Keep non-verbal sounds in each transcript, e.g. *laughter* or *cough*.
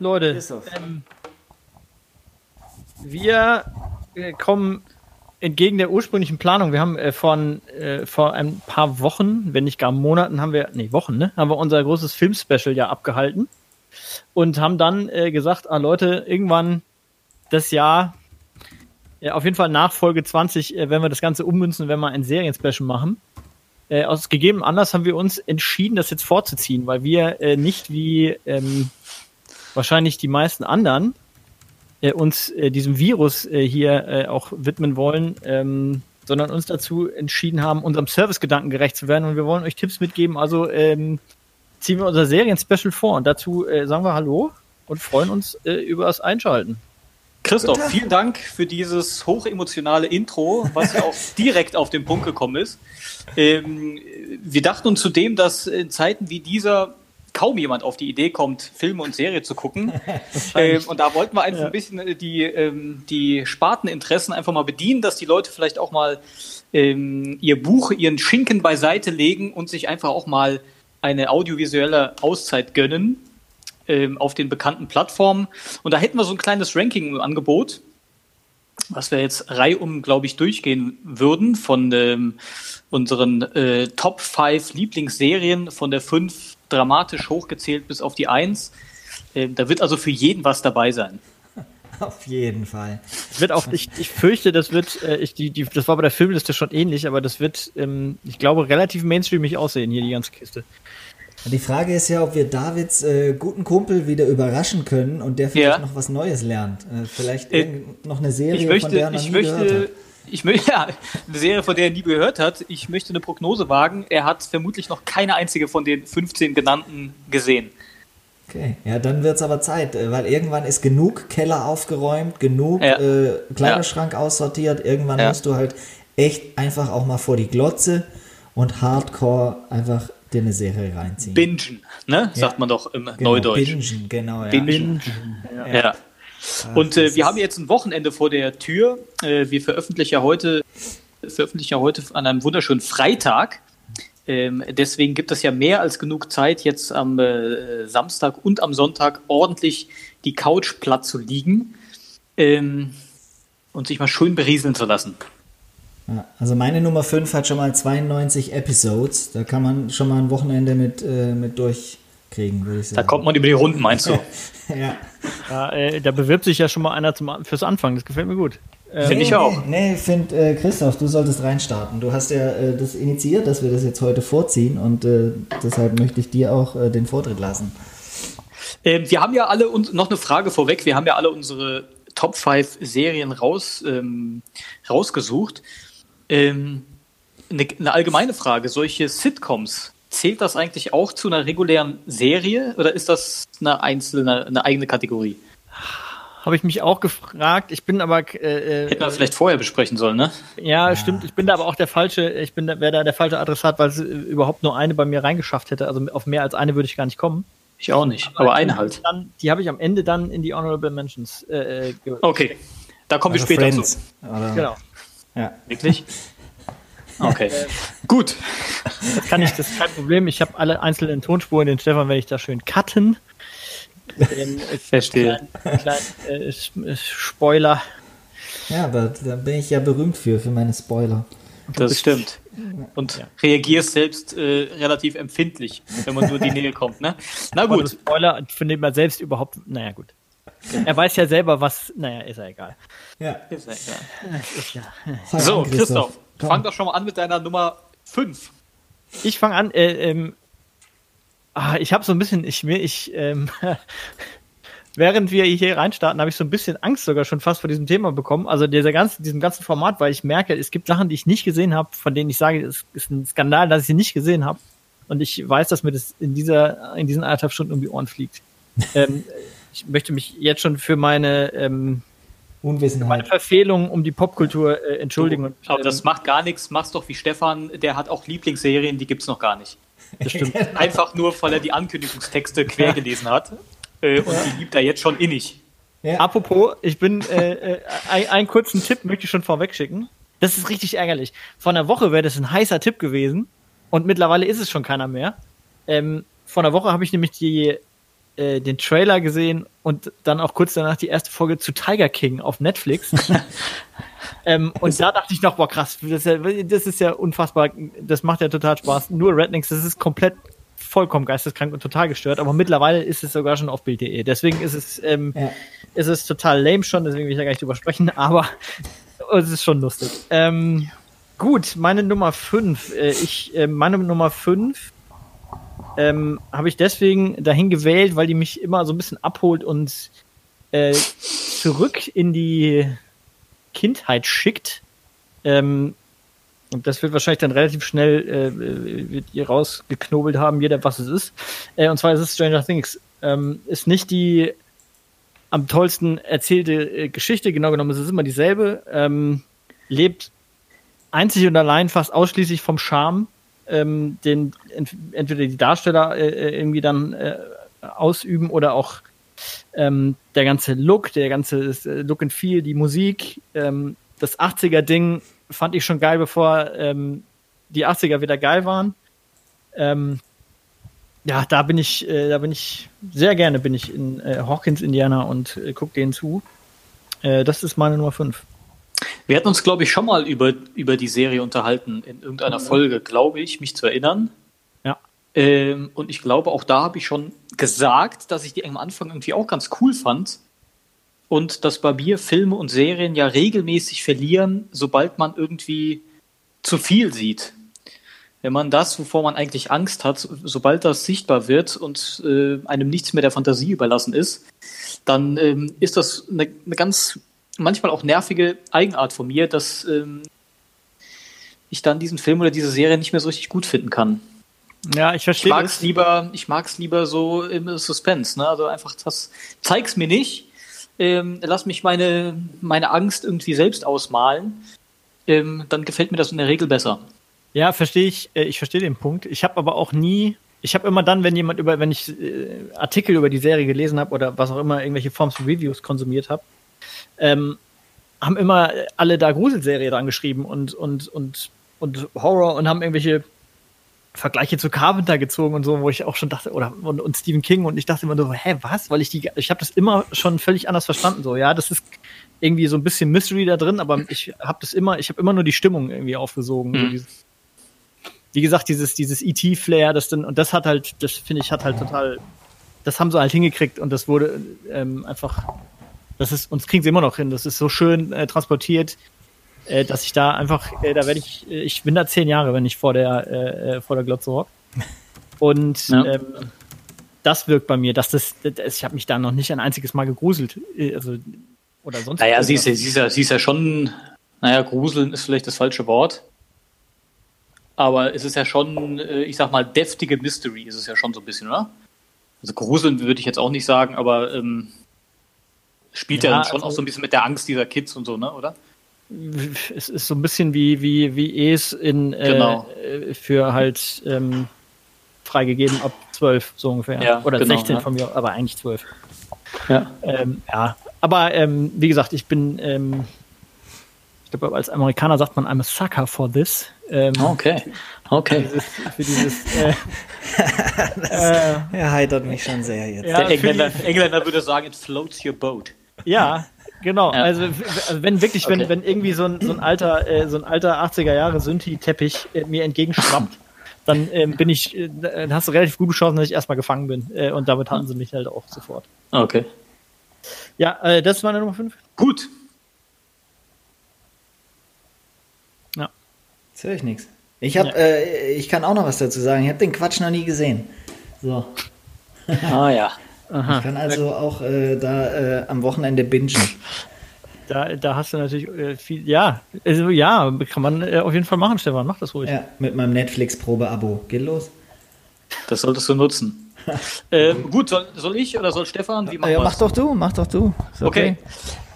Leute. Ähm, wir äh, kommen entgegen der ursprünglichen Planung. Wir haben äh, von, äh, vor ein paar Wochen, wenn nicht gar Monaten, haben wir, nee, Wochen, ne, haben wir unser großes Filmspecial ja abgehalten und haben dann äh, gesagt, ah Leute, irgendwann das Jahr, ja, auf jeden Fall nach Folge 20, äh, wenn wir das Ganze ummünzen, wenn wir ein Serienspecial machen. Äh, aus gegebenem Anlass haben wir uns entschieden, das jetzt vorzuziehen, weil wir äh, nicht wie ähm, wahrscheinlich die meisten anderen äh, uns äh, diesem Virus äh, hier äh, auch widmen wollen, ähm, sondern uns dazu entschieden haben, unserem Servicegedanken gerecht zu werden. Und wir wollen euch Tipps mitgeben. Also ähm, ziehen wir unser Serien-Special vor und dazu äh, sagen wir Hallo und freuen uns äh, über das Einschalten. Christoph, vielen Dank für dieses hochemotionale Intro, was ja auch *laughs* direkt auf den Punkt gekommen ist. Ähm, wir dachten uns zudem, dass in Zeiten wie dieser kaum jemand auf die Idee kommt, Filme und Serie zu gucken. *laughs* ähm, und da wollten wir einfach ja. ein bisschen äh, die, ähm, die Sparteninteressen einfach mal bedienen, dass die Leute vielleicht auch mal ähm, ihr Buch, ihren Schinken beiseite legen und sich einfach auch mal eine audiovisuelle Auszeit gönnen ähm, auf den bekannten Plattformen. Und da hätten wir so ein kleines Ranking im Angebot, was wir jetzt reihum, glaube ich, durchgehen würden von ähm, unseren äh, Top 5 Lieblingsserien von der 5 dramatisch hochgezählt bis auf die 1. Äh, da wird also für jeden was dabei sein. *laughs* Auf jeden Fall. wird auch, ich, ich fürchte, das wird, äh, ich, die, die, das war bei der Filmliste schon ähnlich, aber das wird, ähm, ich glaube, relativ mainstreamig aussehen, hier die ganze Kiste. Die Frage ist ja, ob wir Davids äh, guten Kumpel wieder überraschen können und der vielleicht ja. noch was Neues lernt. Äh, vielleicht äh, noch eine Serie, möchte, von der er noch nie möchte, gehört hat. Ich möchte, *laughs* ja, eine Serie, von der er nie gehört hat. Ich möchte eine Prognose wagen. Er hat vermutlich noch keine einzige von den 15 genannten gesehen. Okay, ja, dann wird es aber Zeit, äh, weil irgendwann ist genug Keller aufgeräumt, genug ja. äh, Kleiderschrank ja. aussortiert. Irgendwann ja. musst du halt echt einfach auch mal vor die Glotze und Hardcore einfach dir eine Serie reinziehen. Bingen, ne? Sagt man doch im genau, Neudeutsch. Bingen, genau, ja. Bingen. ja. Und äh, wir haben jetzt ein Wochenende vor der Tür. Äh, wir veröffentlichen ja heute, veröffentlichen ja heute an einem wunderschönen Freitag. Ähm, deswegen gibt es ja mehr als genug Zeit, jetzt am äh, Samstag und am Sonntag ordentlich die Couch platt zu liegen ähm, und sich mal schön berieseln zu lassen. Also meine Nummer 5 hat schon mal 92 Episodes. Da kann man schon mal ein Wochenende mit, äh, mit durch kriegen, würde ich sagen. Da kommt man über die Runden, meinst du? *laughs* ja. ja äh, da bewirbt sich ja schon mal einer zum, fürs Anfang. Das gefällt mir gut. Ähm, finde ich auch. Nee, nee finde, äh, Christoph, du solltest reinstarten. Du hast ja äh, das initiiert, dass wir das jetzt heute vorziehen und äh, deshalb möchte ich dir auch äh, den Vortritt lassen. Ähm, wir haben ja alle uns noch eine Frage vorweg. Wir haben ja alle unsere Top 5 Serien raus, ähm, rausgesucht. Ähm, eine, eine allgemeine Frage: Solche Sitcoms, Zählt das eigentlich auch zu einer regulären Serie oder ist das eine einzelne, eine eigene Kategorie? Habe ich mich auch gefragt. Ich bin aber. Äh, äh Hätten wir vielleicht vorher besprechen sollen, ne? Ja, ja, stimmt. Ich bin da aber auch der falsche, ich bin wäre da der falsche Adressat, weil es überhaupt nur eine bei mir reingeschafft hätte. Also auf mehr als eine würde ich gar nicht kommen. Ich auch nicht, aber, aber eine halt. Dann, die habe ich am Ende dann in die Honorable Mentions. Äh, äh okay, da kommen also wir später Friends. zu. Genau. Ja. Wirklich? *laughs* Okay. Gut. Das kann ich, das ist kein Problem. Ich habe alle einzelnen Tonspuren, den Stefan werde ich da schön cutten. Den, Verstehe. Kleinen, kleinen äh, Spoiler. Ja, aber da bin ich ja berühmt für, für meine Spoiler. Das stimmt. Und ja. reagierst selbst äh, relativ empfindlich, wenn man nur in die Nähe kommt, ne? Na gut. Also Spoiler findet man selbst überhaupt, naja, gut. Er weiß ja selber, was, naja, ist ja egal. Ja. Ist ja egal. Ist ja. So, Christoph. Fang doch schon mal an mit deiner Nummer 5. Ich fange an, äh, ähm, ah, ich habe so ein bisschen, ich, mir, ich, ähm, *laughs* während wir hier reinstarten, habe ich so ein bisschen Angst sogar schon fast vor diesem Thema bekommen. Also dieser ganzen, diesem ganzen Format, weil ich merke, es gibt Sachen, die ich nicht gesehen habe, von denen ich sage, es ist ein Skandal, dass ich sie nicht gesehen habe. Und ich weiß, dass mir das in dieser, in diesen anderthalb Stunden um die Ohren fliegt. *laughs* ähm, ich möchte mich jetzt schon für meine ähm, Unwissenheit. Meine Verfehlung um die Popkultur äh, entschuldigen. Und, aber das ähm, macht gar nichts. Mach's doch wie Stefan, der hat auch Lieblingsserien, die gibt's noch gar nicht. Das stimmt. *laughs* Einfach nur, weil er die Ankündigungstexte quer gelesen hat. Äh, und ja. die liebt er jetzt schon innig. Ja. Apropos, ich bin, äh, äh, ein, einen kurzen Tipp möchte ich schon vorweg schicken. Das ist richtig ärgerlich. Vor einer Woche wäre das ein heißer Tipp gewesen. Und mittlerweile ist es schon keiner mehr. Ähm, vor einer Woche habe ich nämlich die äh, den Trailer gesehen und dann auch kurz danach die erste Folge zu Tiger King auf Netflix. *laughs* ähm, und da dachte ich noch, boah, krass, das ist, ja, das ist ja unfassbar, das macht ja total Spaß. Nur Rednecks, das ist komplett vollkommen geisteskrank und total gestört, aber mittlerweile ist es sogar schon auf Bild.de. Deswegen ist es, ähm, ja. ist es total lame schon, deswegen will ich da gar nicht drüber sprechen, *laughs* aber es ist schon lustig. Ähm, gut, meine Nummer 5. Äh, ich, äh, meine Nummer 5 ähm, habe ich deswegen dahin gewählt, weil die mich immer so ein bisschen abholt und äh, zurück in die Kindheit schickt. Ähm, und das wird wahrscheinlich dann relativ schnell, äh, wird ihr rausgeknobelt haben, jeder, was es ist. Äh, und zwar ist es Stranger Things. Ähm, ist nicht die am tollsten erzählte äh, Geschichte, genau genommen ist es immer dieselbe. Ähm, lebt einzig und allein fast ausschließlich vom Charme, ähm, den ent entweder die Darsteller äh, äh, irgendwie dann äh, ausüben oder auch ähm, der ganze Look, der ganze äh, Look and Feel, die Musik, ähm, das 80er-Ding fand ich schon geil, bevor ähm, die 80er wieder geil waren. Ähm, ja, da bin ich, äh, da bin ich sehr gerne bin ich in äh, Hawkins, Indiana und äh, guck denen zu. Das ist meine Nummer 5. Wir hatten uns, glaube ich, schon mal über, über die Serie unterhalten in irgendeiner. Folge, glaube ich, mich zu erinnern. Ja. Ähm, und ich glaube, auch da habe ich schon gesagt, dass ich die am Anfang irgendwie auch ganz cool fand und dass bei mir Filme und Serien ja regelmäßig verlieren, sobald man irgendwie zu viel sieht. Wenn man das, wovor man eigentlich Angst hat, sobald das sichtbar wird und äh, einem nichts mehr der Fantasie überlassen ist, dann ähm, ist das eine, eine, ganz manchmal auch nervige Eigenart von mir, dass ähm, ich dann diesen Film oder diese Serie nicht mehr so richtig gut finden kann. Ja, ich verstehe. Ich mag es lieber, ich mag's lieber so im Suspense, ne? Also einfach das, zeig's mir nicht, ähm, lass mich meine, meine Angst irgendwie selbst ausmalen, ähm, dann gefällt mir das in der Regel besser. Ja, verstehe ich. Äh, ich verstehe den Punkt. Ich habe aber auch nie, ich habe immer dann, wenn jemand über, wenn ich äh, Artikel über die Serie gelesen habe oder was auch immer, irgendwelche Forms von Reviews konsumiert habe, ähm, haben immer alle da Gruselserie dran geschrieben und, und, und, und Horror und haben irgendwelche Vergleiche zu Carpenter gezogen und so, wo ich auch schon dachte, oder und, und Stephen King und ich dachte immer so, hä, was? Weil ich die, ich habe das immer schon völlig anders verstanden. So, ja, das ist irgendwie so ein bisschen Mystery da drin, aber ich habe das immer, ich habe immer nur die Stimmung irgendwie aufgesogen. Mhm. So dieses, wie gesagt, dieses, dieses ET-Flair, das dann, und das hat halt, das finde ich, hat halt total, das haben sie halt hingekriegt und das wurde ähm, einfach, das ist, uns kriegen sie immer noch hin, das ist so schön äh, transportiert äh, dass ich da einfach, äh, da werde ich, äh, ich bin da zehn Jahre, wenn ich vor der, äh, äh vor der Glotze hock. Und ja. ähm, das wirkt bei mir, dass das, das ich habe mich da noch nicht ein einziges Mal gegruselt. Also, oder sonst Naja, sie ist, sie, ist ja, sie ist ja schon, naja, gruseln ist vielleicht das falsche Wort. Aber es ist ja schon, ich sag mal, deftige Mystery ist es ja schon so ein bisschen, oder? Also gruseln würde ich jetzt auch nicht sagen, aber ähm, spielt ja, ja schon also, auch so ein bisschen mit der Angst dieser Kids und so, ne, oder? es ist so ein bisschen wie, wie, wie es in äh, genau. äh, für halt ähm, freigegeben ab 12, so ungefähr. Ja, Oder genau, 16 ja. von mir, aber eigentlich 12. Ja. Ähm, ja. Aber ähm, wie gesagt, ich bin, ähm, ich glaube, als Amerikaner sagt man, I'm a sucker for this. Ähm, okay. Okay. Für dieses, für dieses äh, *laughs* äh, er heitert mich schon sehr jetzt. Ja, Der Engländer, Engländer würde sagen, it floats your boat. Ja, Genau, ja. also, also, wenn wirklich, okay. wenn, wenn irgendwie so ein, so ein alter, äh, so ein alter 80er Jahre Synthi-Teppich äh, mir entgegenschwappt, *laughs* dann ähm, bin ich, äh, dann hast du relativ gute Chancen, dass ich erstmal gefangen bin. Äh, und damit hatten sie mich halt auch sofort. Okay. Ja, äh, das war eine Nummer 5. Gut. Ja. Jetzt höre ich nichts. Ich hab, ja. äh, ich kann auch noch was dazu sagen. Ich habe den Quatsch noch nie gesehen. So. Ah ja. *laughs* Aha. Ich kann also auch äh, da äh, am Wochenende bingen. Da, da hast du natürlich äh, viel, ja, also ja, kann man äh, auf jeden Fall machen, Stefan, mach das ruhig. Ja, mit meinem Netflix-Probe-Abo. Geht los. Das solltest du nutzen. *laughs* ähm, gut, soll, soll, ich oder soll Stefan? Wie ja, mach doch du, mach doch du. Okay. okay.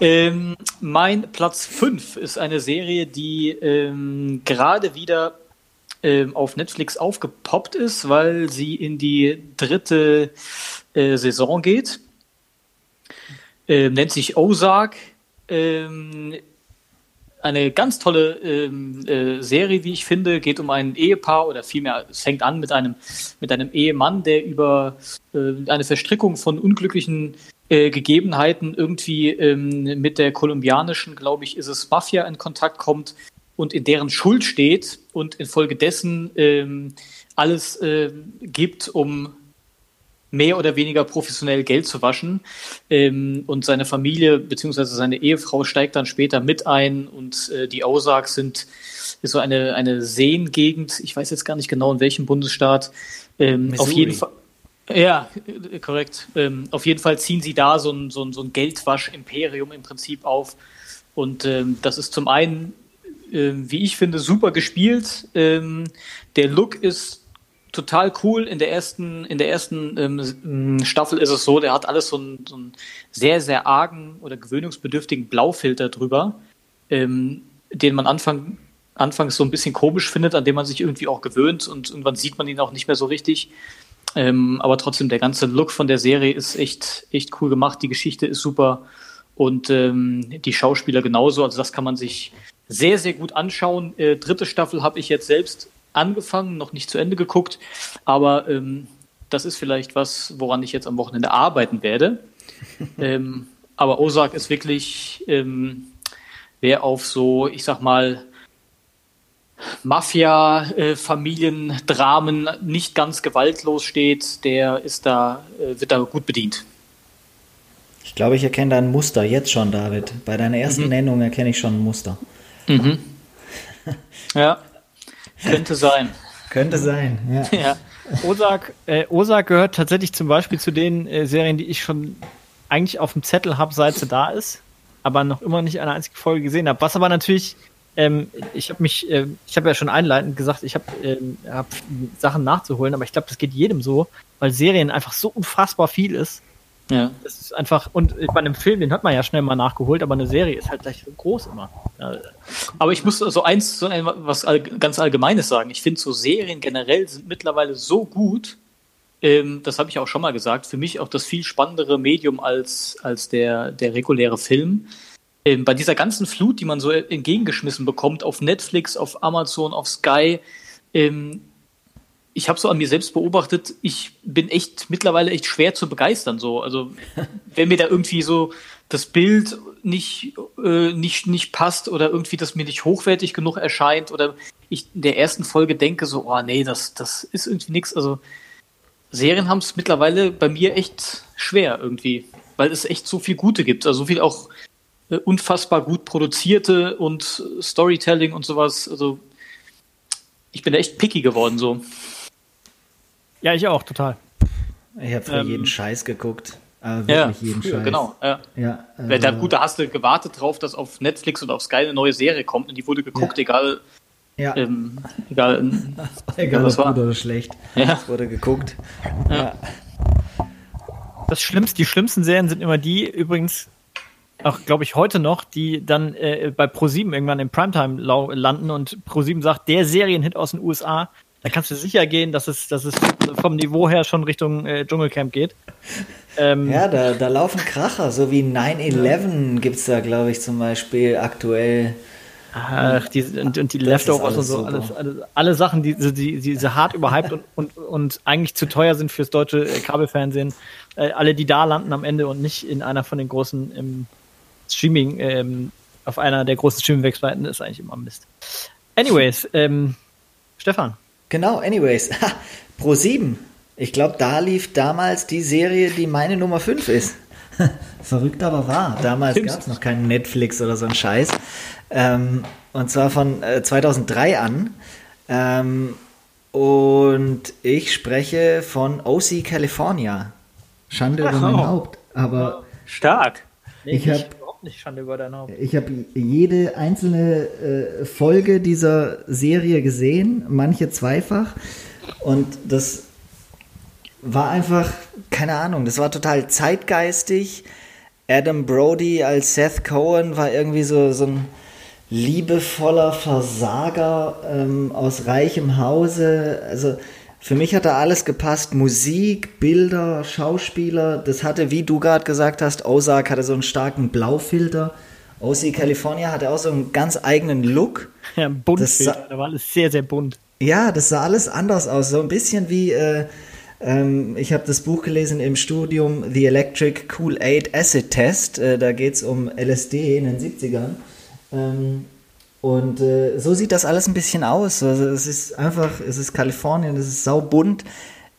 Ähm, mein Platz 5 ist eine Serie, die ähm, gerade wieder ähm, auf Netflix aufgepoppt ist, weil sie in die dritte äh, Saison geht. Ähm, nennt sich Ozark. Ähm, eine ganz tolle ähm, äh, Serie, wie ich finde. Geht um ein Ehepaar oder vielmehr, es fängt an mit einem, mit einem Ehemann, der über äh, eine Verstrickung von unglücklichen äh, Gegebenheiten irgendwie ähm, mit der kolumbianischen, glaube ich, ist es Mafia in Kontakt kommt und in deren Schuld steht und infolgedessen ähm, alles äh, gibt, um mehr oder weniger professionell Geld zu waschen. Ähm, und seine Familie bzw. seine Ehefrau steigt dann später mit ein und äh, die Ozarks sind ist so eine, eine Seengegend, ich weiß jetzt gar nicht genau in welchem Bundesstaat. Ähm, auf jeden Fall. Ja, äh, korrekt. Ähm, auf jeden Fall ziehen sie da so ein, so ein, so ein Geldwasch-Imperium im Prinzip auf. Und ähm, das ist zum einen, äh, wie ich finde, super gespielt. Ähm, der Look ist total cool. In der ersten, in der ersten ähm, Staffel ist es so, der hat alles so einen, so einen sehr, sehr argen oder gewöhnungsbedürftigen Blaufilter drüber, ähm, den man Anfang, anfangs so ein bisschen komisch findet, an dem man sich irgendwie auch gewöhnt und irgendwann sieht man ihn auch nicht mehr so richtig. Ähm, aber trotzdem, der ganze Look von der Serie ist echt, echt cool gemacht. Die Geschichte ist super und ähm, die Schauspieler genauso. Also das kann man sich sehr, sehr gut anschauen. Äh, dritte Staffel habe ich jetzt selbst angefangen, noch nicht zu Ende geguckt, aber ähm, das ist vielleicht was, woran ich jetzt am Wochenende arbeiten werde. *laughs* ähm, aber Ozark ist wirklich, ähm, wer auf so, ich sag mal, Mafia, äh, nicht ganz gewaltlos steht, der ist da, äh, wird da gut bedient. Ich glaube, ich erkenne da ein Muster jetzt schon, David. Bei deiner ersten mhm. Nennung erkenne ich schon ein Muster. Mhm. *laughs* Ja. Könnte sein. Könnte sein, ja. *laughs* ja. Ozark, äh, Ozark gehört tatsächlich zum Beispiel zu den äh, Serien, die ich schon eigentlich auf dem Zettel habe, seit sie da ist, aber noch immer nicht eine einzige Folge gesehen habe. Was aber natürlich, ähm, ich habe mich, äh, ich habe ja schon einleitend gesagt, ich habe ähm, hab Sachen nachzuholen, aber ich glaube, das geht jedem so, weil Serien einfach so unfassbar viel ist ja. Das ist einfach, und bei einem Film, den hat man ja schnell mal nachgeholt, aber eine Serie ist halt gleich so groß immer. Aber ich muss so eins, so ein, was ganz Allgemeines sagen. Ich finde so Serien generell sind mittlerweile so gut, ähm, das habe ich auch schon mal gesagt, für mich auch das viel spannendere Medium als, als der, der reguläre Film. Ähm, bei dieser ganzen Flut, die man so entgegengeschmissen bekommt, auf Netflix, auf Amazon, auf Sky, ähm, ich habe so an mir selbst beobachtet, ich bin echt mittlerweile echt schwer zu begeistern. So, also *laughs* wenn mir da irgendwie so das Bild nicht äh, nicht nicht passt oder irgendwie das mir nicht hochwertig genug erscheint oder ich in der ersten Folge denke so, oh nee, das das ist irgendwie nichts. Also Serien haben es mittlerweile bei mir echt schwer irgendwie, weil es echt so viel Gute gibt, also so viel auch äh, unfassbar gut produzierte und Storytelling und sowas. Also ich bin da echt picky geworden so. Ja, ich auch, total. Ich habe für ähm, jeden Scheiß geguckt. Aber wirklich ja, jeden früher, Scheiß. Genau, ja. ja also, da, gut, da hast du gewartet drauf, dass auf Netflix und auf Sky eine neue Serie kommt und die wurde geguckt, ja. egal. Ja. Ähm, egal, ähm, *laughs* egal was war. gut oder schlecht. Ja. Es wurde geguckt. Ja. Das Schlimmste, die schlimmsten Serien sind immer die, übrigens, auch glaube ich heute noch, die dann äh, bei Pro7 irgendwann im Primetime landen und Pro7 sagt, der Serienhit aus den USA da kannst du sicher gehen, dass es, dass es vom Niveau her schon Richtung äh, Dschungelcamp geht. Ähm, ja, da, da laufen Kracher, so wie 9-11 gibt es da, glaube ich, zum Beispiel aktuell. Ach, die, und, und die Leftovers und so, alles, alles, alle Sachen, die, die, die diese hart überhyped und, und, und eigentlich zu teuer sind fürs deutsche äh, Kabelfernsehen. Äh, alle, die da landen am Ende und nicht in einer von den großen ähm, Streaming, ähm, auf einer der großen Streaming-Webseiten, ist eigentlich immer Mist. Anyways, ähm, Stefan, Genau, anyways. Pro 7. Ich glaube, da lief damals die Serie, die meine Nummer 5 ist. *laughs* Verrückt aber wahr. Damals gab es noch keinen Netflix oder so ein Scheiß. Ähm, und zwar von äh, 2003 an. Ähm, und ich spreche von OC California. Schande über mein Haupt. Aber stark. ich habe nicht Schande über dein Haupt. Ich habe jede einzelne äh, Folge dieser Serie gesehen, manche zweifach. Und das war einfach, keine Ahnung, das war total zeitgeistig. Adam Brody als Seth Cohen war irgendwie so, so ein liebevoller Versager ähm, aus reichem Hause. Also für mich hat da alles gepasst. Musik, Bilder, Schauspieler. Das hatte, wie du gerade gesagt hast, Ozark hatte so einen starken Blaufilter. OC California hatte auch so einen ganz eigenen Look. *laughs* Ja, bunt. Da war alles sehr, sehr bunt. Ja, das sah alles anders aus. So ein bisschen wie, äh, ähm, ich habe das Buch gelesen im Studium The Electric Cool Aid Acid Test. Äh, da geht es um LSD in den 70ern. Ähm, und äh, so sieht das alles ein bisschen aus. Also es ist einfach, es ist Kalifornien, es ist saubunt.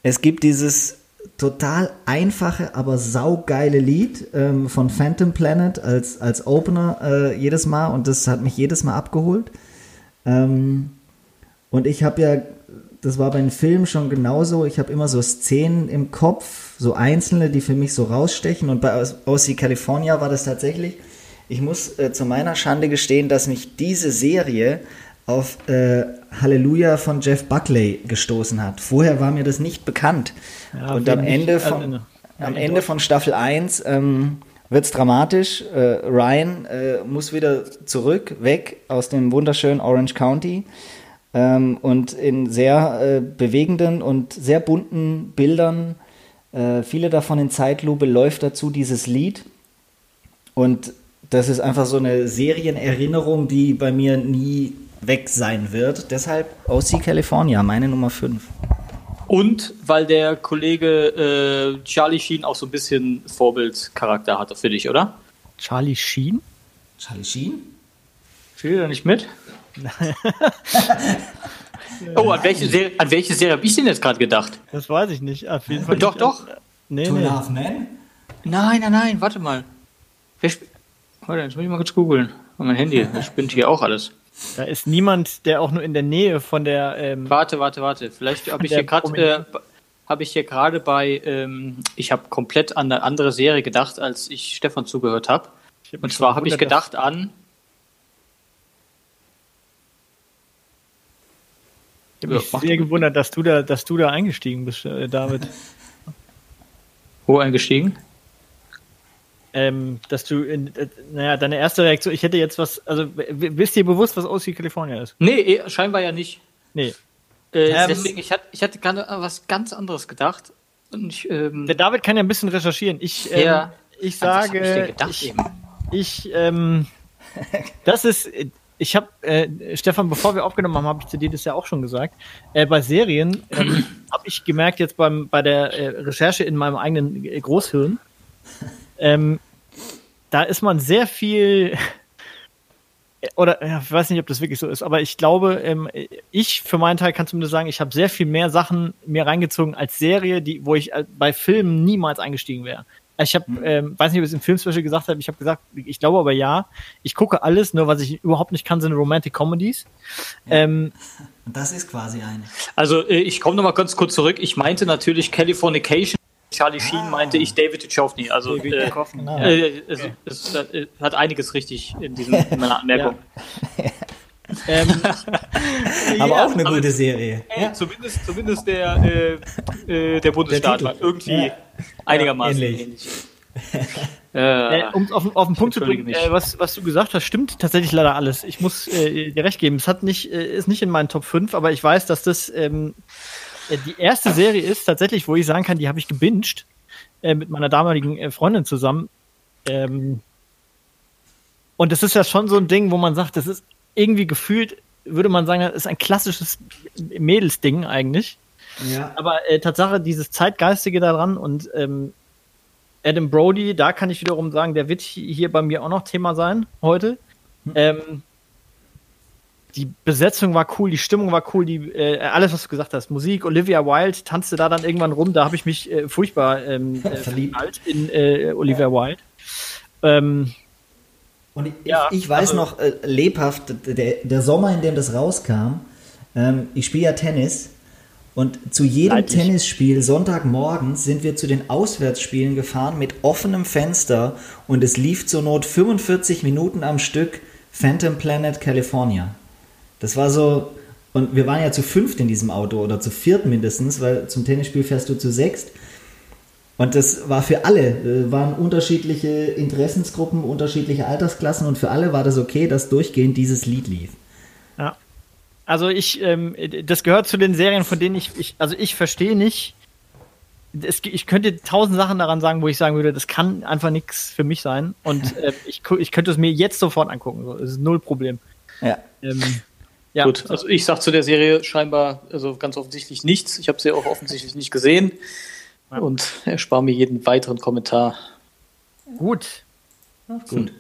Es gibt dieses total einfache, aber saugeile Lied ähm, von Phantom Planet als, als Opener äh, jedes Mal und das hat mich jedes Mal abgeholt. Ähm, und ich habe ja, das war bei den Filmen schon genauso, ich habe immer so Szenen im Kopf, so einzelne, die für mich so rausstechen und bei OC California war das tatsächlich ich muss äh, zu meiner Schande gestehen, dass mich diese Serie auf äh, Halleluja von Jeff Buckley gestoßen hat. Vorher war mir das nicht bekannt. Ja, und am Ende, von, also, am Ende von Staffel 1 ähm, wird es dramatisch. Äh, Ryan äh, muss wieder zurück, weg aus dem wunderschönen Orange County. Ähm, und in sehr äh, bewegenden und sehr bunten Bildern, äh, viele davon in Zeitlupe, läuft dazu dieses Lied. Und das ist einfach so eine Serienerinnerung, die bei mir nie weg sein wird. Deshalb OC California, meine Nummer 5. Und weil der Kollege äh, Charlie Sheen auch so ein bisschen Vorbildcharakter hatte für dich, oder? Charlie Sheen? Charlie Sheen? Spielt er nicht mit? *laughs* oh, an welche, Serie, an welche Serie habe ich denn jetzt gerade gedacht? Das weiß ich nicht. Auf jeden Fall doch, nicht. doch. Nee, Two nee. Half Men? Nein, nein, nein, warte mal. Wer, spielt. Warte, jetzt muss ich mal kurz googeln. Mein Handy, *laughs* das spinnt hier auch alles. Da ist niemand, der auch nur in der Nähe von der. Ähm, warte, warte, warte. Vielleicht habe ich, äh, hab ich hier gerade bei. Ähm, ich habe komplett an eine andere Serie gedacht, als ich Stefan zugehört habe. Und zwar habe ich gedacht an. Ich habe mich ja, sehr gewundert, dass du da, dass du da eingestiegen bist, äh, David. Wo eingestiegen? Ähm, dass du, in, äh, naja, deine erste Reaktion, ich hätte jetzt was, also wisst ihr bewusst, was OC California ist? Nee, eh, scheinbar ja nicht. Nee. Äh, ähm, deswegen, ich hatte, ich hatte gerade was ganz anderes gedacht. Und ich, ähm, Der David kann ja ein bisschen recherchieren. Ich, ähm, ja, ich sage, ich, ich, ich ähm, das ist, ich habe, äh, Stefan, bevor wir aufgenommen haben, habe ich zu dir das ja auch schon gesagt. Äh, bei Serien ähm, *clears throat* habe ich gemerkt jetzt beim, bei der äh, Recherche in meinem eigenen Großhirn, ähm, da ist man sehr viel *laughs* oder ja, ich weiß nicht, ob das wirklich so ist, aber ich glaube, ähm, ich für meinen Teil kann zumindest sagen, ich habe sehr viel mehr Sachen mir reingezogen als Serie, die, wo ich äh, bei Filmen niemals eingestiegen wäre. Ich habe, mhm. ähm, weiß nicht, ob ich es im Filmspecial gesagt habe, ich habe gesagt, ich glaube aber ja, ich gucke alles, nur was ich überhaupt nicht kann, sind Romantic Comedies. Ja. Ähm, das ist quasi eine. Also äh, ich komme nochmal ganz kurz zurück. Ich meinte natürlich Californication Charlie Sheen ah. meinte ich David Duchovny. Also, David äh, genau. äh, es, es, es, äh, hat einiges richtig in, diesem, *laughs* in meiner Anmerkung. ähm, *laughs* aber ja, auch eine gute Serie. Ey, ja. zumindest, zumindest der, äh, äh der Bundesstaat der war irgendwie ja. einigermaßen ähnlich. ähnlich. *laughs* äh, um auf, auf den Punkt zu bringen, äh, was, was du gesagt hast, stimmt tatsächlich leider alles. Ich muss äh, dir recht geben. Es hat nicht, äh, ist nicht in meinen Top 5, aber ich weiß, dass das ähm, äh, die erste Serie ist tatsächlich, wo ich sagen kann, die habe ich gebinged äh, mit meiner damaligen äh, Freundin zusammen. Ähm, und das ist ja schon so ein Ding, wo man sagt, das ist irgendwie gefühlt, würde man sagen, das ist ein klassisches Mädelsding eigentlich. Ja. Aber äh, Tatsache, dieses Zeitgeistige daran und ähm, Adam Brody, da kann ich wiederum sagen, der wird hier bei mir auch noch Thema sein heute. Hm. Ähm, die Besetzung war cool, die Stimmung war cool, die äh, alles, was du gesagt hast, Musik, Olivia Wilde tanzte da dann irgendwann rum, da habe ich mich äh, furchtbar ähm, äh, *laughs* verliebt in äh, Olivia Wilde. Ähm, und ich, ja, ich weiß also, noch äh, lebhaft, der, der Sommer, in dem das rauskam, ähm, ich spiele ja Tennis und zu jedem Leidlich. Tennisspiel Sonntagmorgens sind wir zu den Auswärtsspielen gefahren mit offenem Fenster und es lief zur Not 45 Minuten am Stück Phantom Planet California. Das war so, und wir waren ja zu fünft in diesem Auto oder zu viert mindestens, weil zum Tennisspiel fährst du zu sechst. Und das war für alle, äh, waren unterschiedliche Interessensgruppen, unterschiedliche Altersklassen und für alle war das okay, dass durchgehend dieses Lied lief. Ja. Also ich, ähm, das gehört zu den Serien, von denen ich, ich also ich verstehe nicht, es, ich könnte tausend Sachen daran sagen, wo ich sagen würde, das kann einfach nichts für mich sein. Und *laughs* äh, ich, ich könnte es mir jetzt sofort angucken. So. Das ist null Problem. Ja. Ähm, ja. Gut, also ich sage zu der Serie scheinbar, also ganz offensichtlich nichts. Ich habe sie auch offensichtlich nicht gesehen. Und erspare mir jeden weiteren Kommentar. Gut. Ach, gut.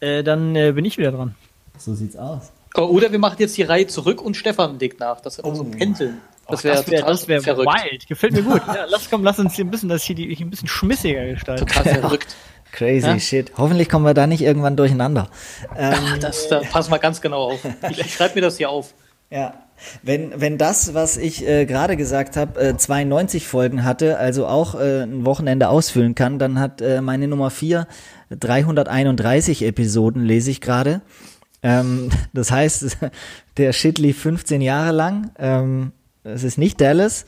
Äh, dann äh, bin ich wieder dran. So sieht's aus. Oh, oder wir machen jetzt die Reihe zurück und Stefan legt nach. Das ist oh. so pendeln. Das wäre wär, das wär wild. Gefällt mir gut. *laughs* ja, lass, komm, lass uns hier ein bisschen, das hier die, ein bisschen schmissiger gestalten. Total *laughs* verrückt. Crazy ja? shit. Hoffentlich kommen wir da nicht irgendwann durcheinander. Ähm, Ach, das, da passen wir ganz genau auf. Ich, ich schreibe mir das hier auf. Ja. Wenn, wenn das, was ich äh, gerade gesagt habe, äh, 92 Folgen hatte, also auch äh, ein Wochenende ausfüllen kann, dann hat äh, meine Nummer 4 331 Episoden, lese ich gerade. Ähm, *laughs* das heißt, *laughs* der Shit lief 15 Jahre lang. Ähm, es ist nicht Dallas,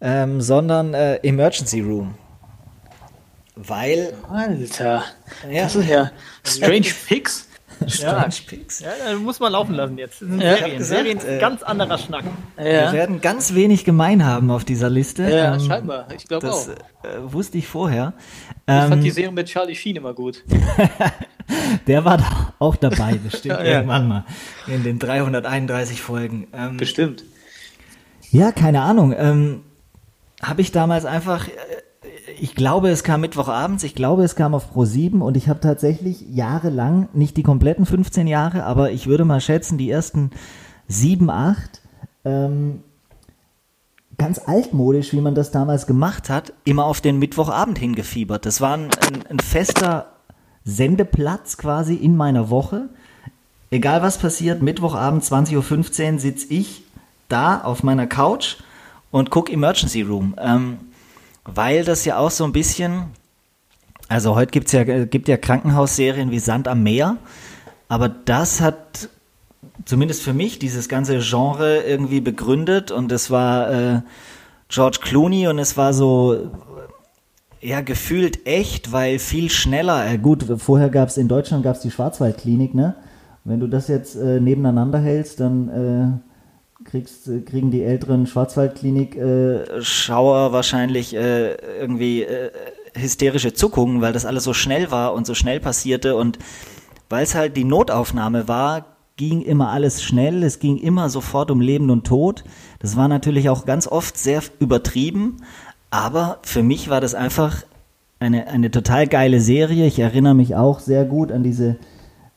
ähm, sondern äh, Emergency Room. Weil. Alter. Ja. Das ist ja Strange Pigs. Ja, Pigs. ja, muss man laufen lassen jetzt. Das sind ja, Serien. Gesagt, Serien äh, ganz anderer Schnack. Ja. Wir werden ganz wenig gemein haben auf dieser Liste. Ja, ähm, scheinbar. Ich glaube auch. Äh, wusste ich vorher. Ich ähm, fand die Serie mit Charlie Sheen immer gut. *laughs* Der war da auch dabei, bestimmt *laughs* ja, irgendwann mal. In den 331 Folgen. Ähm, bestimmt. Ja, keine Ahnung. Ähm, Habe ich damals einfach äh, ich glaube, es kam Mittwochabends, ich glaube, es kam auf Pro 7 und ich habe tatsächlich jahrelang, nicht die kompletten 15 Jahre, aber ich würde mal schätzen, die ersten 7, 8, ähm, ganz altmodisch, wie man das damals gemacht hat, immer auf den Mittwochabend hingefiebert. Das war ein, ein, ein fester Sendeplatz quasi in meiner Woche. Egal was passiert, Mittwochabend 20.15 Uhr sitze ich da auf meiner Couch und gucke Emergency Room. Ähm, weil das ja auch so ein bisschen, also heute gibt's ja, gibt ja Krankenhausserien wie Sand am Meer, aber das hat zumindest für mich dieses ganze Genre irgendwie begründet und es war äh, George Clooney und es war so ja gefühlt echt, weil viel schneller. Äh, gut, vorher gab es in Deutschland gab's die Schwarzwaldklinik, ne? Wenn du das jetzt äh, nebeneinander hältst, dann äh, kriegst, äh, kriegen die älteren Schwarzwaldklinik-Schauer äh, wahrscheinlich äh, irgendwie äh, hysterische Zuckungen, weil das alles so schnell war und so schnell passierte und weil es halt die Notaufnahme war, ging immer alles schnell, es ging immer sofort um Leben und Tod. Das war natürlich auch ganz oft sehr übertrieben, aber für mich war das einfach eine, eine total geile Serie. Ich erinnere mich auch sehr gut an diese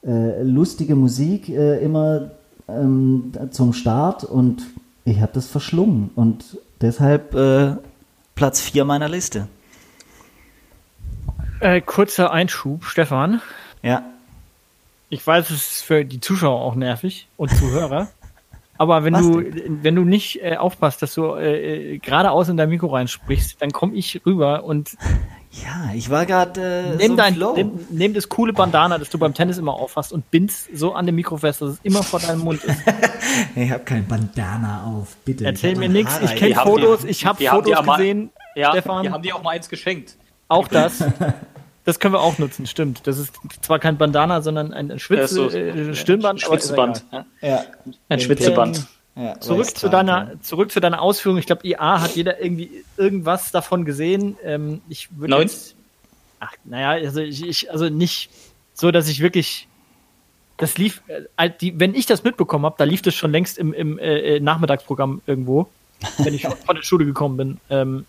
äh, lustige Musik, äh, immer ähm, zum Start und ich habe das verschlungen und deshalb äh, Platz 4 meiner Liste. Äh, kurzer Einschub, Stefan. Ja. Ich weiß, es ist für die Zuschauer auch nervig und Zuhörer. *laughs* aber wenn du, wenn du nicht äh, aufpasst, dass du äh, äh geradeaus in dein Mikro reinsprichst, dann komme ich rüber und ja, ich war gerade. Äh, nimm, so dein, nimm, nimm, das coole Bandana, das du beim Tennis immer aufhast und bindst so an dem Mikro fest, dass es immer vor deinem Mund ist. *laughs* ich habe kein Bandana auf, bitte. Erzähl mir nichts. Ich kenne Fotos, die, ich habe Fotos gesehen. Mal, ja, Stefan. Wir haben dir auch mal eins geschenkt. Auch *laughs* das. Das können wir auch nutzen, stimmt. Das ist zwar kein Bandana, sondern ein Schwitz, so, äh, Stirnband. Schwitzeband. Ja. Ein Schwitzeband. Ja, zurück, zu deiner, zurück zu deiner Ausführung. Ich glaube, IA hat jeder irgendwie irgendwas davon gesehen. Ähm, ich würde jetzt. Ach, naja, also ich, ich, also nicht so, dass ich wirklich. Das lief, äh, die, wenn ich das mitbekommen habe, da lief das schon längst im, im äh, äh Nachmittagsprogramm irgendwo, wenn ich *laughs* von der Schule gekommen bin. Ähm,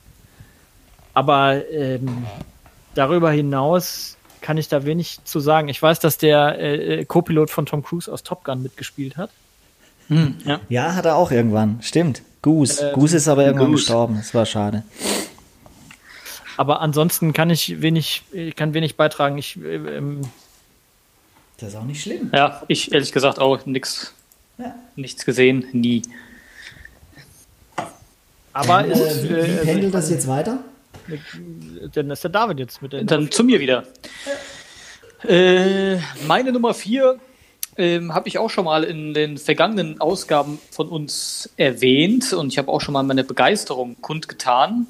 aber ähm, darüber hinaus kann ich da wenig zu sagen. Ich weiß, dass der äh, äh Co-Pilot von Tom Cruise aus Top Gun mitgespielt hat. Hm, ja. ja. hat er auch irgendwann. Stimmt. Goose. Äh, Goose ist aber irgendwann Goose. gestorben. Das war schade. Aber ansonsten kann ich wenig, ich kann wenig beitragen. Ich, ähm, das ist auch nicht schlimm. Ja, ich ehrlich gesagt auch nichts, ja. nichts gesehen, nie. Aber Dann, äh, wie, wie pendelt das jetzt weiter? Dann ist der David jetzt mit der. Dann zu mir wieder. Ja. Äh, meine Nummer vier ähm, habe ich auch schon mal in den vergangenen Ausgaben von uns erwähnt und ich habe auch schon mal meine Begeisterung kundgetan.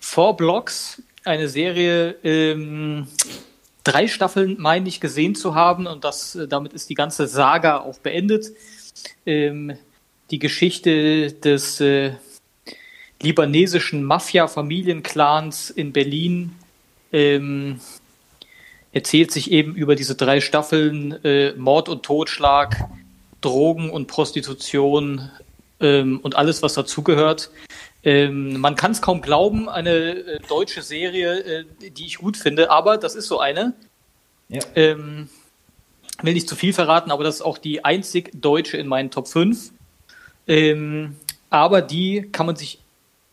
Four Blocks, eine Serie, ähm, drei Staffeln meine ich gesehen zu haben und das, äh, damit ist die ganze Saga auch beendet. Ähm, die Geschichte des, äh, libanesischen Mafia-Familienclans in Berlin. Ähm, erzählt sich eben über diese drei Staffeln äh, Mord und Totschlag, Drogen und Prostitution ähm, und alles, was dazugehört. Ähm, man kann es kaum glauben, eine äh, deutsche Serie, äh, die ich gut finde, aber das ist so eine. Ja. Ähm, will nicht zu viel verraten, aber das ist auch die einzig deutsche in meinen Top 5. Ähm, aber die kann man sich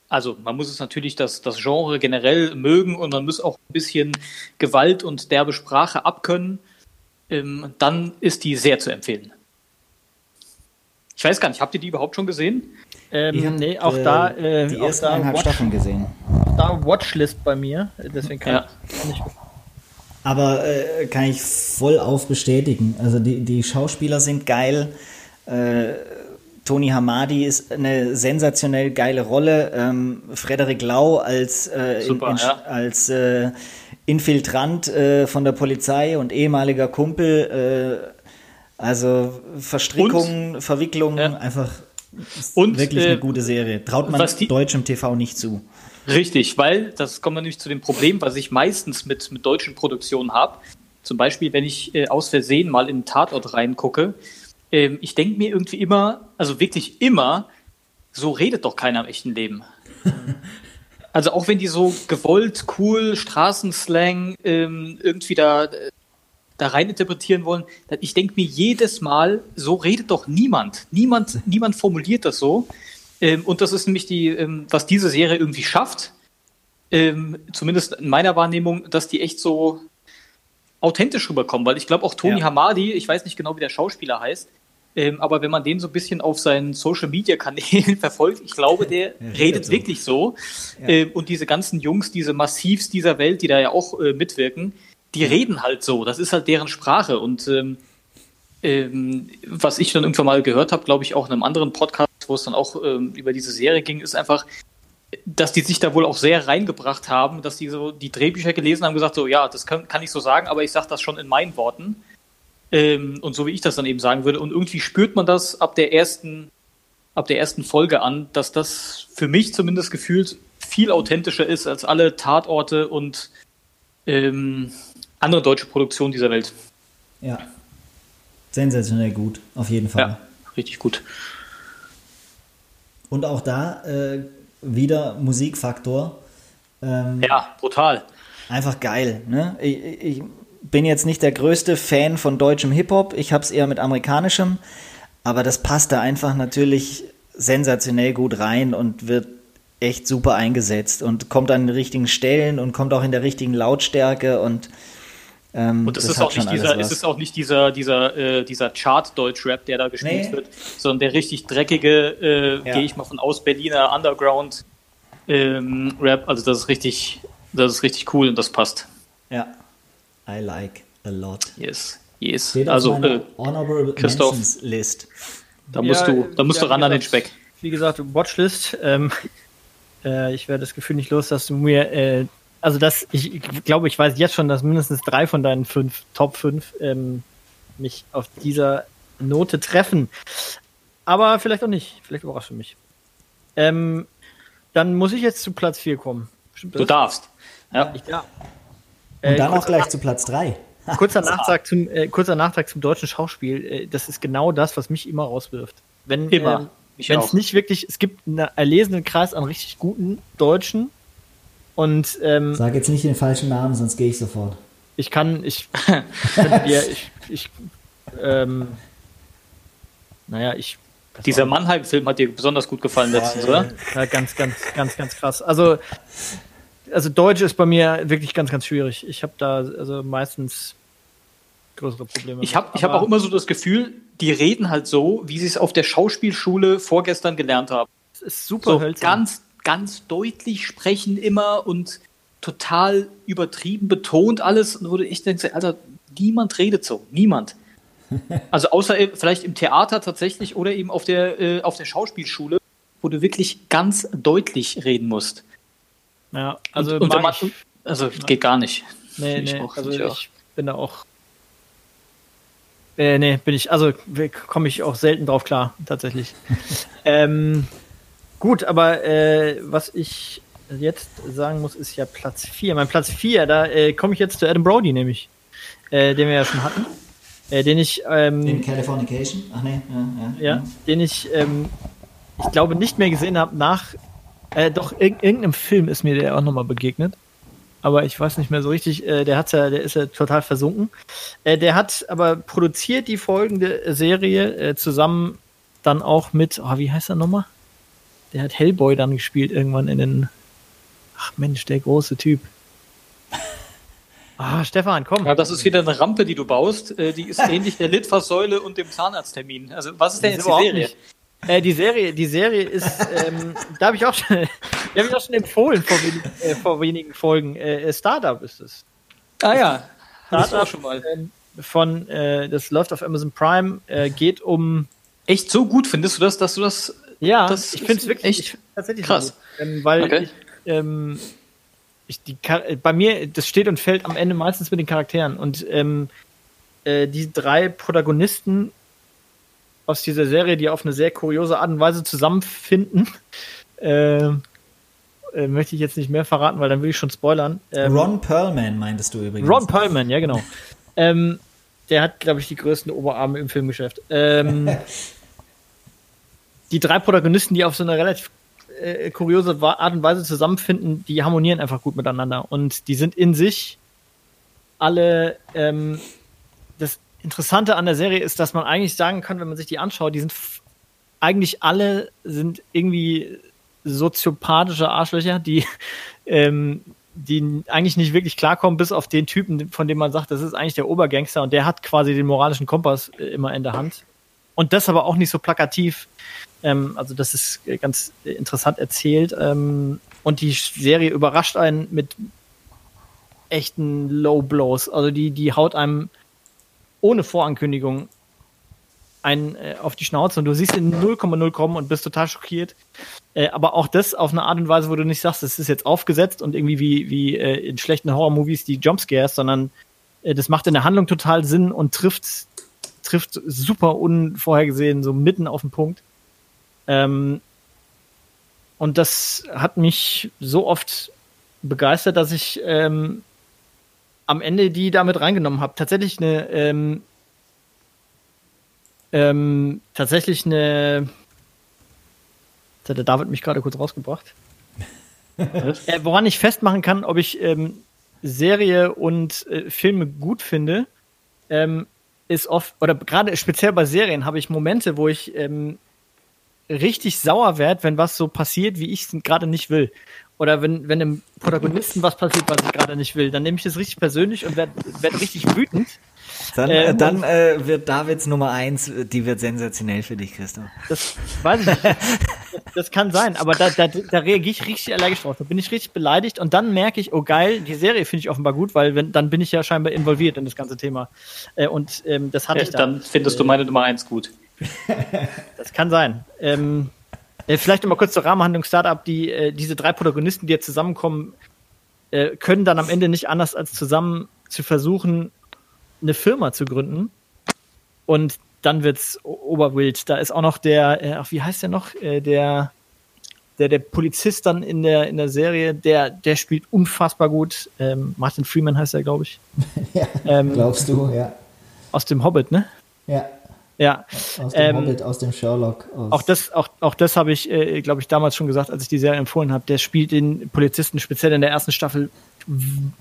also man muss es natürlich das, das Genre generell mögen und man muss auch ein bisschen Gewalt und derbe Sprache abkönnen. Ähm, dann ist die sehr zu empfehlen. Ich weiß gar nicht, habt ihr die überhaupt schon gesehen? Ähm, nee, auch äh, da. Äh, die ersten eineinhalb Staffeln gesehen. Auch da Watchlist bei mir, deswegen kann ja. ich nicht. Aber äh, kann ich voll auf bestätigen. Also die, die Schauspieler sind geil. Äh, Tony Hamadi ist eine sensationell geile Rolle. Ähm, Frederik Lau als, äh, Super, in, in, ja. als äh, Infiltrant äh, von der Polizei und ehemaliger Kumpel. Äh, also Verstrickungen, und, Verwicklungen, ja. einfach und, wirklich eine äh, gute Serie. Traut man die, deutschem TV nicht zu. Richtig, weil das kommt nämlich zu dem Problem, was ich meistens mit, mit deutschen Produktionen habe. Zum Beispiel, wenn ich äh, aus Versehen mal in einen Tatort reingucke, ähm, ich denke mir irgendwie immer, also wirklich immer, so redet doch keiner im echten Leben. *laughs* also auch wenn die so gewollt, cool, Straßenslang ähm, irgendwie da, da rein interpretieren wollen, ich denke mir jedes Mal, so redet doch niemand. Niemand, *laughs* niemand formuliert das so. Ähm, und das ist nämlich die, ähm, was diese Serie irgendwie schafft, ähm, zumindest in meiner Wahrnehmung, dass die echt so authentisch rüberkommen, weil ich glaube auch Tony ja. Hamadi, ich weiß nicht genau, wie der Schauspieler heißt, ähm, aber wenn man den so ein bisschen auf seinen Social Media Kanälen *laughs* verfolgt, ich glaube, der ja, redet so. wirklich so. Ja. Ähm, und diese ganzen Jungs, diese Massivs dieser Welt, die da ja auch äh, mitwirken, die ja. reden halt so. Das ist halt deren Sprache. Und ähm, ähm, was ich dann irgendwann mal gehört habe, glaube ich, auch in einem anderen Podcast, wo es dann auch ähm, über diese Serie ging, ist einfach, dass die sich da wohl auch sehr reingebracht haben, dass die so die Drehbücher gelesen haben, gesagt so, ja, das kann, kann ich so sagen, aber ich sage das schon in meinen Worten. Ähm, und so wie ich das dann eben sagen würde. Und irgendwie spürt man das ab der ersten, ab der ersten Folge an, dass das für mich zumindest gefühlt viel authentischer ist als alle Tatorte und ähm, andere deutsche Produktionen dieser Welt. Ja. Sensationell gut, auf jeden Fall. Ja, richtig gut. Und auch da äh, wieder Musikfaktor. Ähm, ja, brutal. Einfach geil. Ne? Ich, ich, bin jetzt nicht der größte Fan von deutschem Hip-Hop, ich habe es eher mit amerikanischem, aber das passt da einfach natürlich sensationell gut rein und wird echt super eingesetzt und kommt an den richtigen Stellen und kommt auch in der richtigen Lautstärke und ähm, und das ist, auch nicht dieser, es ist auch nicht dieser, dieser, äh, dieser Chart-Deutsch-Rap, der da gespielt nee. wird, sondern der richtig dreckige, äh, ja. gehe ich mal von aus, Berliner Underground-Rap. Ähm, also das ist richtig, das ist richtig cool und das passt. Ja, I like a lot. Yes, yes. Steht also äh, Honorable Christoph, List. Da musst ja, du, da musst ja, du ran an den Speck. Wie gesagt, Watchlist. Ähm, *laughs* äh, ich werde das Gefühl nicht los, dass du mir, äh, also das, ich, ich, glaube, ich weiß jetzt schon, dass mindestens drei von deinen fünf Top 5 ähm, mich auf dieser Note treffen. Aber vielleicht auch nicht. Vielleicht überrascht du mich. Ähm, dann muss ich jetzt zu Platz 4 kommen. du darfst. Ja. Ich, ja. Und dann äh, auch gleich zu Platz 3. *laughs* kurzer, *laughs* Nachtrag zum, äh, kurzer Nachtrag zum deutschen Schauspiel. Äh, das ist genau das, was mich immer rauswirft. Wenn immer. Äh, wenn es nicht wirklich, es gibt einen erlesenen Kreis an richtig guten Deutschen und ähm, sag jetzt nicht den falschen Namen, sonst gehe ich sofort. Ich kann, ich, *laughs* dir, ich, ich ähm, naja, ich dieser Mannheim-Film hat dir besonders gut gefallen letztens, oder? Ja, ganz, ganz, ganz, ganz krass. Also also Deutsch ist bei mir wirklich ganz, ganz schwierig. Ich habe da also meistens größere Probleme. Ich habe hab auch immer so das Gefühl, die reden halt so, wie sie es auf der Schauspielschule vorgestern gelernt haben. Das ist super so ganz, ganz deutlich sprechen immer und total übertrieben betont alles. Und wurde ich denke, Alter, niemand redet so. Niemand. *laughs* Also außer vielleicht im Theater tatsächlich oder eben auf der, äh, auf der Schauspielschule, wo du wirklich ganz deutlich reden musst. Ja, also, und, und man, also ja. geht gar nicht. Nee, nee, auch, also ich, ich bin da auch. Äh, nee, bin ich, also komme ich auch selten drauf klar, tatsächlich. *laughs* ähm, Gut, aber äh, was ich jetzt sagen muss, ist ja Platz 4. Mein Platz 4, da äh, komme ich jetzt zu Adam Brody nämlich, äh, den wir ja schon hatten. Äh, den ich. Ähm, In Californication? Ach nee, ja, ja. ja den ich, ähm, ich glaube, nicht mehr gesehen habe nach. Äh, doch, in, irgendeinem Film ist mir der auch nochmal begegnet. Aber ich weiß nicht mehr so richtig. Äh, der hat's ja, der ist ja total versunken. Äh, der hat aber produziert die folgende Serie äh, zusammen dann auch mit, oh, wie heißt er nochmal? Der hat Hellboy dann gespielt irgendwann in den. Ach Mensch, der große Typ. Ah, Stefan, komm. Ja, das ist wieder eine Rampe, die du baust. Äh, die ist *laughs* ähnlich der Litfaßsäule und dem Zahnarzttermin. Also, was ist denn jetzt die Serie? Äh, die Serie, die Serie ist, ähm, da habe ich auch schon, *laughs* die habe ich auch schon empfohlen vor, wenig, äh, vor wenigen Folgen. Äh, Startup ist es. Ah ja, Startup schon mal. Ähm, von, äh, das läuft auf Amazon Prime, äh, geht um. Echt so gut findest du das, dass du das? Ja, das ich finde es wirklich echt tatsächlich krass, so ähm, weil okay. ich, ähm, ich, die, bei mir, das steht und fällt am Ende meistens mit den Charakteren. Und ähm, äh, die drei Protagonisten aus dieser Serie, die auf eine sehr kuriose Art und Weise zusammenfinden, *laughs* äh, äh, möchte ich jetzt nicht mehr verraten, weil dann will ich schon spoilern. Ähm, Ron Perlman meintest du übrigens. Ron Perlman, ja genau. *laughs* ähm, der hat, glaube ich, die größten Oberarme im Filmgeschäft. Ähm, *laughs* die drei Protagonisten, die auf so eine relativ äh, kuriose Art und Weise zusammenfinden, die harmonieren einfach gut miteinander. Und die sind in sich alle. Ähm, Interessante an der Serie ist, dass man eigentlich sagen kann, wenn man sich die anschaut, die sind eigentlich alle sind irgendwie soziopathische Arschlöcher, die, *laughs* ähm, die eigentlich nicht wirklich klarkommen, bis auf den Typen, von dem man sagt, das ist eigentlich der Obergangster und der hat quasi den moralischen Kompass äh, immer in der Hand. Und das aber auch nicht so plakativ, ähm, also das ist äh, ganz interessant erzählt. Ähm, und die Serie überrascht einen mit echten Low Blows. Also die, die haut einem ohne Vorankündigung einen äh, auf die Schnauze und du siehst in 0,0 kommen und bist total schockiert. Äh, aber auch das auf eine Art und Weise, wo du nicht sagst, das ist jetzt aufgesetzt und irgendwie wie, wie äh, in schlechten Horror-Movies die Jumpscares, sondern äh, das macht in der Handlung total Sinn und trifft, trifft super unvorhergesehen, so mitten auf den Punkt. Ähm, und das hat mich so oft begeistert, dass ich ähm, am Ende die damit reingenommen habe. Tatsächlich eine ähm, ähm, tatsächlich eine. Jetzt hat der David mich gerade kurz rausgebracht. äh, woran ich festmachen kann, ob ich ähm, Serie und äh, Filme gut finde, ähm, ist oft, oder gerade speziell bei Serien habe ich Momente, wo ich ähm, richtig sauer werde, wenn was so passiert, wie ich es gerade nicht will. Oder wenn, wenn einem Protagonisten was passiert, was ich gerade nicht will, dann nehme ich das richtig persönlich und werde werd richtig wütend. Dann, äh, dann äh, wird Davids Nummer eins, die wird sensationell für dich, Christoph. Das weiß ich nicht. *laughs* das kann sein, aber da, da, da reagiere ich richtig allergisch drauf. Da bin ich richtig beleidigt und dann merke ich, oh geil, die Serie finde ich offenbar gut, weil wenn, dann bin ich ja scheinbar involviert in das ganze Thema. Äh, und ähm, das hatte ja, ich dann. Dann findest du meine Nummer eins gut. Das kann sein. Ähm, äh, vielleicht nochmal kurz zur Rahmenhandlung Startup. Die, äh, diese drei Protagonisten, die jetzt zusammenkommen, äh, können dann am Ende nicht anders als zusammen zu versuchen, eine Firma zu gründen. Und dann wird's oberwild. Da ist auch noch der, äh, ach, wie heißt der noch? Äh, der, der, der Polizist dann in der, in der Serie, der, der spielt unfassbar gut. Ähm, Martin Freeman heißt er, glaube ich. *laughs* ja, ähm, glaubst du, ja. Aus dem Hobbit, ne? Ja. Ja. Aus dem ähm, Hobbit, aus dem Sherlock. Aus auch das, auch, auch das habe ich, äh, glaube ich, damals schon gesagt, als ich die Serie empfohlen habe. Der spielt den Polizisten speziell in der ersten Staffel,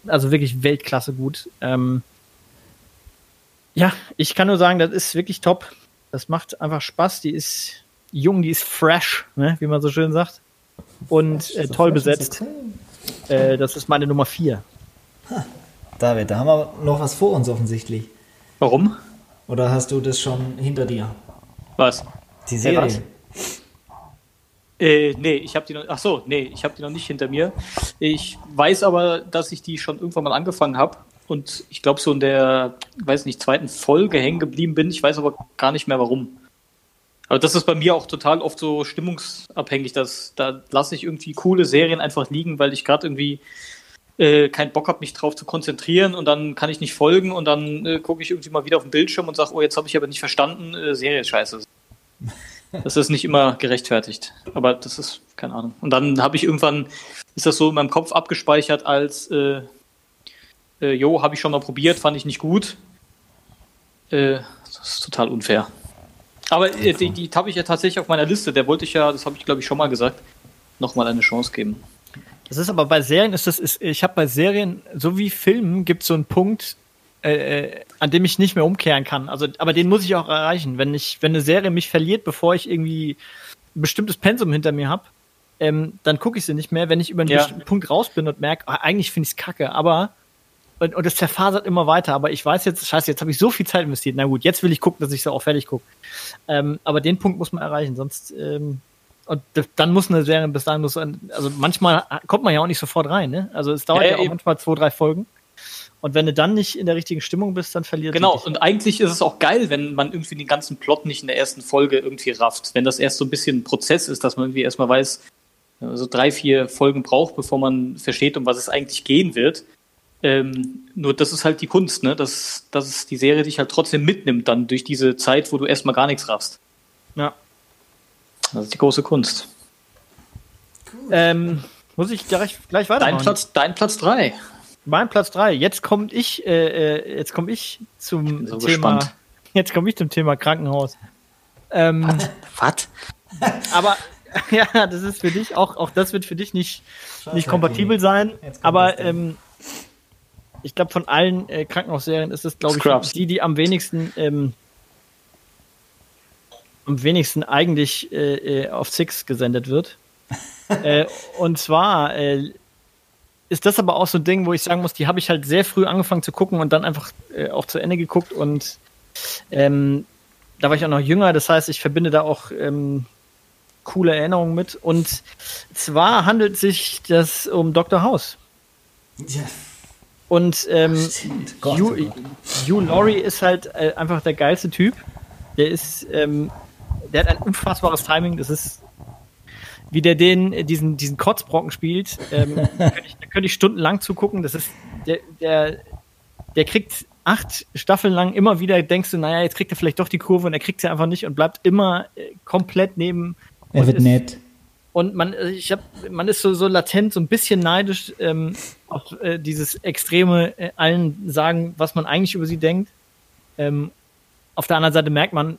also wirklich Weltklasse gut. Ähm, ja, ich kann nur sagen, das ist wirklich top. Das macht einfach Spaß. Die ist jung, die ist fresh, ne, wie man so schön sagt. Und äh, toll besetzt. Äh, das ist meine Nummer vier. Ha. David, da haben wir noch was vor uns offensichtlich. Warum? Oder hast du das schon hinter dir? Was? Die Serie. was? Äh, nee, ich habe die noch. Ach so, nee, ich habe die noch nicht hinter mir. Ich weiß aber, dass ich die schon irgendwann mal angefangen habe und ich glaube so in der, weiß nicht, zweiten Folge hängen geblieben bin. Ich weiß aber gar nicht mehr warum. Aber das ist bei mir auch total oft so stimmungsabhängig, dass da lasse ich irgendwie coole Serien einfach liegen, weil ich gerade irgendwie äh, keinen Bock habe, mich drauf zu konzentrieren und dann kann ich nicht folgen und dann äh, gucke ich irgendwie mal wieder auf den Bildschirm und sage, oh, jetzt habe ich aber nicht verstanden, äh, Serie ist scheiße. *laughs* Das ist nicht immer gerechtfertigt. Aber das ist, keine Ahnung. Und dann habe ich irgendwann, ist das so in meinem Kopf abgespeichert als, äh, äh, jo, habe ich schon mal probiert, fand ich nicht gut. Äh, das ist total unfair. Aber äh, die, die habe ich ja tatsächlich auf meiner Liste. Der wollte ich ja, das habe ich glaube ich schon mal gesagt, nochmal eine Chance geben. Das ist aber bei Serien, ist das, ist, ich habe bei Serien, so wie Filmen, gibt es so einen Punkt, äh, äh, an dem ich nicht mehr umkehren kann. Also, aber den muss ich auch erreichen. Wenn ich, wenn eine Serie mich verliert, bevor ich irgendwie ein bestimmtes Pensum hinter mir habe, ähm, dann gucke ich sie nicht mehr, wenn ich über einen ja. bestimmten Punkt raus bin und merke, ah, eigentlich finde ich es kacke, aber und, und das zerfasert immer weiter. Aber ich weiß jetzt, scheiße, jetzt habe ich so viel Zeit investiert. Na gut, jetzt will ich gucken, dass ich sie auch fertig gucke. Ähm, aber den Punkt muss man erreichen, sonst ähm, und dann muss eine Serie bis dahin also manchmal kommt man ja auch nicht sofort rein, ne? Also es dauert ja, ja auch eben. manchmal zwei, drei Folgen. Und wenn du dann nicht in der richtigen Stimmung bist, dann verliert Genau, und eigentlich ist es auch geil, wenn man irgendwie den ganzen Plot nicht in der ersten Folge irgendwie rafft. Wenn das erst so ein bisschen ein Prozess ist, dass man irgendwie erstmal weiß, also drei, vier Folgen braucht, bevor man versteht, um was es eigentlich gehen wird. Ähm, nur das ist halt die Kunst, ne? Dass, dass die Serie dich halt trotzdem mitnimmt dann durch diese Zeit, wo du erstmal gar nichts raffst. Ja. Das ist die große Kunst. Ähm, muss ich gleich, gleich weitermachen? Dein Platz, dein Platz drei. Mein Platz drei. Jetzt komme ich, äh, äh, jetzt komme ich zum so Thema. Gespannt. *laughs* Jetzt komme ich zum Thema Krankenhaus. Ähm, Was? *laughs* Aber *laughs* ja, das ist für dich auch, auch das wird für dich nicht, nicht kompatibel sein. Aber ähm, ich glaube, von allen äh, Krankenhausserien ist es, glaube ich, die, die am wenigsten ähm, am wenigsten eigentlich äh, äh auf Six gesendet wird. *laughs* äh, und zwar äh, ist das aber auch so ein Ding, wo ich sagen muss, die habe ich halt sehr früh angefangen zu gucken und dann einfach äh, auch zu Ende geguckt und ähm, da war ich auch noch jünger, das heißt, ich verbinde da auch ähm, coole Erinnerungen mit. Und zwar handelt sich das um Dr. House. Ja. Und ähm, Hugh, Hugh Laurie ist halt äh, einfach der geilste Typ. Der ist, ähm, der hat ein unfassbares Timing. Das ist wie der den, äh, diesen, diesen Kotzbrocken spielt, ähm, *laughs* da, könnte ich, da könnte ich stundenlang zugucken. Das ist, der, der, der kriegt acht Staffeln lang immer wieder, denkst du, naja, jetzt kriegt er vielleicht doch die Kurve und er kriegt sie einfach nicht und bleibt immer äh, komplett neben. Er wird ist, nett. Und man, äh, ich hab, man ist so, so latent, so ein bisschen neidisch ähm, auf äh, dieses extreme äh, allen sagen, was man eigentlich über sie denkt. Ähm, auf der anderen Seite merkt man,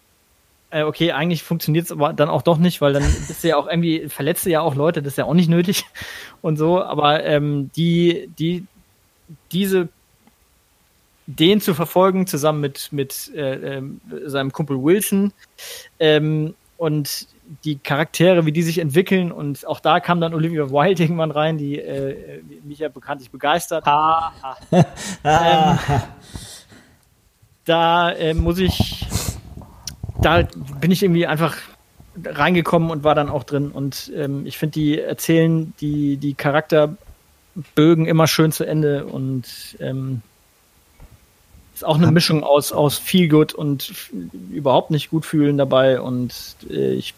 äh, okay, eigentlich funktioniert es aber dann auch doch nicht, weil dann *laughs* bist du ja auch irgendwie, verletzt du ja auch Leute, das ist ja auch nicht nötig *laughs* und so, aber ähm, die, die, diese, den zu verfolgen, zusammen mit, mit äh, äh, seinem Kumpel Wilson ähm, und die Charaktere, wie die sich entwickeln und auch da kam dann Olivia Wilde irgendwann rein, die äh, mich ja bekanntlich begeistert. Ha, ha. *laughs* ähm, da äh, muss ich da bin ich irgendwie einfach reingekommen und war dann auch drin. Und ähm, ich finde, die erzählen die, die Charakterbögen immer schön zu Ende und ähm, ist auch eine Mischung aus, aus viel gut und überhaupt nicht gut fühlen dabei. Und äh, ich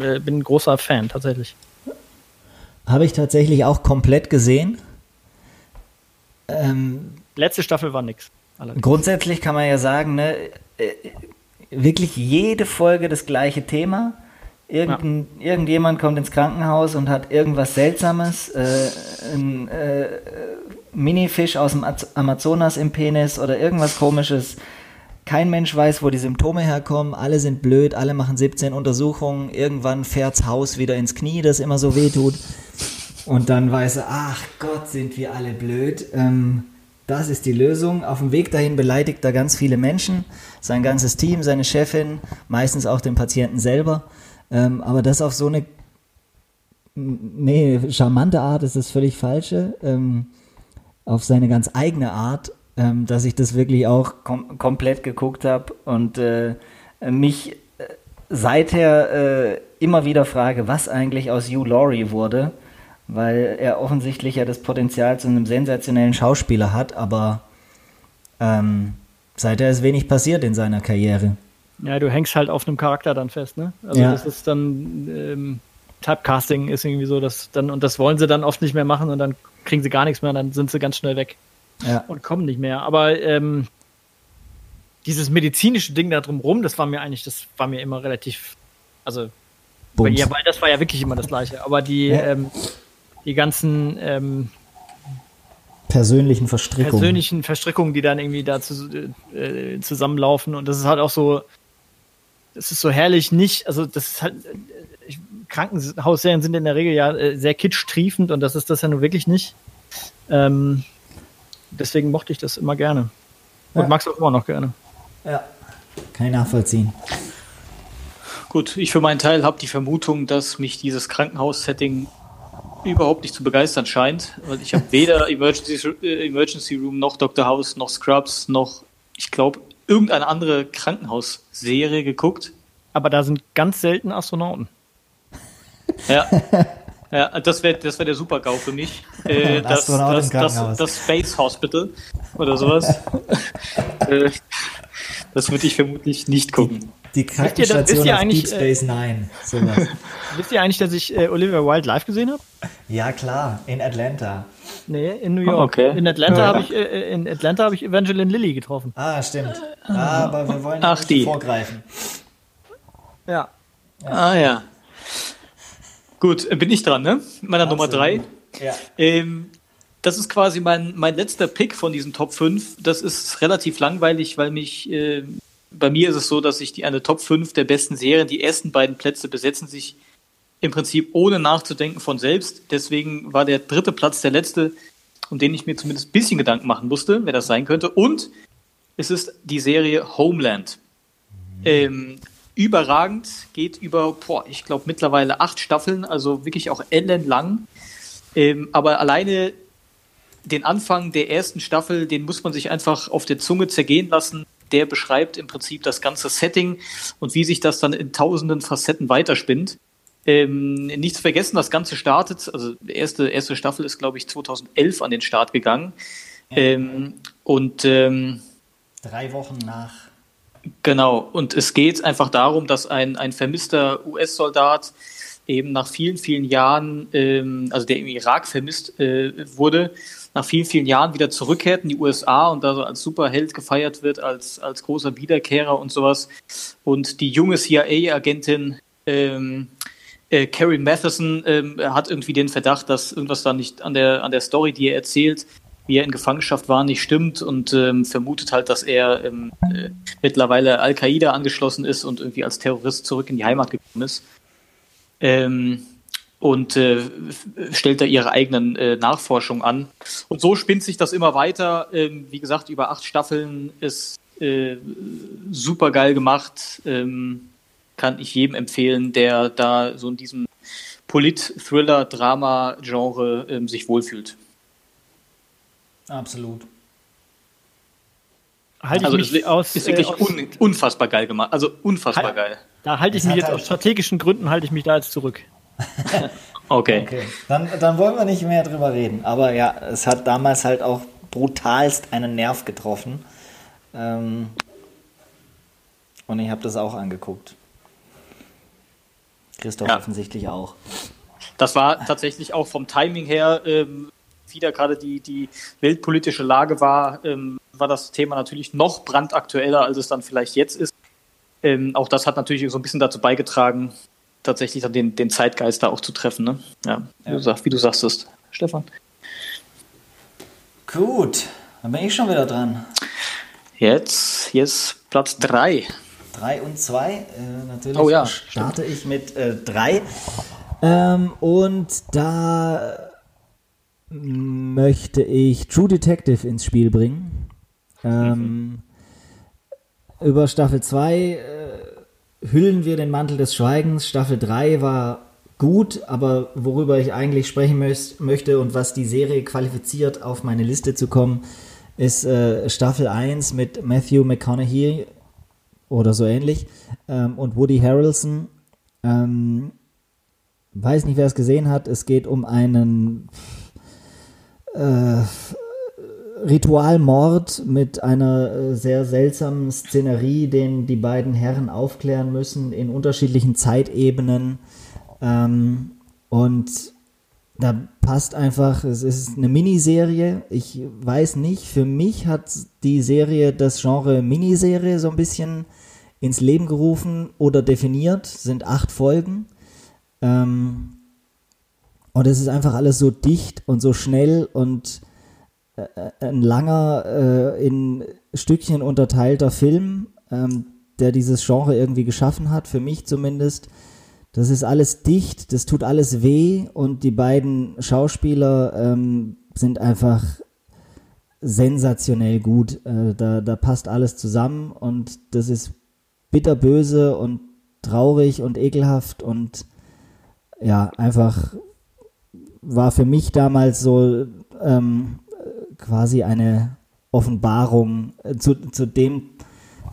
äh, bin ein großer Fan tatsächlich. Habe ich tatsächlich auch komplett gesehen. Ähm, Letzte Staffel war nix. Grundsätzlich kann man ja sagen, ne, äh, wirklich jede Folge das gleiche Thema. Irgend, ja. Irgendjemand kommt ins Krankenhaus und hat irgendwas Seltsames, äh, ein äh, Minifisch aus dem Amazonas im Penis oder irgendwas komisches. Kein Mensch weiß, wo die Symptome herkommen. Alle sind blöd, alle machen 17 Untersuchungen. Irgendwann fährt's Haus wieder ins Knie, das immer so weh tut. Und dann weiß er, ach Gott, sind wir alle blöd. Ähm, das ist die Lösung. Auf dem Weg dahin beleidigt er ganz viele Menschen, sein ganzes Team, seine Chefin, meistens auch den Patienten selber. Ähm, aber das auf so eine, nee, charmante Art ist das völlig falsche. Ähm, auf seine ganz eigene Art, ähm, dass ich das wirklich auch kom komplett geguckt habe und äh, mich äh, seither äh, immer wieder frage, was eigentlich aus Hugh Laurie wurde weil er offensichtlich ja das Potenzial zu einem sensationellen Schauspieler hat, aber ähm, seither ist wenig passiert in seiner Karriere. Ja, du hängst halt auf einem Charakter dann fest, ne? Also ja. das ist dann ähm, Typecasting ist irgendwie so, dass dann und das wollen sie dann oft nicht mehr machen und dann kriegen sie gar nichts mehr und dann sind sie ganz schnell weg ja. und kommen nicht mehr. Aber ähm, dieses medizinische Ding da drumrum, das war mir eigentlich, das war mir immer relativ Also, weil, ja, weil das war ja wirklich immer das Gleiche. Aber die, ja. ähm, die ganzen ähm, persönlichen Verstrickungen. Persönlichen Verstrickungen, die dann irgendwie da zu, äh, zusammenlaufen. Und das ist halt auch so, das ist so herrlich nicht, also das ist halt, äh, Krankenhausserien sind in der Regel ja äh, sehr kitschtriefend und das ist das ja nun wirklich nicht. Ähm, deswegen mochte ich das immer gerne. Und ja. magst auch immer noch gerne. Ja, kann ich nachvollziehen. Gut, ich für meinen Teil habe die Vermutung, dass mich dieses Krankenhaus-Setting überhaupt nicht zu begeistern scheint, weil ich habe weder *laughs* Emergency, äh, Emergency Room noch Dr. House noch Scrubs noch, ich glaube, irgendeine andere Krankenhausserie geguckt. Aber da sind ganz selten Astronauten. *laughs* Ja. Ja, das wäre das wär der Super-GAU für mich. *laughs* Äh, das, das, das, das, Space Hospital oder sowas. äh, das würde ich vermutlich nicht gucken. Die Krankenstation auf Deep Space Nine. Sowas. *laughs* wisst ihr eigentlich, dass ich äh, Olivia Wilde live gesehen habe? Ja, klar. In Atlanta. Nee, in New York. Oh, okay. In Atlanta ja. habe ich, äh, in Atlanta hab ich Evangeline Lilly getroffen. Ah, stimmt. Ah, aber wir wollen Ach, nicht vorgreifen. Ja. ja. Ah, ja. Gut, bin ich dran, ne? Meiner Nummer drei. Ja. Ähm, das ist quasi mein, mein letzter Pick von diesen Top 5. Das ist relativ langweilig, weil mich äh, bei mir ist es so, dass ich die eine Top 5 der besten Serien, die ersten beiden Plätze besetzen sich im Prinzip ohne nachzudenken von selbst. Deswegen war der dritte Platz der letzte, um den ich mir zumindest ein bisschen Gedanken machen musste, wer das sein könnte. Und es ist die Serie Homeland. Mhm. Ähm, überragend, geht über, boah, ich glaube mittlerweile acht Staffeln, also wirklich auch ellenlang. Ähm, aber alleine den Anfang der ersten Staffel, den muss man sich einfach auf der Zunge zergehen lassen der beschreibt im Prinzip das ganze Setting und wie sich das dann in tausenden Facetten weiterspinnt. Ähm, nichts vergessen, das Ganze startet, also die erste, erste Staffel ist, glaube ich, 2011 an den Start gegangen. Ja. Ähm, und ähm, drei Wochen nach. Genau, und es geht einfach darum, dass ein, ein vermisster US-Soldat eben nach vielen, vielen Jahren, ähm, also der im Irak vermisst äh, wurde, nach vielen, vielen Jahren wieder zurückkehrt in die USA und da so als Superheld gefeiert wird, als, als großer Wiederkehrer und sowas. Und die junge CIA-Agentin ähm, äh, Carrie Matheson ähm, hat irgendwie den Verdacht, dass irgendwas da nicht an der, an der Story, die er erzählt, wie er in Gefangenschaft war, nicht stimmt und ähm, vermutet halt, dass er ähm, äh, mittlerweile Al-Qaida angeschlossen ist und irgendwie als Terrorist zurück in die Heimat gekommen ist. Ähm, und äh, stellt da ihre eigenen äh, Nachforschungen an. Und so spinnt sich das immer weiter. Ähm, wie gesagt, über acht Staffeln ist äh, super geil gemacht. Ähm, kann ich jedem empfehlen, der da so in diesem Polit-Thriller-Drama-Genre ähm, sich wohlfühlt. Absolut. Halte also ich mich ist, aus, ist wirklich äh, un, unfassbar geil gemacht. Also unfassbar halt, geil. Da halte ich mich jetzt halt aus strategischen Gründen halte ich mich da jetzt zurück. Okay. *laughs* okay. Dann, dann wollen wir nicht mehr drüber reden. Aber ja, es hat damals halt auch brutalst einen Nerv getroffen. Ähm, und ich habe das auch angeguckt. Christoph ja. offensichtlich auch. Das war tatsächlich auch vom Timing her, ähm, wieder gerade die, die weltpolitische Lage war, ähm, war das Thema natürlich noch brandaktueller, als es dann vielleicht jetzt ist. Ähm, auch das hat natürlich so ein bisschen dazu beigetragen, tatsächlich dann den, den Zeitgeist da auch zu treffen. Ne? Ja, wie, ja. Du, sag, wie du sagst, Stefan. Gut, dann bin ich schon wieder dran. Jetzt, jetzt Platz 3. 3 und 2. Äh, natürlich oh, ja. starte Stimmt. ich mit 3. Äh, ähm, und da möchte ich True Detective ins Spiel bringen. Ähm, mhm. Über Staffel 2 äh, hüllen wir den Mantel des Schweigens. Staffel 3 war gut, aber worüber ich eigentlich sprechen möchte und was die Serie qualifiziert, auf meine Liste zu kommen, ist äh, Staffel 1 mit Matthew McConaughey oder so ähnlich ähm, und Woody Harrelson. Ähm, weiß nicht, wer es gesehen hat. Es geht um einen äh, Ritualmord mit einer äh, sehr seltsamen Szenerie, den die beiden Herren aufklären müssen in unterschiedlichen Zeitebenen. Ähm, und da passt einfach, es ist eine Miniserie. Ich weiß nicht, für mich hat die Serie das Genre Miniserie so ein bisschen ins Leben gerufen oder definiert, sind acht Folgen. Ähm, und es ist einfach alles so dicht und so schnell und ein langer, äh, in Stückchen unterteilter Film, ähm, der dieses Genre irgendwie geschaffen hat, für mich zumindest. Das ist alles dicht, das tut alles weh und die beiden Schauspieler ähm, sind einfach sensationell gut. Äh, da, da passt alles zusammen und das ist bitterböse und traurig und ekelhaft und ja, einfach war für mich damals so ähm, quasi eine Offenbarung äh, zu, zu dem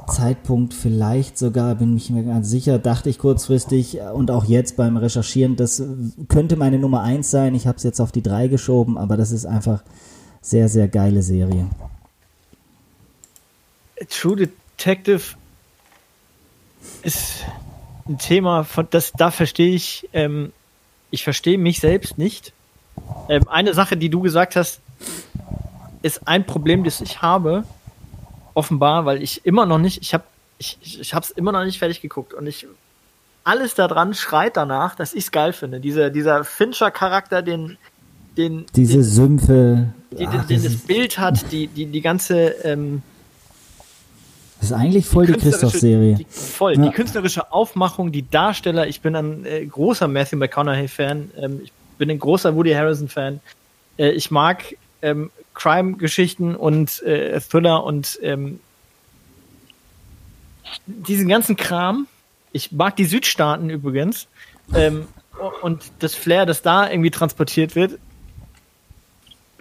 Zeitpunkt vielleicht sogar, bin ich mir ganz sicher, dachte ich kurzfristig äh, und auch jetzt beim Recherchieren, das könnte meine Nummer eins sein. Ich habe es jetzt auf die drei geschoben, aber das ist einfach sehr, sehr geile Serie. True Detective ist ein Thema, von das da verstehe ich, ähm, ich verstehe mich selbst nicht. Ähm, eine Sache, die du gesagt hast, ist ein Problem, das ich habe, offenbar, weil ich immer noch nicht, ich habe ich, ich habe es immer noch nicht fertig geguckt und ich alles daran schreit danach, dass ich es geil finde. Dieser, dieser Fincher-Charakter, den, den. Diese den, Sümpfe. Die, Ach, den, das, das Bild hat, die, die, die ganze. Ähm, das ist eigentlich voll die, die Christoph-Serie. Voll. Ja. Die künstlerische Aufmachung, die Darsteller. Ich bin ein äh, großer Matthew McConaughey-Fan. Ähm, ich bin ein großer Woody Harrison-Fan. Äh, ich mag ähm, Crime-Geschichten und äh, Thriller und ähm, diesen ganzen Kram. Ich mag die Südstaaten übrigens. Ähm, und das Flair, das da irgendwie transportiert wird.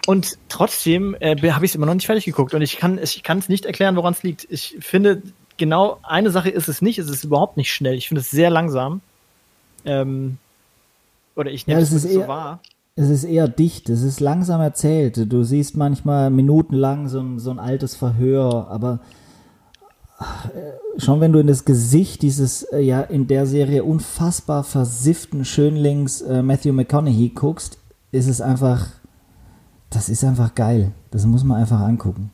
Und trotzdem äh, habe ich es immer noch nicht fertig geguckt. Und ich kann es nicht erklären, woran es liegt. Ich finde, genau eine Sache ist es nicht. Es ist überhaupt nicht schnell. Ich finde es sehr langsam. Ähm, oder ich nehme ja, es ist so wahr es ist eher dicht, es ist langsam erzählt. Du siehst manchmal minutenlang so ein, so ein altes Verhör, aber äh, schon wenn du in das Gesicht dieses äh, ja in der Serie unfassbar versifften Schönlings äh, Matthew McConaughey guckst, ist es einfach, das ist einfach geil. Das muss man einfach angucken.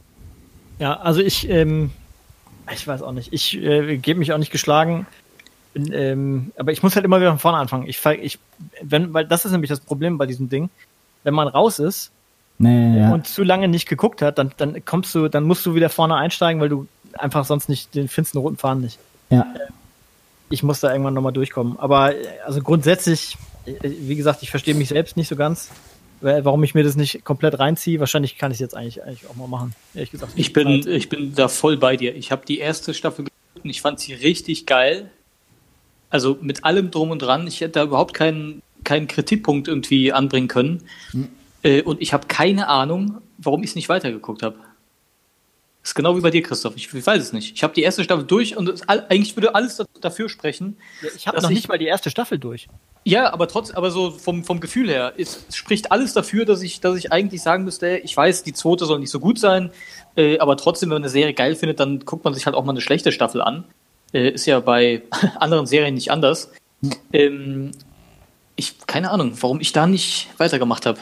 Ja, also ich, ähm, ich weiß auch nicht. Ich äh, gebe mich auch nicht geschlagen ähm, aber ich muss halt immer wieder von vorne anfangen. Ich, ich, wenn, weil das ist nämlich das Problem bei diesem Ding. Wenn man raus ist nee, ja. und zu lange nicht geguckt hat, dann, dann kommst du, dann musst du wieder vorne einsteigen, weil du einfach sonst nicht den findest einen roten Faden nicht. Ja. Ich muss da irgendwann nochmal durchkommen. Aber also grundsätzlich, wie gesagt, ich verstehe mich selbst nicht so ganz, warum ich mir das nicht komplett reinziehe. Wahrscheinlich kann ich es jetzt eigentlich, eigentlich auch mal machen. Ehrlich gesagt. Ich bin, ich bin da voll bei dir. Ich habe die erste Staffel geguckt und ich fand sie richtig geil. Also mit allem drum und dran. Ich hätte da überhaupt keinen, keinen Kritikpunkt irgendwie anbringen können. Hm. Äh, und ich habe keine Ahnung, warum ich es nicht weitergeguckt habe. Das ist genau wie bei dir, Christoph. Ich, ich weiß es nicht. Ich habe die erste Staffel durch und es, eigentlich würde alles dafür sprechen. Ja, ich habe noch nicht mal die erste Staffel durch. Ja, aber trotz, aber so vom, vom Gefühl her, es spricht alles dafür, dass ich, dass ich eigentlich sagen müsste, ich weiß, die zweite soll nicht so gut sein, äh, aber trotzdem, wenn man eine Serie geil findet, dann guckt man sich halt auch mal eine schlechte Staffel an. Äh, ist ja bei *laughs* anderen Serien nicht anders. Ähm, ich, keine Ahnung, warum ich da nicht weitergemacht habe.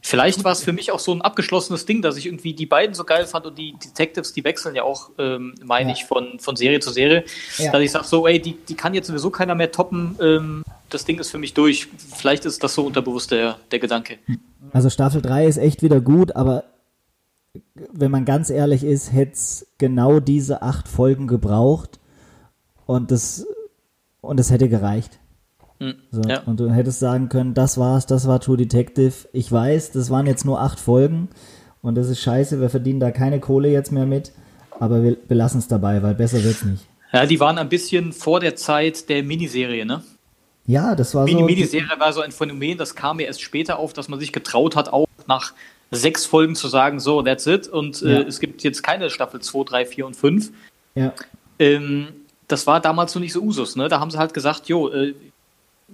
Vielleicht war es für mich auch so ein abgeschlossenes Ding, dass ich irgendwie die beiden so geil fand und die Detectives, die wechseln ja auch, ähm, meine ja. ich, von, von Serie zu Serie. Ja. Dass ich sage so, ey, die, die kann jetzt sowieso keiner mehr toppen. Ähm, das Ding ist für mich durch. Vielleicht ist das so unterbewusst der, der Gedanke. Also Staffel 3 ist echt wieder gut, aber wenn man ganz ehrlich ist, hätte es genau diese acht Folgen gebraucht und das und es hätte gereicht. Hm, so, ja. Und du hättest sagen können, das war's, das war True Detective. Ich weiß, das waren jetzt nur acht Folgen und das ist scheiße, wir verdienen da keine Kohle jetzt mehr mit, aber wir belassen es dabei, weil besser wird's nicht. Ja, die waren ein bisschen vor der Zeit der Miniserie, ne? Ja, das war Mini so. Miniserie war so ein Phänomen, das kam ja erst später auf, dass man sich getraut hat, auch nach sechs Folgen zu sagen, so, that's it. Und äh, ja. äh, es gibt jetzt keine Staffel 2, 3, 4 und 5. Ja. Ähm, das war damals noch nicht so Usus. Ne? Da haben sie halt gesagt, jo, äh,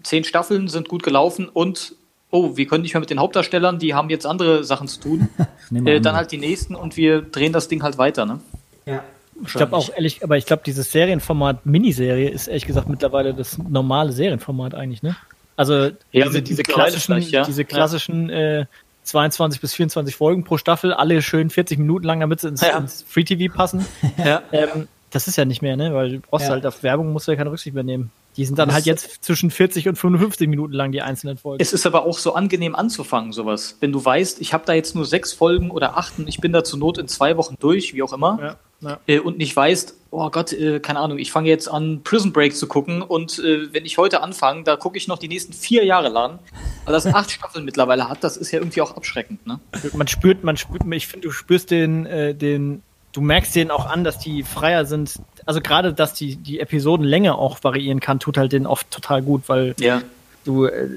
zehn Staffeln sind gut gelaufen und oh, wir können nicht mehr mit den Hauptdarstellern, die haben jetzt andere Sachen zu tun. *laughs* äh, dann halt die nächsten und wir drehen das Ding halt weiter. Ne? Ja. Ich glaube auch ehrlich, aber ich glaube, dieses Serienformat Miniserie ist ehrlich gesagt mittlerweile das normale Serienformat eigentlich, ne? Also ja, diese, diese klassischen, ja. diese klassischen äh, 22 bis 24 Folgen pro Staffel, alle schön 40 Minuten lang, damit sie ins, ja. ins Free TV passen. ja. Ähm, das ist ja nicht mehr, ne? Weil du brauchst ja. halt auf Werbung musst du ja keine Rücksicht mehr nehmen. Die sind dann halt jetzt zwischen 40 und 55 Minuten lang, die einzelnen Folgen. Es ist aber auch so angenehm anzufangen, sowas. Wenn du weißt, ich habe da jetzt nur sechs Folgen oder acht und ich bin da zur Not in zwei Wochen durch, wie auch immer. Ja, ja. Äh, und nicht weißt, oh Gott, äh, keine Ahnung, ich fange jetzt an, Prison Break zu gucken und äh, wenn ich heute anfange, da gucke ich noch die nächsten vier Jahre lang. Weil das acht *laughs* Staffeln mittlerweile hat, das ist ja irgendwie auch abschreckend, ne? Man spürt, man spürt, ich finde, du spürst den, äh, den du merkst denen auch an, dass die freier sind. Also gerade, dass die, die Episodenlänge auch variieren kann, tut halt denen oft total gut, weil ja. du äh,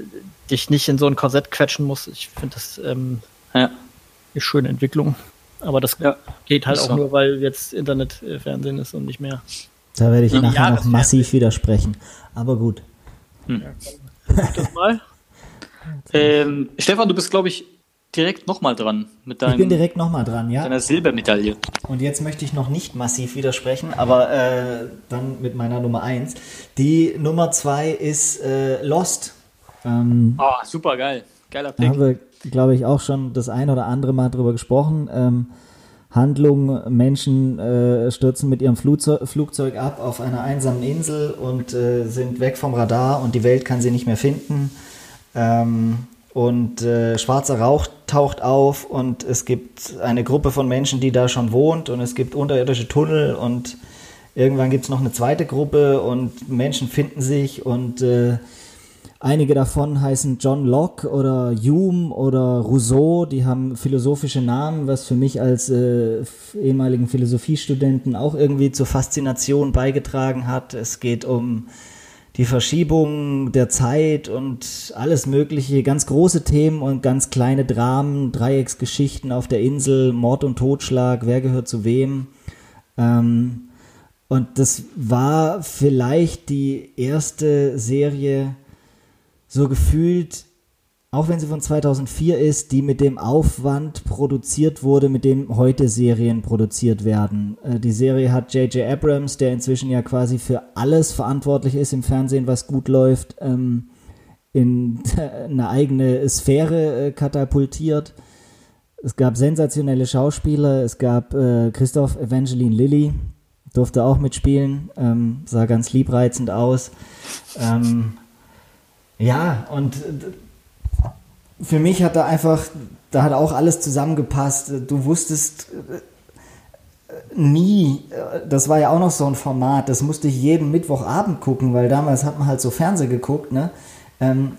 dich nicht in so ein Korsett quetschen musst. Ich finde das ähm, ja. eine schöne Entwicklung. Aber das ja. geht halt auch so. nur, weil jetzt Internetfernsehen ist und nicht mehr. Da werde ich ja, nachher noch massiv widersprechen. Aber gut. Hm. Ja, das mal. *laughs* ähm, Stefan, du bist, glaube ich, direkt nochmal dran mit deinem, Ich bin direkt nochmal dran, ja. Deiner Silbermedaille. Und jetzt möchte ich noch nicht massiv widersprechen, aber äh, dann mit meiner Nummer 1. Die Nummer 2 ist äh, Lost. Ähm, oh, super geil. Geiler Pick. Da haben wir, glaube ich, auch schon das ein oder andere Mal drüber gesprochen. Ähm, Handlung, Menschen äh, stürzen mit ihrem Flugzeug, Flugzeug, ab auf einer einsamen Insel und äh, sind weg vom Radar und die Welt kann sie nicht mehr finden. Ähm, und äh, schwarzer Rauch taucht auf und es gibt eine Gruppe von Menschen, die da schon wohnt und es gibt unterirdische Tunnel und irgendwann gibt es noch eine zweite Gruppe und Menschen finden sich und äh, einige davon heißen John Locke oder Hume oder Rousseau, die haben philosophische Namen, was für mich als äh, ehemaligen Philosophiestudenten auch irgendwie zur Faszination beigetragen hat. Es geht um die Verschiebung der Zeit und alles Mögliche, ganz große Themen und ganz kleine Dramen, Dreiecksgeschichten auf der Insel, Mord und Totschlag, wer gehört zu wem. Ähm, und das war vielleicht die erste Serie, so gefühlt auch wenn sie von 2004 ist, die mit dem Aufwand produziert wurde, mit dem heute Serien produziert werden. Äh, die Serie hat J.J. Abrams, der inzwischen ja quasi für alles verantwortlich ist im Fernsehen, was gut läuft, ähm, in *laughs* eine eigene Sphäre äh, katapultiert. Es gab sensationelle Schauspieler, es gab äh, Christoph Evangeline Lilly, durfte auch mitspielen, ähm, sah ganz liebreizend aus. Ähm, ja, und für mich hat da einfach, da hat auch alles zusammengepasst. Du wusstest äh, nie, äh, das war ja auch noch so ein Format, das musste ich jeden Mittwochabend gucken, weil damals hat man halt so Fernsehen geguckt, ne? Ähm,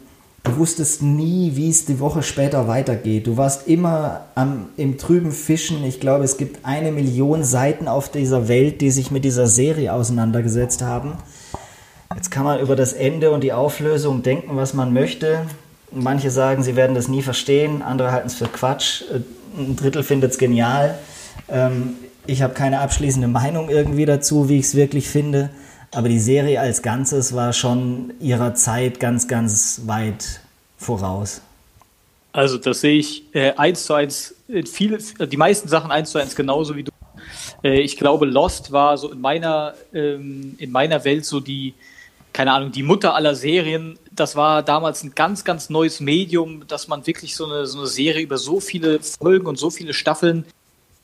du wusstest nie, wie es die Woche später weitergeht. Du warst immer am, im trüben Fischen. Ich glaube, es gibt eine Million Seiten auf dieser Welt, die sich mit dieser Serie auseinandergesetzt haben. Jetzt kann man über das Ende und die Auflösung denken, was man möchte. Manche sagen, sie werden das nie verstehen, andere halten es für Quatsch, ein Drittel findet es genial. Ähm, ich habe keine abschließende Meinung irgendwie dazu, wie ich es wirklich finde, aber die Serie als Ganzes war schon ihrer Zeit ganz, ganz weit voraus. Also das sehe ich äh, eins zu eins, äh, viele, die meisten Sachen eins zu eins genauso wie du. Äh, ich glaube, Lost war so in meiner, ähm, in meiner Welt so die, keine Ahnung, die Mutter aller Serien. Das war damals ein ganz, ganz neues Medium, dass man wirklich so eine, so eine Serie über so viele Folgen und so viele Staffeln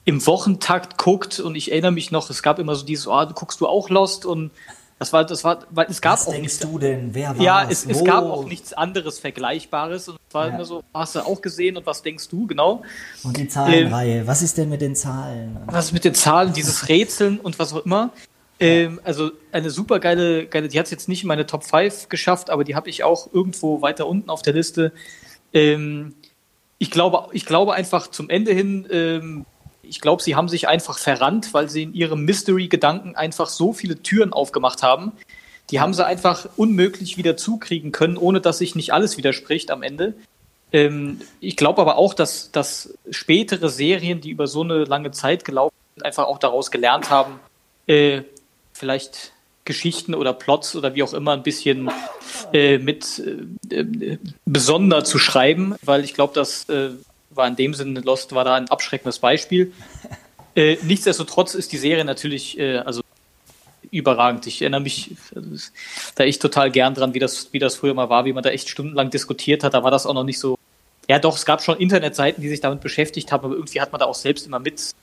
im Wochentakt guckt. Und ich erinnere mich noch, es gab immer so dieses, oh, guckst du auch Lost? Und das war, das war, weil es gab Was auch denkst nichts, du denn? Wer war Ja, es, es, gab auch nichts anderes Vergleichbares. Und es war ja. immer so, hast du auch gesehen und was denkst du, genau? Und die Zahlenreihe, ähm, was ist denn mit den Zahlen? Was mit den Zahlen, dieses Rätseln und was auch immer. Ähm, also eine super geile, geile die hat es jetzt nicht in meine Top 5 geschafft, aber die habe ich auch irgendwo weiter unten auf der Liste. Ähm, ich, glaube, ich glaube einfach zum Ende hin, ähm, ich glaube, sie haben sich einfach verrannt, weil sie in ihrem Mystery-Gedanken einfach so viele Türen aufgemacht haben. Die haben sie einfach unmöglich wieder zukriegen können, ohne dass sich nicht alles widerspricht am Ende. Ähm, ich glaube aber auch, dass, dass spätere Serien, die über so eine lange Zeit gelaufen sind, einfach auch daraus gelernt haben, äh, vielleicht Geschichten oder Plots oder wie auch immer ein bisschen äh, mit äh, äh, besonder zu schreiben, weil ich glaube, das äh, war in dem Sinne, Lost war da ein abschreckendes Beispiel. Äh, nichtsdestotrotz ist die Serie natürlich äh, also überragend. Ich erinnere mich da echt total gern dran, wie das, wie das früher mal war, wie man da echt stundenlang diskutiert hat. Da war das auch noch nicht so. Ja, doch, es gab schon Internetseiten, die sich damit beschäftigt haben, aber irgendwie hat man da auch selbst immer mit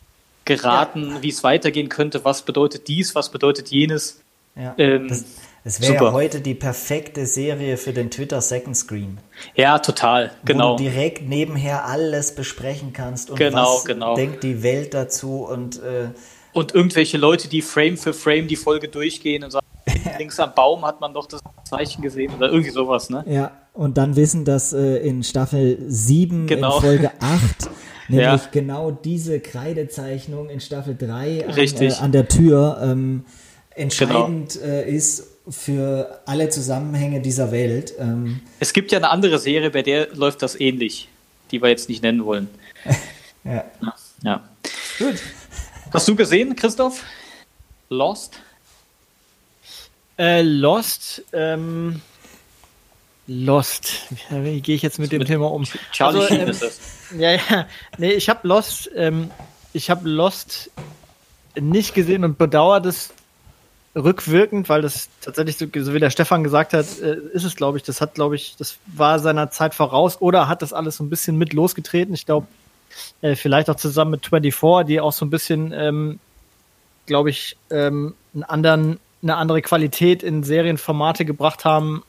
geraten, ja. wie es weitergehen könnte, was bedeutet dies, was bedeutet jenes. Ja, ähm, das, das wäre ja heute die perfekte Serie für den Twitter Second Screen. Ja, total, genau. Wo du direkt nebenher alles besprechen kannst und genau, was genau. denkt die Welt dazu und äh, und irgendwelche Leute, die Frame für Frame die Folge durchgehen und sagen, *laughs* links am Baum hat man doch das Zeichen gesehen oder irgendwie sowas, ne? Ja, und dann wissen, dass äh, in Staffel 7 genau. in Folge *laughs* 8 nämlich ja. genau diese Kreidezeichnung in Staffel 3 an, äh, an der Tür ähm, entscheidend genau. äh, ist für alle Zusammenhänge dieser Welt. Ähm, es gibt ja eine andere Serie, bei der läuft das ähnlich, die wir jetzt nicht nennen wollen. *laughs* ja. ja. Gut. Hast du gesehen, Christoph? Lost? Äh, Lost, ähm, Lost. Wie gehe ich jetzt mit dem mit Thema um? Charlie also, ähm, ist das. Ja, ja. Nee, ich habe Lost, ähm, ich habe Lost nicht gesehen und bedauere das rückwirkend, weil das tatsächlich, so, so wie der Stefan gesagt hat, äh, ist es, glaube ich, das hat, glaube ich, das war seiner Zeit voraus oder hat das alles so ein bisschen mit losgetreten. Ich glaube, äh, vielleicht auch zusammen mit 24, die auch so ein bisschen, ähm, glaube ich, ähm, einen anderen, eine andere Qualität in Serienformate gebracht haben,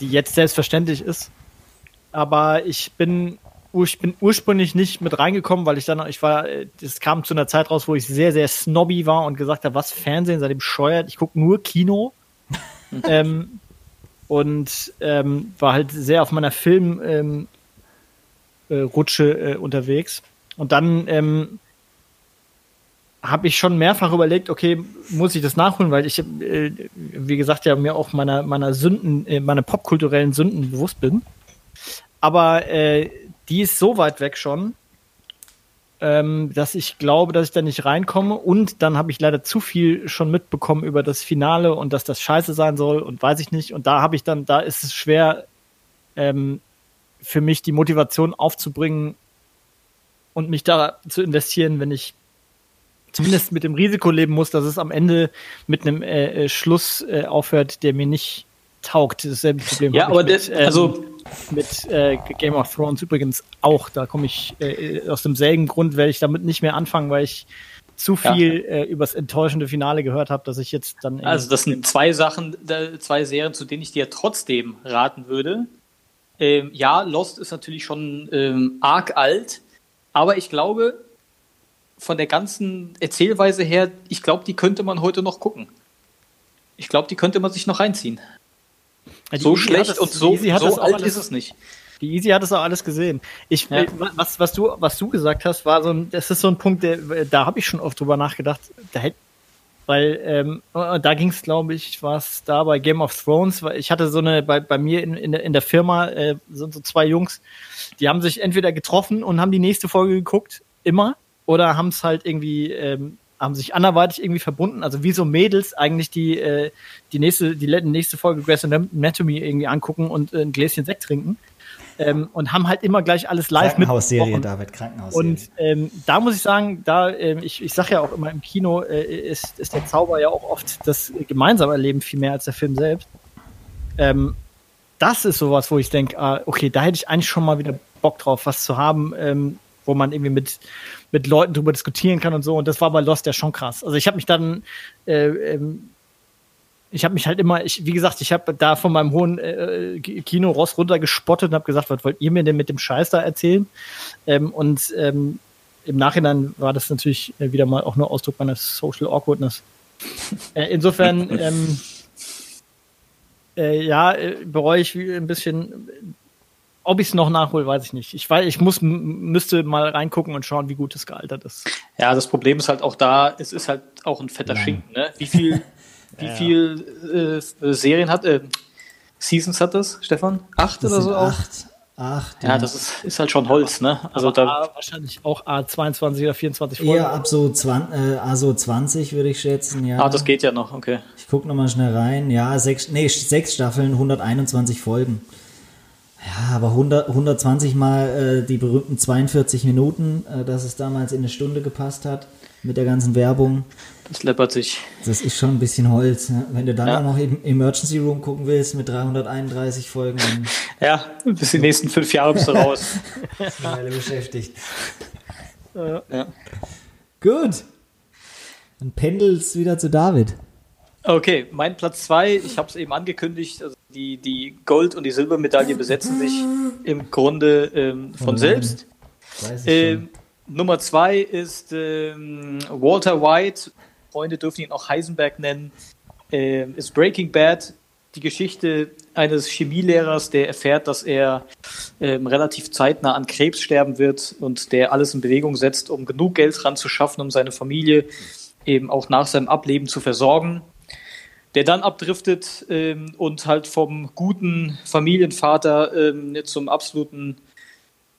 die jetzt selbstverständlich ist. Aber ich bin, ich bin ursprünglich nicht mit reingekommen, weil ich dann, ich war, das kam zu einer Zeit raus, wo ich sehr, sehr snobby war und gesagt habe, was Fernsehen, seitdem scheuert, ich gucke nur Kino. *laughs* ähm, und ähm, war halt sehr auf meiner Film, ähm, äh, äh, unterwegs. Und dann ähm, habe ich schon mehrfach überlegt, okay, muss ich das nachholen, weil ich, äh, wie gesagt, ja mir auch meiner, meiner Sünden, äh, meiner popkulturellen Sünden bewusst bin. Aber äh, die ist so weit weg schon, ähm, dass ich glaube, dass ich da nicht reinkomme. Und dann habe ich leider zu viel schon mitbekommen über das Finale und dass das scheiße sein soll und weiß ich nicht. Und da habe ich dann, da ist es schwer, ähm, für mich die Motivation aufzubringen und mich da zu investieren, wenn ich zumindest mit dem Risiko leben muss, dass es am Ende mit einem äh, äh Schluss äh, aufhört, der mir nicht taugt. Dasselbe Problem. Ja, aber das, ähm, also mit äh, Game of Thrones übrigens auch. Da komme ich äh, aus demselben Grund werde ich damit nicht mehr anfangen, weil ich zu viel ja. äh, übers enttäuschende Finale gehört habe, dass ich jetzt dann. Also das sind zwei Sachen, zwei Serien, zu denen ich dir trotzdem raten würde. Ähm, ja, Lost ist natürlich schon ähm, arg alt, aber ich glaube, von der ganzen Erzählweise her, ich glaube, die könnte man heute noch gucken. Ich glaube, die könnte man sich noch reinziehen. Ja, so Easy schlecht und so, so alt alles, ist es nicht. Die Easy hat es auch alles gesehen. Ich, ja. was, was, du, was du gesagt hast, war so ein, das ist so ein Punkt, der, da habe ich schon oft drüber nachgedacht. Da hätte weil ähm, da ging es, glaube ich, war es da bei Game of Thrones, weil ich hatte so eine, bei, bei mir in, in, der, in der Firma äh, sind so zwei Jungs, die haben sich entweder getroffen und haben die nächste Folge geguckt, immer, oder haben es halt irgendwie, ähm, haben sich anderweitig irgendwie verbunden, also wie so Mädels eigentlich die, äh, die nächste, die nächste Folge Grey's Anatomy irgendwie angucken und äh, ein Gläschen Sekt trinken ähm, und haben halt immer gleich alles live mit. Krankenhausserie, David, Krankenhausserie. Und ähm, da muss ich sagen, da, äh, ich, ich sage ja auch immer, im Kino äh, ist, ist der Zauber ja auch oft das gemeinsame Erleben viel mehr als der Film selbst. Ähm, das ist sowas, wo ich denke, ah, okay, da hätte ich eigentlich schon mal wieder Bock drauf, was zu haben, ähm, wo man irgendwie mit, mit Leuten drüber diskutieren kann und so. Und das war bei Lost ja schon krass. Also ich habe mich dann äh, ähm, ich habe mich halt immer, ich, wie gesagt, ich habe da von meinem hohen äh, Kino Ross runtergespottet und habe gesagt, was wollt ihr mir denn mit dem Scheiß da erzählen? Ähm, und ähm, im Nachhinein war das natürlich wieder mal auch nur Ausdruck meiner Social Awkwardness. *laughs* Äh, insofern, ähm, äh, ja, äh, bereue ich ein bisschen. Ob ich es noch nachhole, weiß ich nicht. Ich weiß, ich muss, müsste mal reingucken und schauen, wie gut es gealtert ist. Ja, das Problem ist halt auch da, es ist halt auch ein fetter Nein. Schinken, ne? Wie viel *laughs* Wie ja. viel äh, Serien hat, äh, Seasons hat das, Stefan? Acht das oder so auch? Acht. Acht, ja, ja, das ist, ist halt schon Holz, ne? Also da wahrscheinlich auch A22 oder 24 Folgen. Eher ab so 20, äh, also 20 würde ich schätzen, ja. Ah, das geht ja noch, okay. Ich gucke nochmal schnell rein. Ja, sechs, nee, sechs Staffeln, 121 Folgen. Ja, aber 100, 120 mal äh, die berühmten 42 Minuten, äh, dass es damals in eine Stunde gepasst hat mit der ganzen Werbung. Das läppert sich. Das ist schon ein bisschen Holz. Ne? Wenn du dann ja. auch noch im Emergency Room gucken willst mit 331 Folgen. *laughs* ja, bis die nächsten fünf Jahre bist du raus. *laughs* Weile beschäftigt. Ja. Gut. Dann pendelst wieder zu David. Okay, mein Platz 2, ich habe es eben angekündigt, also die, die Gold- und die Silbermedaille besetzen sich im Grunde ähm, von oh selbst. Ähm, Nummer 2 ist ähm, Walter White, Freunde dürfen ihn auch Heisenberg nennen, ähm, ist Breaking Bad, die Geschichte eines Chemielehrers, der erfährt, dass er ähm, relativ zeitnah an Krebs sterben wird und der alles in Bewegung setzt, um genug Geld ran zu schaffen, um seine Familie eben auch nach seinem Ableben zu versorgen der dann abdriftet ähm, und halt vom guten Familienvater ähm, zum absoluten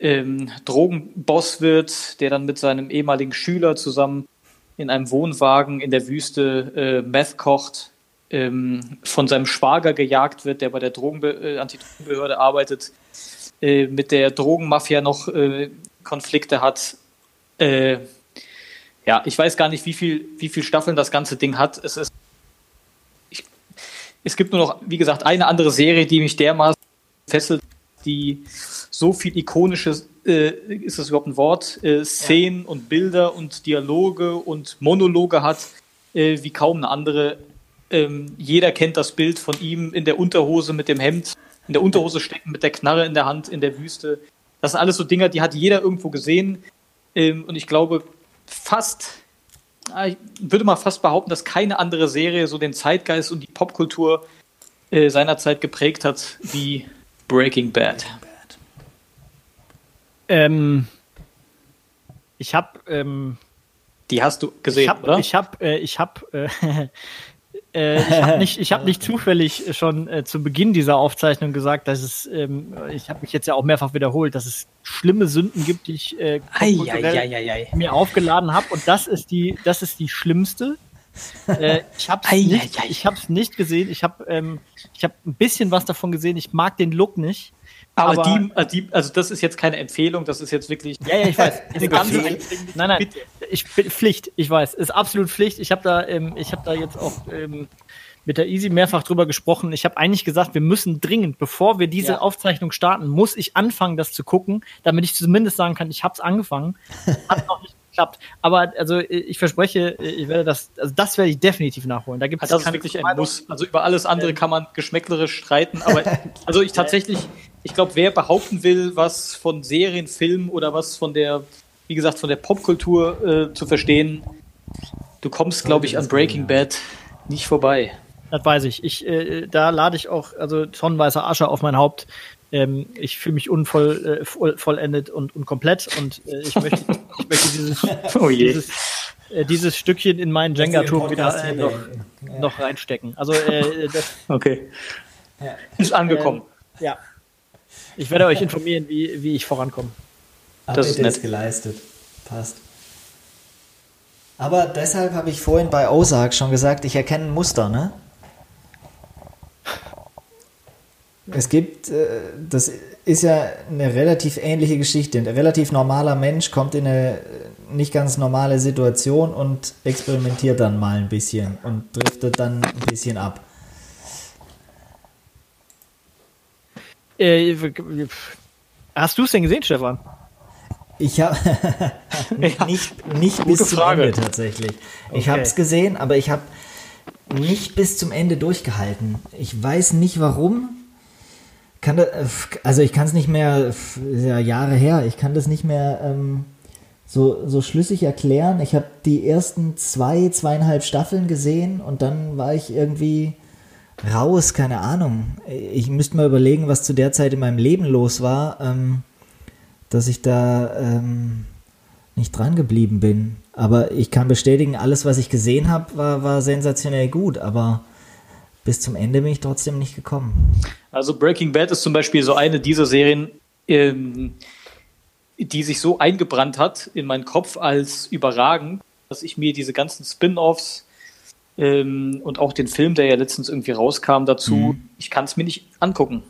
ähm, Drogenboss wird, der dann mit seinem ehemaligen Schüler zusammen in einem Wohnwagen in der Wüste äh, Meth kocht, ähm, von seinem Schwager gejagt wird, der bei der Drogenbe äh, Antidrogenbehörde arbeitet, äh, mit der Drogenmafia noch äh, Konflikte hat. Äh, ja, ich weiß gar nicht, wie viel, wie viel Staffeln das ganze Ding hat. Es ist es gibt nur noch, wie gesagt, eine andere Serie, die mich dermaßen fesselt, die so viel ikonische, äh, ist das überhaupt ein Wort, äh, Szenen ja. und Bilder und Dialoge und Monologe hat, äh, wie kaum eine andere. Ähm, jeder kennt das Bild von ihm in der Unterhose mit dem Hemd, in der Unterhose stecken mit der Knarre in der Hand in der Wüste. Das sind alles so Dinger, die hat jeder irgendwo gesehen. Ähm, und ich glaube, fast ich würde mal fast behaupten, dass keine andere Serie so den Zeitgeist und die Popkultur äh, seinerzeit geprägt hat wie Breaking Bad. Ähm, ich habe ähm, die hast du gesehen, ich hab, oder? Ich habe, äh, ich habe, äh, *laughs* Äh, ich habe nicht, ich hab *laughs* nicht zufällig schon äh, zu Beginn dieser Aufzeichnung gesagt, dass es, ähm, ich habe mich jetzt ja auch mehrfach wiederholt, dass es schlimme Sünden gibt, die ich äh, mir aufgeladen habe. Und das ist die, das ist die schlimmste. *laughs* Äh, ich habe es nicht, ich hab's nicht gesehen. Ich habe ähm, ich hab ein bisschen was davon gesehen. Ich mag den Look nicht. Aber, aber die, äh, die, also das ist jetzt keine Empfehlung, das ist jetzt wirklich. Ja, ja, ich weiß. *laughs* Nein, nein, ich bin Pflicht. Ich weiß, ist absolut Pflicht. Ich habe da, ähm, ich habe da jetzt auch ähm, mit der Easy mehrfach drüber gesprochen. Ich habe eigentlich gesagt, wir müssen dringend, bevor wir diese ja. Aufzeichnung starten, muss ich anfangen, das zu gucken, damit ich zumindest sagen kann, ich habe es angefangen. Hat noch nicht geklappt. Aber also ich verspreche, ich werde das, also das werde ich definitiv nachholen. Da gibt es das ist wirklich ein Muss. Also über alles andere ähm, kann man geschmäcklerisch streiten, aber *laughs* also ich tatsächlich ich glaube, wer behaupten will, was von Serien, Filmen oder was von der, wie gesagt, von der Popkultur äh, zu verstehen, du kommst, glaube ich, an Breaking Bad nicht vorbei. Das weiß ich. ich äh, da lade ich auch also tonnenweise Asche auf mein Haupt. Ähm, ich fühle mich unvoll, äh, voll, vollendet und, und komplett und äh, ich möchte, ich möchte dieses, *laughs* oh dieses, äh, dieses Stückchen in meinen Jenga-Turm wieder äh, noch, ja. noch reinstecken. Also äh, das okay. Ist angekommen. ja. Ich werde euch informieren, wie, wie ich vorankomme. Das ist nett. geleistet. Passt. Aber deshalb habe ich vorhin bei Ozark schon gesagt, ich erkenne ein Muster, ne? Es gibt, äh, das ist ja eine relativ ähnliche Geschichte. Ein relativ normaler Mensch kommt in eine nicht ganz normale Situation und experimentiert dann mal ein bisschen und driftet dann ein bisschen ab. Äh, hast du es denn gesehen, Stefan? Ich habe *laughs* nicht, nicht bis zum Frage. Ende tatsächlich. Okay. Ich habe es gesehen, aber ich habe nicht bis zum Ende durchgehalten. Ich weiß nicht warum. Kann das, also ich kann es nicht mehr, ja, Jahre her, ich kann das nicht mehr ähm, so, so schlüssig erklären. Ich habe die ersten zwei, zweieinhalb Staffeln gesehen und dann war ich irgendwie raus, keine Ahnung. Ich müsste mal überlegen, was zu der Zeit in meinem Leben los war, ähm, dass ich da ähm, nicht dran geblieben bin. Aber ich kann bestätigen, alles, was ich gesehen habe, war, war sensationell gut, aber bis zum Ende bin ich trotzdem nicht gekommen. Also Breaking Bad ist zum Beispiel so eine dieser Serien, ähm, die sich so eingebrannt hat in meinen Kopf als überragend, dass ich mir diese ganzen Spin-offs ähm, und auch den Film, der ja letztens irgendwie rauskam dazu, mhm. ich kann es mir nicht angucken.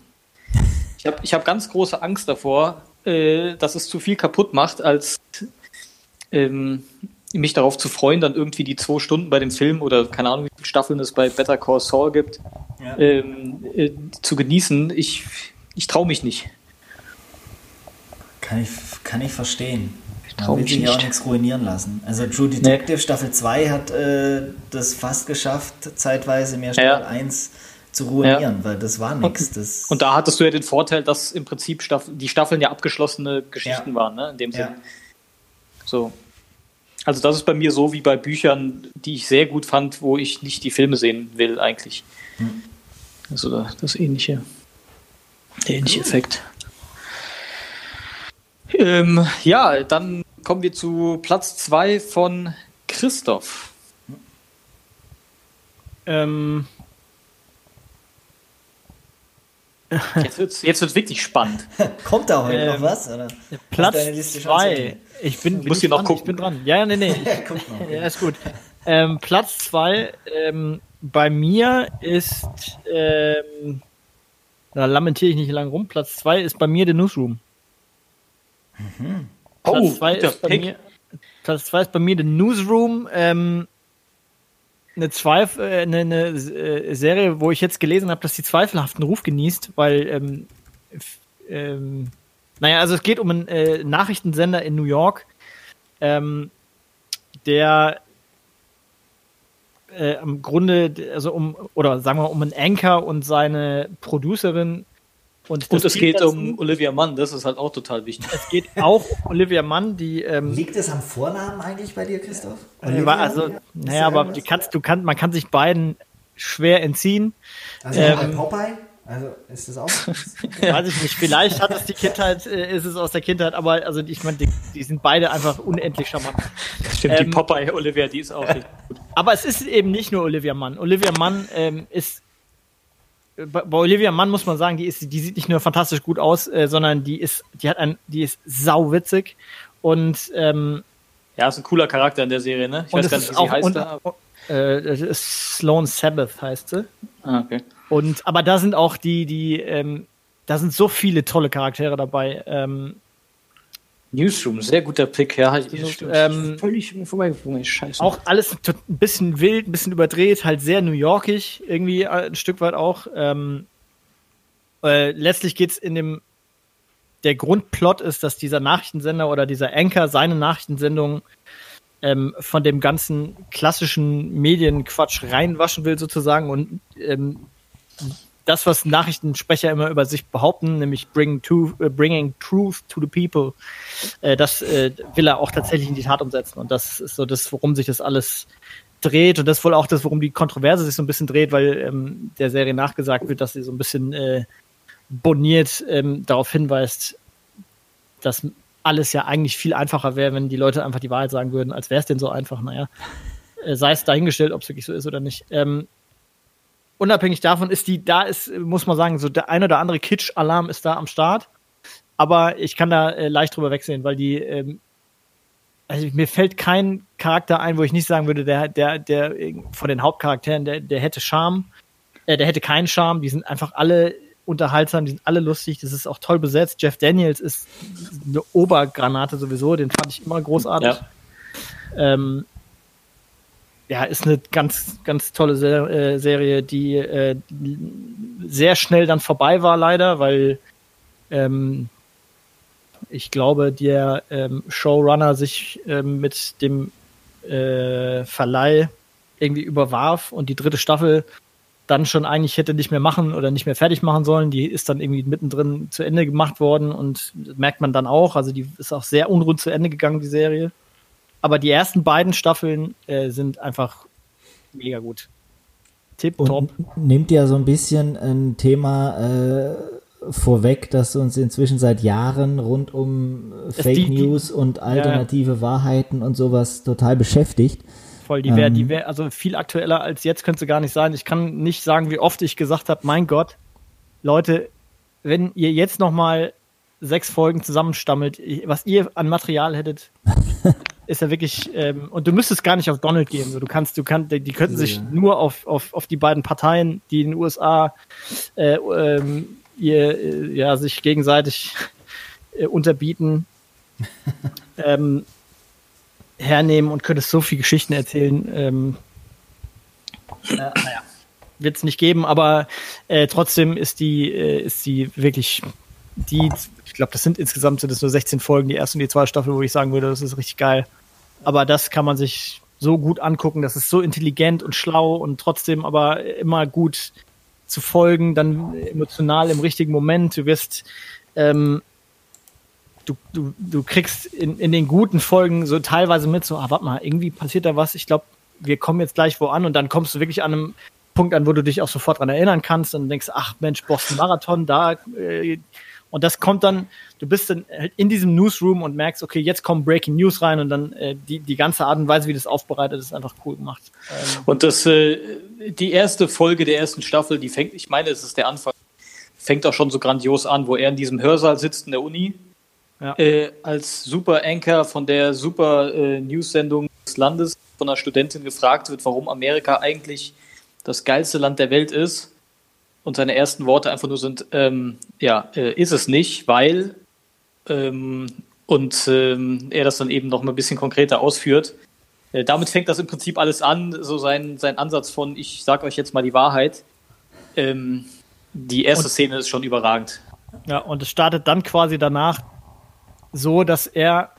Ich habe ich hab ganz große Angst davor, äh, dass es zu viel kaputt macht, als ähm, mich darauf zu freuen, dann irgendwie die zwei Stunden bei dem Film oder keine Ahnung, wie viele Staffeln es bei Better Call Saul gibt, ja. ähm, äh, zu genießen. Ich, ich traue mich nicht. Kann ich, kann ich verstehen. Man will sich ja auch nichts ruinieren lassen. Also True Detective nee. Staffel 2 hat äh, das fast geschafft, zeitweise mehr Staffel ja. 1 zu ruinieren, ja. weil das war nichts. Und, und da hattest du ja den Vorteil, dass im Prinzip Staff die Staffeln ja abgeschlossene Geschichten ja. waren, ne? in dem Sinne. So. Also das ist bei mir so wie bei Büchern, die ich sehr gut fand, wo ich nicht die Filme sehen will eigentlich. Hm. Also das ähnliche, der ähnliche Effekt. Ähm, ja, dann kommen wir zu Platz 2 von Christoph. Ähm. Jetzt wird es jetzt wird's wirklich spannend. *laughs* Kommt da heute ähm, noch was? Oder? Platz 2. Ich bin, bin Muss hier noch gucken. Ich bin dran. Ja, nee, nee. *laughs* Ich, ja, ist gut. Ähm, Platz 2 ähm, bei mir ist, ähm, da lamentiere ich nicht lange rum, Platz 2 ist bei mir The Newsroom. Mhm. Platz 2 oh, ist, bei mir, Platz zwei ist bei mir The Newsroom. Ähm, eine, Zweifel, äh, eine, eine äh, Serie, wo ich jetzt gelesen habe, dass sie zweifelhaften Ruf genießt, weil, ähm, ähm, naja, also es geht um einen äh, Nachrichtensender in New York, ähm, der äh, im Grunde, also um, oder sagen wir um einen Anchor und seine Producerin und, und es geht um Olivia Mann, das ist halt auch total wichtig. Es geht auch um Olivia Mann, die. Ähm, Liegt es am Vornamen eigentlich bei dir, Christoph? Olivia, also, ja. naja, aber die kannst, du kannst, man kann sich beiden schwer entziehen. Also ähm, bei Popeye? Also ist das auch? *laughs* Weiß ich nicht. Vielleicht hat es die Kindheit, äh, ist es aus der Kindheit, aber also ich meine, die, die, sind beide einfach unendlich charmant. Stimmt, ähm, die Popeye Olivia, die ist auch *laughs* gut. Aber es ist eben nicht nur Olivia Mann. Olivia Mann ähm, ist bei, Olivia Mann muss man sagen, die ist, die sieht nicht nur fantastisch gut aus, äh, sondern die ist, die hat ein, die ist sauwitzig und ähm, ja, ist ein cooler Charakter in der Serie, ne? Ich weiß gar nicht, wie sie heißt. Und, da. Äh, Sloan Sabbath heißt sie. Ah, okay. Und aber da sind auch die, die, ähm, da sind so viele tolle Charaktere dabei. Ähm, Newsroom, sehr guter Pick, ja. Ich, ähm, völlig vorbeigeflogen, scheiße. Auch alles ein bisschen wild, ein bisschen überdreht, halt sehr New Yorkig, irgendwie ein Stück weit auch. Ähm, äh, letztlich geht's in dem, der Grundplot ist, dass dieser Nachrichtensender oder dieser Anchor seine Nachrichtensendung ähm, von dem ganzen klassischen Medienquatsch reinwaschen will sozusagen und ähm, das, was Nachrichtensprecher immer über sich behaupten, nämlich bring to, uh, bringing truth to the people, äh, das äh, will er auch tatsächlich in die Tat umsetzen. Und das ist so das, worum sich das alles dreht. Und das ist wohl auch das, worum die Kontroverse sich so ein bisschen dreht, weil ähm, der Serie nachgesagt wird, dass sie so ein bisschen äh, boniert ähm, darauf hinweist, dass alles ja eigentlich viel einfacher wäre, wenn die Leute einfach die Wahrheit sagen würden, als wäre es denn so einfach. Naja, äh, sei es dahingestellt, ob es wirklich so ist oder nicht. Ähm, unabhängig davon ist die, da ist, muss man sagen, so der ein oder andere Kitsch-Alarm ist da am Start. Aber ich kann da äh, leicht drüber wegsehen, weil die, ähm, also mir fällt kein Charakter ein, wo ich nicht sagen würde, der, der, der von den Hauptcharakteren, der, der hätte Charme, äh, der hätte keinen Charme. Die sind einfach alle unterhaltsam, die sind alle lustig, das ist auch toll besetzt. Jeff Daniels ist eine Obergranate sowieso, den fand ich immer großartig. Ja. Ähm, ja, ist eine ganz, ganz tolle Ser äh, Serie, die äh, sehr schnell dann vorbei war, leider, weil ähm, ich glaube, der ähm, Showrunner sich ähm, mit dem äh, Verleih irgendwie überwarf und die dritte Staffel dann schon eigentlich hätte nicht mehr machen oder nicht mehr fertig machen sollen. Die ist dann irgendwie mittendrin zu Ende gemacht worden und merkt man dann auch. Also die ist auch sehr unrund zu Ende gegangen, die Serie. Aber die ersten beiden Staffeln äh, sind einfach mega gut. Tipp top. Nimmt ja so ein bisschen ein Thema äh, vorweg, das uns inzwischen seit Jahren rund um Fake die, News und alternative ja. Wahrheiten und sowas total beschäftigt. Voll, die wäre, ähm, die wäre, also viel aktueller als jetzt könnte sie gar nicht sein. Ich kann nicht sagen, wie oft ich gesagt habe, mein Gott, Leute, wenn ihr jetzt noch mal sechs Folgen zusammenstammelt, was ihr an Material hättet, *laughs* ist ja wirklich, ähm, und du müsstest gar nicht auf Donald gehen. So, du kannst, du kannst, die, könnten sich ja. nur auf, auf, auf die beiden Parteien, die in den USA äh, ähm, ihr, äh, ja, sich gegenseitig äh, unterbieten, *laughs* ähm, hernehmen und könntest so viele Geschichten erzählen. Ähm, äh, naja, wird es nicht geben, aber äh, trotzdem ist die, äh, ist die wirklich die glaube, das sind insgesamt sind es nur 16 Folgen, die erste und die zweite Staffel, wo ich sagen würde, das ist richtig geil. Aber das kann man sich so gut angucken, das ist so intelligent und schlau und trotzdem aber immer gut zu folgen, dann emotional im richtigen Moment. Du wirst, ähm, du, du, du kriegst in, in den guten Folgen so teilweise mit, so, ah, warte mal, irgendwie passiert da was, ich glaube, wir kommen jetzt gleich wo an und dann kommst du wirklich an einem Punkt an, wo du dich auch sofort dran erinnern kannst und denkst, ach Mensch, Boston Marathon, da äh, und das kommt dann, du bist dann halt in diesem Newsroom und merkst, okay, jetzt kommen Breaking News rein und dann äh, die, die ganze Art und Weise, wie das aufbereitet ist, einfach cool gemacht. Ähm und das, äh, die erste Folge der ersten Staffel, die fängt, ich meine, es ist der Anfang, fängt auch schon so grandios an, wo er in diesem Hörsaal sitzt in der Uni, ja. äh, als Super Anchor von der Super äh, News-Sendung des Landes von einer Studentin gefragt wird, warum Amerika eigentlich das geilste Land der Welt ist und seine ersten Worte einfach nur sind, ähm, ja, äh, ist es nicht, weil ähm, und ähm, er das dann eben noch mal ein bisschen konkreter ausführt. Äh, damit fängt das im Prinzip alles an, so sein, sein Ansatz von, ich sag euch jetzt mal die Wahrheit. Ähm, die erste und, Szene ist schon überragend. Ja, und es startet dann quasi danach so, dass er,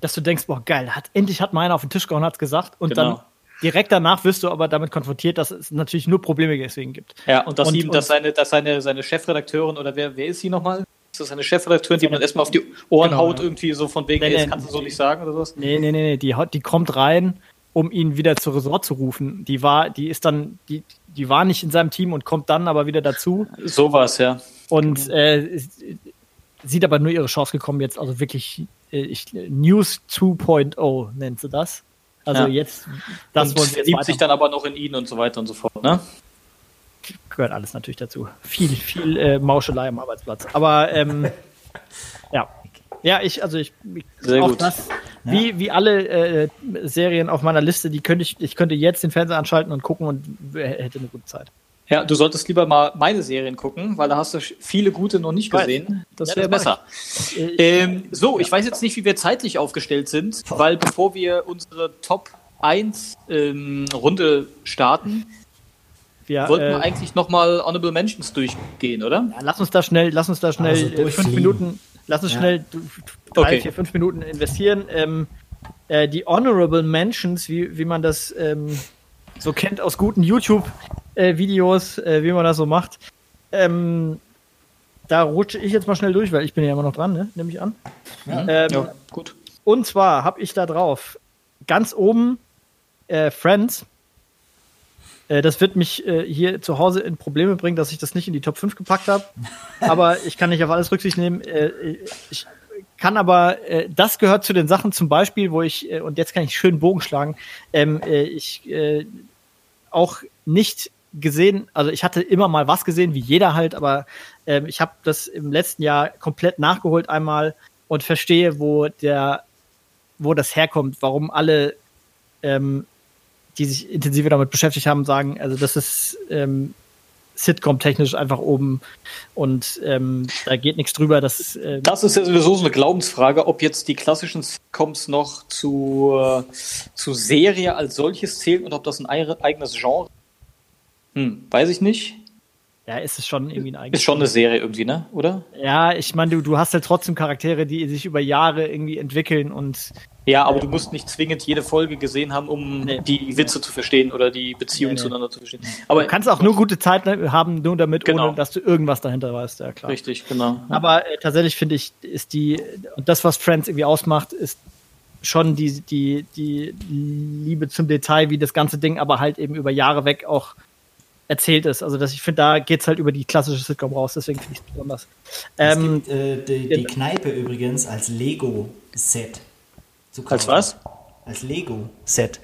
dass du denkst, boah, geil, hat, endlich hat meiner auf den Tisch gehauen, hat es gesagt. Und genau. dann Direkt danach wirst du aber damit konfrontiert, dass es natürlich nur Probleme deswegen gibt. Ja, und dass, und, ihm, dass, seine, dass seine, seine Chefredakteurin oder wer, wer ist sie nochmal? Ist das seine Chefredakteurin, die man erstmal auf die Ohren genau, haut, ja. irgendwie so von wegen, nee, nee, kannst du so nicht sagen oder was? Nee, nee, nee, nee. Die, die kommt rein, um ihn wieder zur Resort zu rufen. Die war, die ist dann, die, die war nicht in seinem Team und kommt dann aber wieder dazu. Sowas, ja. Und äh, sieht aber nur ihre Chance gekommen, jetzt also wirklich äh, ich, News 2.0 nennt sie das. Also ja. jetzt, das und verliebt sich dann aber noch in ihn und so weiter und so fort, ne? Gehört alles natürlich dazu. Viel, viel äh, Mauschelei am Arbeitsplatz. Aber ähm, *laughs* ja. Ja, ich, also ich, Sehr auch gut. das, ja. wie, wie alle äh, Serien auf meiner Liste, die könnte ich, ich könnte jetzt den Fernseher anschalten und gucken und hätte eine gute Zeit. Ja, du solltest lieber mal meine Serien gucken, weil da hast du viele gute noch nicht gesehen. Das wäre ja, besser. Ich. Ähm, so, ich weiß jetzt nicht, wie wir zeitlich aufgestellt sind, weil bevor wir unsere Top 1 ähm, Runde starten, ja, wollten äh, wir eigentlich nochmal Honorable Mentions durchgehen, oder? Ja, lass uns da schnell, lass uns da schnell also fünf Minuten, lass uns schnell drei, okay. vier, fünf Minuten investieren. Ähm, äh, die Honorable Mentions, wie, wie man das ähm, so kennt aus guten YouTube-Videos, äh, wie man das so macht. Ähm, da rutsche ich jetzt mal schnell durch, weil ich bin ja immer noch dran, ne? nehme ich an. Ja, ähm, ja gut. Und zwar habe ich da drauf ganz oben äh, Friends. Äh, das wird mich äh, hier zu Hause in Probleme bringen, dass ich das nicht in die Top 5 gepackt habe. Aber ich kann nicht auf alles Rücksicht nehmen. Äh, ich kann aber, äh, das gehört zu den Sachen zum Beispiel, wo ich, äh, und jetzt kann ich schön Bogen schlagen, ähm, äh, ich äh, auch nicht gesehen, also ich hatte immer mal was gesehen, wie jeder halt, aber ähm, ich habe das im letzten Jahr komplett nachgeholt einmal und verstehe, wo der, wo das herkommt, warum alle, ähm, die sich intensiver damit beschäftigt haben, sagen, also das ist ähm, Sitcom-technisch einfach oben und ähm, da geht nichts drüber. Das, äh das ist ja sowieso so eine Glaubensfrage, ob jetzt die klassischen Sitcoms noch zu, äh, zu Serie als solches zählen und ob das ein eigenes Genre hm, weiß ich nicht. Ja, ist es schon irgendwie ein eigenes. Ist schon eine Serie irgendwie, ne? Oder? Ja, ich meine, du, du hast halt trotzdem Charaktere, die sich über Jahre irgendwie entwickeln und ja, aber du musst nicht zwingend jede Folge gesehen haben, um nee. die Witze zu verstehen oder die Beziehung nee, nee. zueinander zu verstehen. Aber du kannst auch nur gute Zeit haben, nur damit, genau. ohne dass du irgendwas dahinter weißt, ja klar. Richtig, genau. Aber äh, tatsächlich finde ich, ist die, und das, was Friends irgendwie ausmacht, ist schon die, die, die Liebe zum Detail, wie das ganze Ding aber halt eben über Jahre weg auch erzählt ist. Also dass ich finde, da geht es halt über die klassische Sitcom raus, deswegen finde ich es besonders. Es ähm, gibt äh, die, die Kneipe übrigens als Lego-Set als was? Als Lego-Set.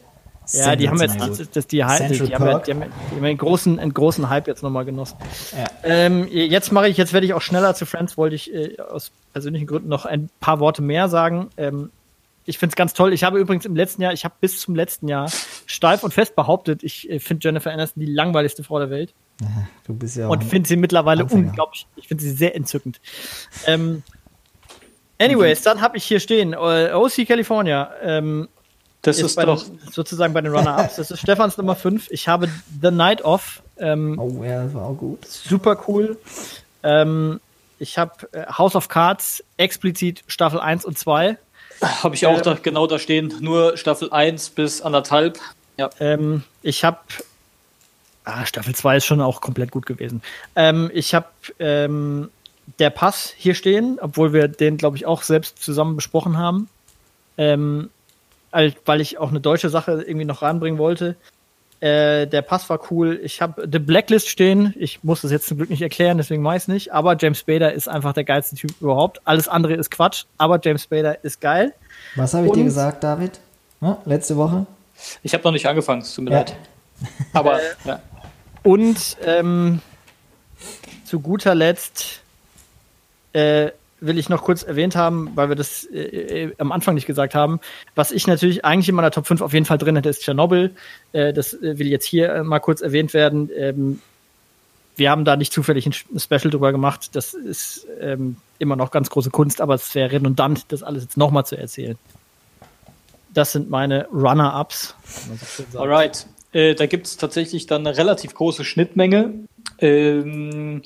Ja, die haben jetzt das, das, die, halt, die, die, haben, die, haben, die haben einen großen, einen großen Hype jetzt nochmal genossen. Ja. Ähm, jetzt mache ich, jetzt werde ich auch schneller zu Friends, wollte ich äh, aus persönlichen Gründen noch ein paar Worte mehr sagen. Ähm, ich finde es ganz toll. Ich habe übrigens im letzten Jahr, ich habe bis zum letzten Jahr steif und fest behauptet, ich äh, finde Jennifer Aniston die langweiligste Frau der Welt. Du bist ja und finde sie mittlerweile Anfänger. unglaublich. Ich finde sie sehr entzückend. Ähm, Anyways, dann habe ich hier stehen, äh, OC California. Ähm, das ist, ist doch den, sozusagen bei den Runner-Ups. Das ist Stefans Nummer 5. Ich habe The Night Off. Ähm, oh, ja, das war auch gut. Super cool. Ähm, ich habe äh, House of Cards explizit Staffel 1 und 2. Habe ich auch äh, da, genau da stehen. Nur Staffel 1 bis anderthalb. Ja. Ähm, ich habe. Ah, Staffel 2 ist schon auch komplett gut gewesen. Ähm, ich habe ähm, der Pass hier stehen, obwohl wir den, glaube ich, auch selbst zusammen besprochen haben. Ähm, weil ich auch eine deutsche Sache irgendwie noch ranbringen wollte. Äh, der Pass war cool. Ich habe The Blacklist stehen. Ich muss das jetzt zum Glück nicht erklären, deswegen weiß ich nicht. Aber James Spader ist einfach der geilste Typ überhaupt. Alles andere ist Quatsch, aber James Spader ist geil. Was habe ich Und, dir gesagt, David? Hm? Letzte Woche? Ich habe noch nicht angefangen, es tut mir ja. leid. Aber, *laughs* ja. Und ähm, zu guter Letzt äh, will ich noch kurz erwähnt haben, weil wir das äh, äh, am Anfang nicht gesagt haben. Was ich natürlich eigentlich in meiner Top 5 auf jeden Fall drin hätte, ist Tschernobyl. Äh, das äh, will jetzt hier äh, mal kurz erwähnt werden. Ähm, wir haben da nicht zufällig ein Special drüber gemacht. Das ist ähm, immer noch ganz große Kunst, aber es wäre redundant, das alles jetzt nochmal zu erzählen. Das sind meine Runner-Ups. So Alright. Äh, da gibt es tatsächlich dann eine relativ große Schnittmenge. Ähm,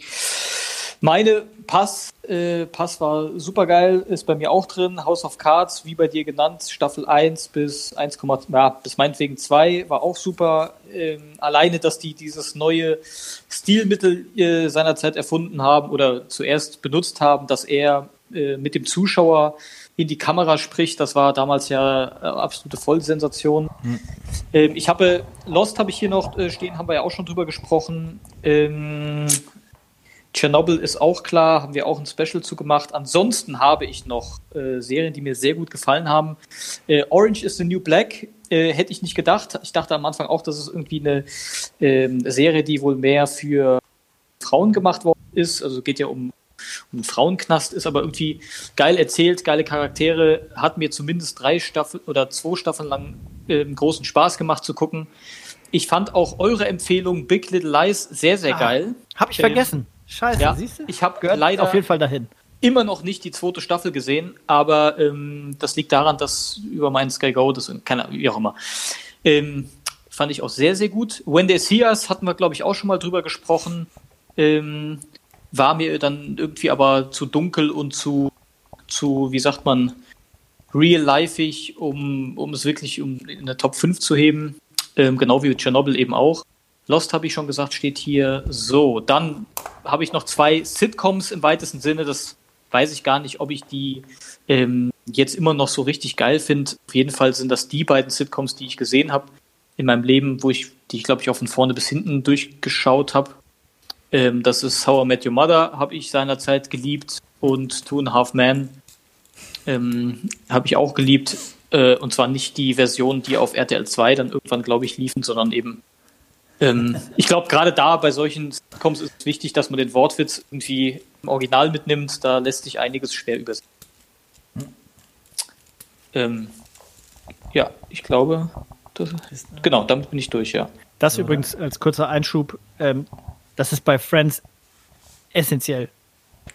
meine Pass, äh, Pass war super geil, ist bei mir auch drin. House of Cards, wie bei dir genannt, Staffel 1 bis 1, ja, bis meinetwegen 2 war auch super. Ähm, alleine, dass die dieses neue Stilmittel äh, seinerzeit erfunden haben oder zuerst benutzt haben, dass er äh, mit dem Zuschauer in die Kamera spricht, das war damals ja äh, absolute Vollsensation. Mhm. Ähm, ich habe Lost habe ich hier noch äh, stehen, haben wir ja auch schon drüber gesprochen. Ähm, Chernobyl ist auch klar, haben wir auch ein Special zu gemacht. Ansonsten habe ich noch äh, Serien, die mir sehr gut gefallen haben. Äh, Orange is the New Black äh, hätte ich nicht gedacht. Ich dachte am Anfang auch, dass es irgendwie eine ähm, Serie, die wohl mehr für Frauen gemacht worden ist. Also geht ja um, um einen Frauenknast, ist aber irgendwie geil erzählt, geile Charaktere. Hat mir zumindest drei Staffeln oder zwei Staffeln lang äh, großen Spaß gemacht zu gucken. Ich fand auch eure Empfehlung Big Little Lies sehr, sehr ah, geil. Hab ich vergessen. Scheiße, ja, siehst du? Ich habe leider auf jeden Fall dahin. Immer noch nicht die zweite Staffel gesehen, aber ähm, das liegt daran, dass über meinen Sky Go, das keine, wie auch immer. Ähm, fand ich auch sehr, sehr gut. When They See Us hatten wir, glaube ich, auch schon mal drüber gesprochen. Ähm, war mir dann irgendwie aber zu dunkel und zu, zu wie sagt man, real-lifeig, um, um es wirklich um in der Top 5 zu heben. Ähm, genau wie Chernobyl eben auch. Lost habe ich schon gesagt, steht hier so. Dann habe ich noch zwei Sitcoms im weitesten Sinne. Das weiß ich gar nicht, ob ich die ähm, jetzt immer noch so richtig geil finde. Auf jeden Fall sind das die beiden Sitcoms, die ich gesehen habe in meinem Leben, wo ich, die ich glaube ich auch von vorne bis hinten durchgeschaut habe. Ähm, das ist How I Met Your Mother, habe ich seinerzeit geliebt und Two and a Half Men ähm, habe ich auch geliebt. Äh, und zwar nicht die Version, die auf RTL 2 dann irgendwann, glaube ich, liefen, sondern eben ähm, ich glaube, gerade da bei solchen Sitcoms ist es wichtig, dass man den Wortwitz irgendwie im Original mitnimmt. Da lässt sich einiges schwer übersetzen. Ähm, ja, ich glaube, das, genau, damit bin ich durch, ja. Das übrigens als kurzer Einschub, ähm, das ist bei Friends essentiell.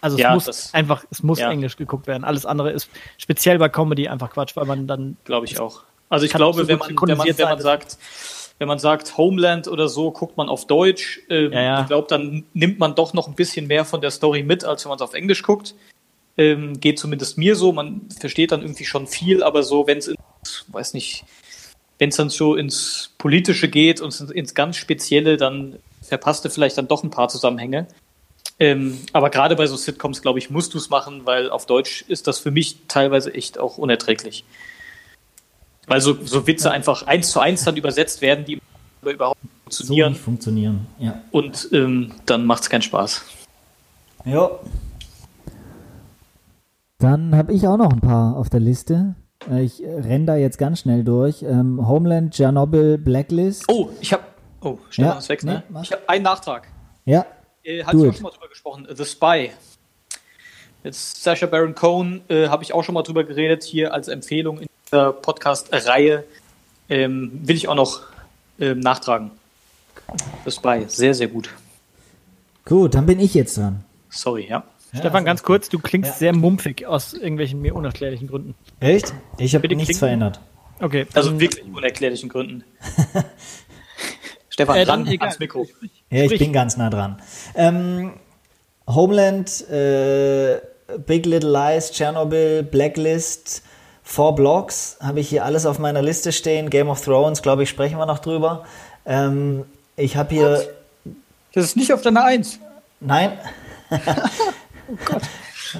Also es ja, muss das, einfach, es muss ja. Englisch geguckt werden. Alles andere ist speziell bei Comedy einfach Quatsch, weil man dann. Glaube ich auch. Also ich glaube, so wenn, man, wenn, man, wenn man sagt, wenn man sagt Homeland oder so, guckt man auf Deutsch. Ähm, ja, ja. Ich glaube, dann nimmt man doch noch ein bisschen mehr von der Story mit, als wenn man es auf Englisch guckt. Ähm, geht zumindest mir so. Man versteht dann irgendwie schon viel, aber so, wenn es weiß nicht, wenn es dann so ins Politische geht und ins ganz Spezielle, dann verpasst du vielleicht dann doch ein paar Zusammenhänge. Ähm, aber gerade bei so Sitcoms, glaube ich, musst du es machen, weil auf Deutsch ist das für mich teilweise echt auch unerträglich. Weil so, so Witze einfach eins zu eins dann übersetzt werden, die überhaupt funktionieren. So funktionieren, ja. Und ähm, dann macht es keinen Spaß. Ja. Dann habe ich auch noch ein paar auf der Liste. Äh, ich renne da jetzt ganz schnell durch. Ähm, Homeland, Chernobyl, Blacklist. Oh, ich habe. Oh, Stefan ja, weg, ne? Nee, ich habe einen Nachtrag. Ja. Äh, Hatte ich auch schon mal drüber gesprochen. The Spy. Jetzt Sasha Baron Cohen äh, habe ich auch schon mal drüber geredet, hier als Empfehlung in dieser Podcast-Reihe. Ähm, will ich auch noch ähm, nachtragen. Das bei. Sehr, sehr gut. Gut, dann bin ich jetzt dran. Sorry, ja. ja Stefan, ganz kurz, du klingst ja. sehr mumpfig aus irgendwelchen mir unerklärlichen Gründen. Echt? Ich habe nichts verändert. Okay. Also wirklich unerklärlichen Gründen. *laughs* Stefan, äh, dran ans Mikro. Ja, ich bin ganz nah dran. Ähm, Homeland, äh, Big Little Lies, Chernobyl, Blacklist, Four Blocks habe ich hier alles auf meiner Liste stehen. Game of Thrones, glaube ich, sprechen wir noch drüber. Ähm, ich habe hier. Das ist nicht auf deiner Eins. Nein. *laughs* *laughs* oh Gott.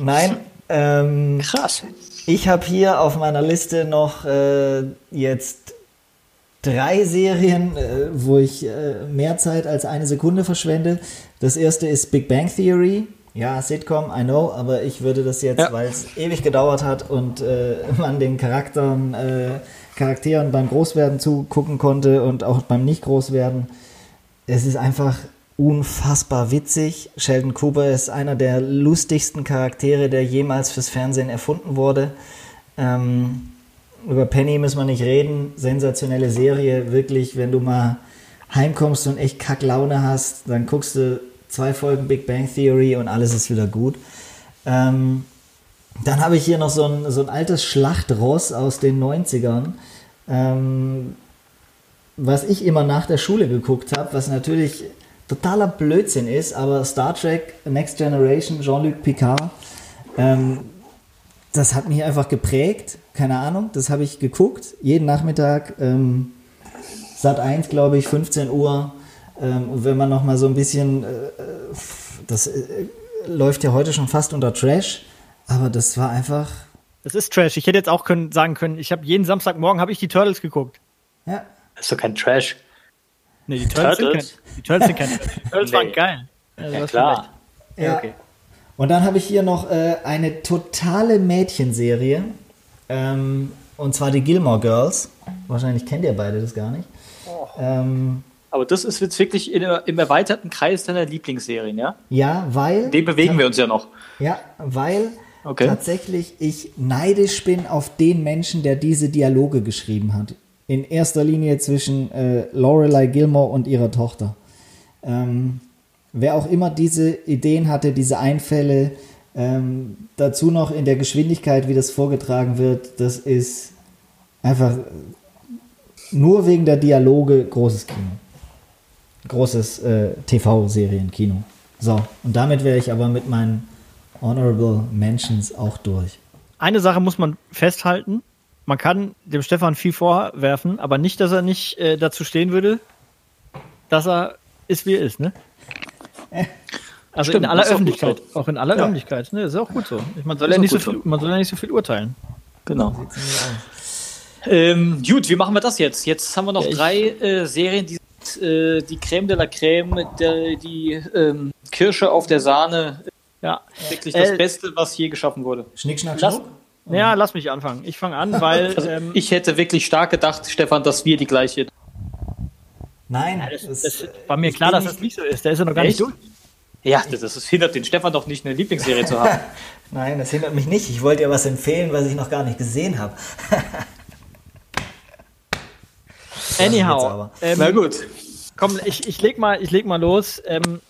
Nein. Ähm, Krass. Ich habe hier auf meiner Liste noch äh, jetzt drei Serien, äh, wo ich äh, mehr Zeit als eine Sekunde verschwende. Das erste ist Big Bang Theory. Ja, Sitcom, I know, aber ich würde das jetzt, ja. weil es ewig gedauert hat und äh, *laughs* man den Charakteren, äh, Charakteren beim Großwerden zugucken konnte und auch beim Nicht-Großwerden. Es ist einfach unfassbar witzig. Sheldon Cooper ist einer der lustigsten Charaktere, der jemals fürs Fernsehen erfunden wurde. Ähm, über Penny müssen wir nicht reden. Sensationelle Serie, wirklich, wenn du mal heimkommst und echt Kacklaune hast, dann guckst du zwei Folgen Big Bang Theory und alles ist wieder gut. Ähm, dann habe ich hier noch so ein, so ein altes Schlachtross aus den 90ern, ähm, was ich immer nach der Schule geguckt habe, was natürlich totaler Blödsinn ist, aber Star Trek Next Generation, Jean-Luc Picard, ähm, das hat mich einfach geprägt, keine Ahnung, das habe ich geguckt, jeden Nachmittag, ähm, Sat 1, glaube ich, 15 Uhr, und wenn man noch mal so ein bisschen, äh, das äh, läuft ja heute schon fast unter Trash, aber das war einfach. Das ist Trash. Ich hätte jetzt auch können, sagen können, ich habe jeden Samstagmorgen habe ich die Turtles geguckt. Ja. Das ist doch kein Trash. Nee, die Turtles, Turtles? Sind, kein, die Turtles sind kein *laughs* Trash. Die Turtles nee. waren geil. Also ja, klar. Ja. Okay. Und dann habe ich hier noch äh, eine totale Mädchenserie. Ähm, und zwar die Gilmore Girls. Wahrscheinlich kennt ihr beide das gar nicht. Oh. Ähm, aber das ist jetzt wirklich in, im erweiterten Kreis deiner Lieblingsserien, ja? Ja, weil. Dem bewegen wir uns ja noch. Ja, weil okay. tatsächlich ich neidisch bin auf den Menschen, der diese Dialoge geschrieben hat. In erster Linie zwischen äh, Lorelei Gilmore und ihrer Tochter. Ähm, wer auch immer diese Ideen hatte, diese Einfälle, ähm, dazu noch in der Geschwindigkeit, wie das vorgetragen wird, das ist einfach nur wegen der Dialoge großes Kino großes äh, TV-Serien-Kino. So, und damit wäre ich aber mit meinen Honorable Mentions auch durch. Eine Sache muss man festhalten. Man kann dem Stefan viel vorwerfen, aber nicht, dass er nicht äh, dazu stehen würde, dass er ist, wie er ist, ne? Also Stimmt, in aller Öffentlichkeit. Auch, auch, in aller ja. Öffentlichkeit. Ne? Das ist auch gut so. Man soll, ja nicht so, viel, man soll ja nicht so viel urteilen. Genau. Ähm, gut, wie machen wir das jetzt? Jetzt haben wir noch ja, drei äh, Serien, die äh, die Creme de la Creme, der, die ähm, Kirsche auf der Sahne. Ja. Wirklich das äh, Beste, was je geschaffen wurde. Schnick, schnack, lass, Ja, lass mich anfangen. Ich fange an, weil. *laughs* also, ähm, ich hätte wirklich stark gedacht, Stefan, dass wir die gleiche. Nein, ja, das, das, war mir klar, dass das nicht so ist. Der ist ja noch gar Echt? nicht durch. Ja, das, das hindert den Stefan doch nicht, eine Lieblingsserie zu haben. *laughs* Nein, das hindert mich nicht. Ich wollte dir was empfehlen, was ich noch gar nicht gesehen habe. *laughs* Anyhow. Ähm, Na gut. Komm, ich, ich, leg, mal, ich leg mal los. Ähm,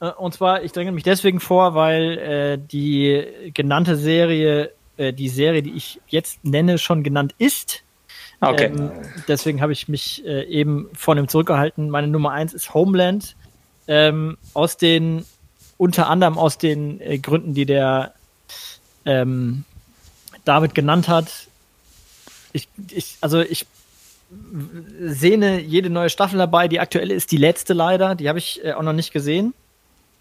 äh, und zwar, ich dränge mich deswegen vor, weil äh, die genannte Serie, äh, die Serie, die ich jetzt nenne, schon genannt ist. Okay. Ähm, deswegen habe ich mich äh, eben von dem zurückgehalten. Meine Nummer eins ist Homeland. Ähm, aus den, unter anderem aus den äh, Gründen, die der ähm, David genannt hat. Ich, ich, also ich sehne jede neue Staffel dabei. Die aktuelle ist die letzte leider. Die habe ich äh, auch noch nicht gesehen.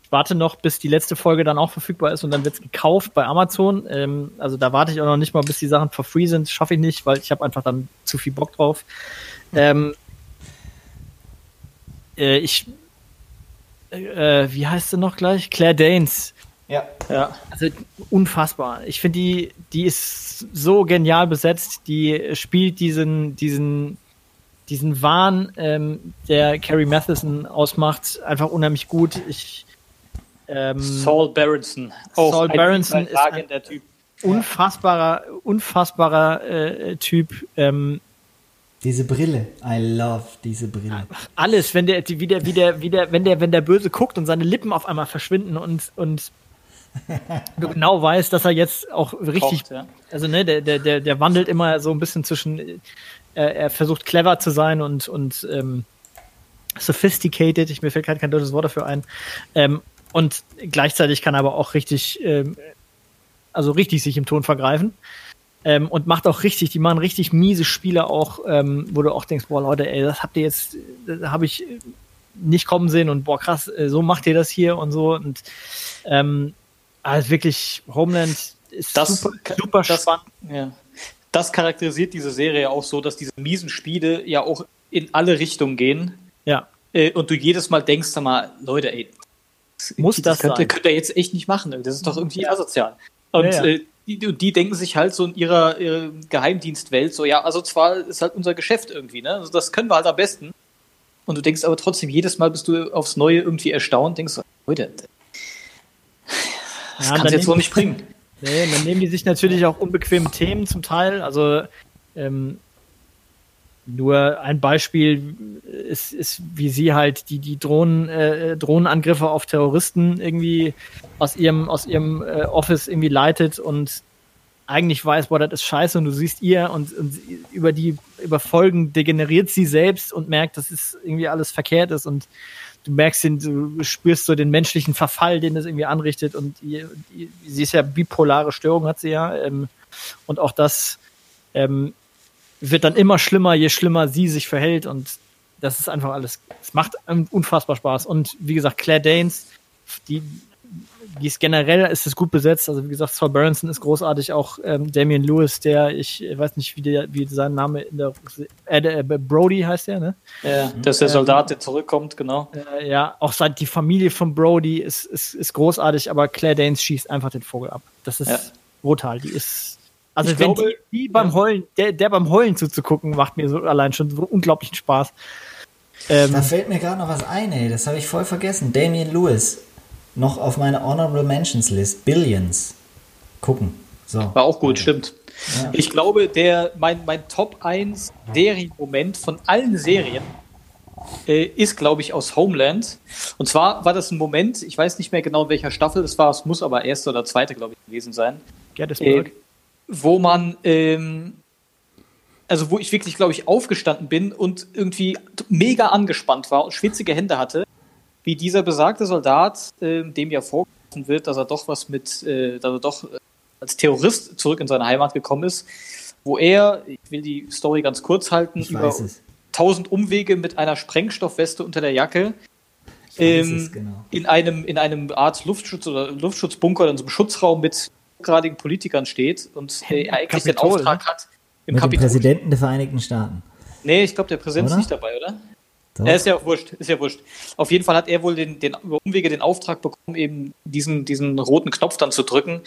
Ich warte noch, bis die letzte Folge dann auch verfügbar ist und dann wird es gekauft bei Amazon. Ähm, also da warte ich auch noch nicht mal, bis die Sachen for free sind. Schaffe ich nicht, weil ich habe einfach dann zu viel Bock drauf. Ähm, äh, ich, äh, wie heißt sie noch gleich? Claire Danes. Ja. ja. Also unfassbar. Ich finde, die, die ist so genial besetzt. Die spielt diesen, diesen, diesen Wahn, ähm, der Carrie Matheson ausmacht, einfach unheimlich gut. Ich, ähm, Saul Berenson. Oh, Saul Berenson ist ein der typ. unfassbarer, unfassbarer äh, Typ. Ähm, diese Brille, I love diese Brille. Alles, wenn der, wie der, wie der, wie der, wenn der, wenn der Böse guckt und seine Lippen auf einmal verschwinden und, und *laughs* du genau weißt, dass er jetzt auch richtig, Kocht, ja. also ne, der, der, der wandelt immer so ein bisschen zwischen, äh, er versucht clever zu sein und, und ähm, sophisticated, ich mir fällt kein, kein deutsches Wort dafür ein. Ähm, und gleichzeitig kann er aber auch richtig, ähm, also richtig sich im Ton vergreifen. Ähm, und macht auch richtig, die machen richtig miese Spiele auch, ähm, wo du auch denkst, boah Leute, ey, das habt ihr jetzt, das habe ich nicht kommen sehen und boah krass, äh, so macht ihr das hier und so und ähm, also wirklich Homeland ist das, super, super das, spannend. Ja. Das charakterisiert diese Serie auch so, dass diese miesen Spiele ja auch in alle Richtungen gehen. Ja. Äh, und du jedes Mal denkst, sag mal, Leute, ey, muss das, das könnt, sein? könnt ihr jetzt echt nicht machen. Das ist doch irgendwie asozial. Und ja, ja. Äh, die, die, denken sich halt so in ihrer, ihrer, Geheimdienstwelt so, ja, also zwar ist halt unser Geschäft irgendwie, ne? Also das können wir halt am besten. Und du denkst aber trotzdem, jedes Mal bist du aufs Neue irgendwie erstaunt, denkst so, Leute, das ja, kannst du jetzt so nicht bringen. *laughs* Nee, dann nehmen die sich natürlich auch unbequeme Themen zum Teil. Also ähm, nur ein Beispiel ist, ist, wie sie halt die, die Drohnen, äh, Drohnenangriffe auf Terroristen irgendwie aus ihrem, aus ihrem äh, Office irgendwie leitet und eigentlich weiß, boah, das ist scheiße und du siehst ihr und, und über die, über Folgen degeneriert sie selbst und merkt, dass es irgendwie alles verkehrt ist und du merkst den, du spürst so den menschlichen Verfall, den es irgendwie anrichtet und sie ist ja bipolare Störung, hat sie ja, ähm, und auch das, ähm, wird dann immer schlimmer, je schlimmer sie sich verhält und das ist einfach alles, es macht unfassbar Spaß. Und wie gesagt, Claire Danes, die, die ist generell, ist es gut besetzt. Also wie gesagt, Saul Berenson ist großartig, auch ähm, Damian Lewis, der, ich weiß nicht, wie, der, wie sein Name in der, äh, äh, Brody heißt der, ne? Ja, das ist der Soldat, der zurückkommt, genau. Äh, ja, auch seit die Familie von Brody ist, ist, ist großartig, aber Claire Danes schießt einfach den Vogel ab. Das ist ja. brutal. Die ist also ich wenn glaube, die, die beim Heulen, der, der beim Heulen zuzugucken, macht mir so allein schon so unglaublichen Spaß. Ähm, da fällt mir gerade noch was ein, ey, das habe ich voll vergessen. Damien Lewis, noch auf meiner Honorable Mentions List, Billions. Gucken. So. War auch gut, stimmt. Ja. Ich glaube, der, mein, mein Top 1 Serienmoment von allen Serien äh, ist, glaube ich, aus Homeland. Und zwar war das ein Moment, ich weiß nicht mehr genau, in welcher Staffel es war, es muss aber erste oder zweite, glaube ich, gewesen sein. Gettysburg. Äh, wo man, ähm, also wo ich wirklich, glaube ich, aufgestanden bin und irgendwie mega angespannt war und schwitzige Hände hatte, wie dieser besagte Soldat, äh, dem ja vorgeworfen wird, dass er doch was mit, äh, dass er doch äh, als Terrorist zurück in seine Heimat gekommen ist, wo er, ich will die Story ganz kurz halten, über tausend Umwege mit einer Sprengstoffweste unter der Jacke ähm, genau. in einem in einem Art Luftschutz oder Luftschutzbunker oder in so einem Schutzraum mit hochgradigen Politikern steht und äh, eigentlich Kapitol, den Auftrag hat, im Mit Kapitol. Dem Präsidenten der Vereinigten Staaten. Nee, ich glaube, der Präsident ist nicht dabei, oder? Er ist ja wurscht, ist ja wurscht. Auf jeden Fall hat er wohl den, den über Umwege den Auftrag bekommen, eben diesen, diesen roten Knopf dann zu drücken.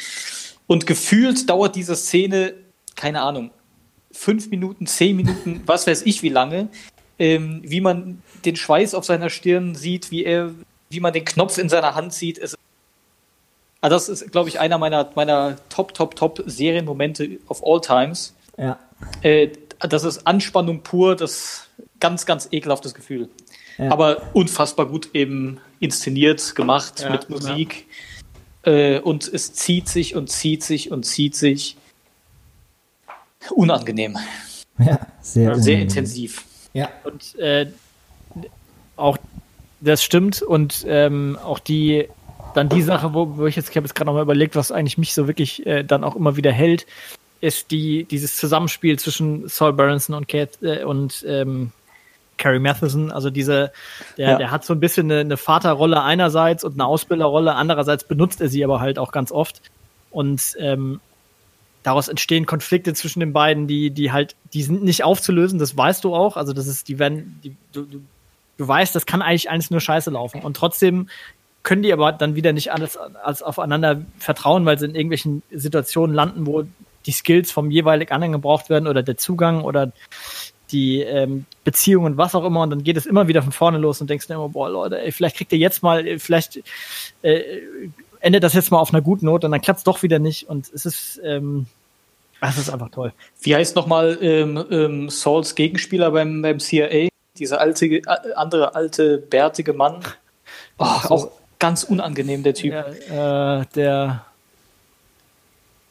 Und gefühlt dauert diese Szene, keine Ahnung, fünf Minuten, zehn Minuten, *laughs* was weiß ich wie lange, ähm, wie man den Schweiß auf seiner Stirn sieht, wie er, wie man den Knopf in seiner Hand sieht. Es also das ist, glaube ich, einer meiner, meiner Top, Top, Top Serienmomente of all times. Ja. Äh, das ist Anspannung pur, das ganz, ganz ekelhaftes Gefühl. Ja. Aber unfassbar gut eben inszeniert, gemacht ja, mit Musik. Ja. Äh, und es zieht sich und zieht sich und zieht sich. Unangenehm. Ja, sehr, sehr intensiv. Ja. Und äh, auch das stimmt und ähm, auch die dann die Sache, wo, wo ich jetzt, ich habe jetzt gerade nochmal überlegt, was eigentlich mich so wirklich äh, dann auch immer wieder hält, ist die, dieses Zusammenspiel zwischen Saul Berenson und Kate äh, und ähm, Carrie Matheson. Also diese, der, ja. der hat so ein bisschen eine, eine Vaterrolle einerseits und eine Ausbilderrolle, andererseits benutzt er sie aber halt auch ganz oft. Und ähm, daraus entstehen Konflikte zwischen den beiden, die, die halt, die sind nicht aufzulösen, das weißt du auch. Also das ist, die werden, die, du, du, du weißt, das kann eigentlich alles nur scheiße laufen. Und trotzdem können die aber dann wieder nicht alles als aufeinander vertrauen, weil sie in irgendwelchen Situationen landen, wo die Skills vom jeweiligen anderen gebraucht werden oder der Zugang oder die ähm, Beziehungen, was auch immer, und dann geht es immer wieder von vorne los und denkst dir immer, boah, Leute, ey, vielleicht kriegt ihr jetzt mal, vielleicht äh, endet das jetzt mal auf einer guten Note und dann klappt es doch wieder nicht und es ist, ähm, es ist einfach toll. Wie heißt nochmal ähm, ähm, Sauls Gegenspieler beim, beim CIA? Dieser alte, äh, andere alte, bärtige Mann. Oh, so. Auch ganz unangenehm, der Typ. Ja, äh, der,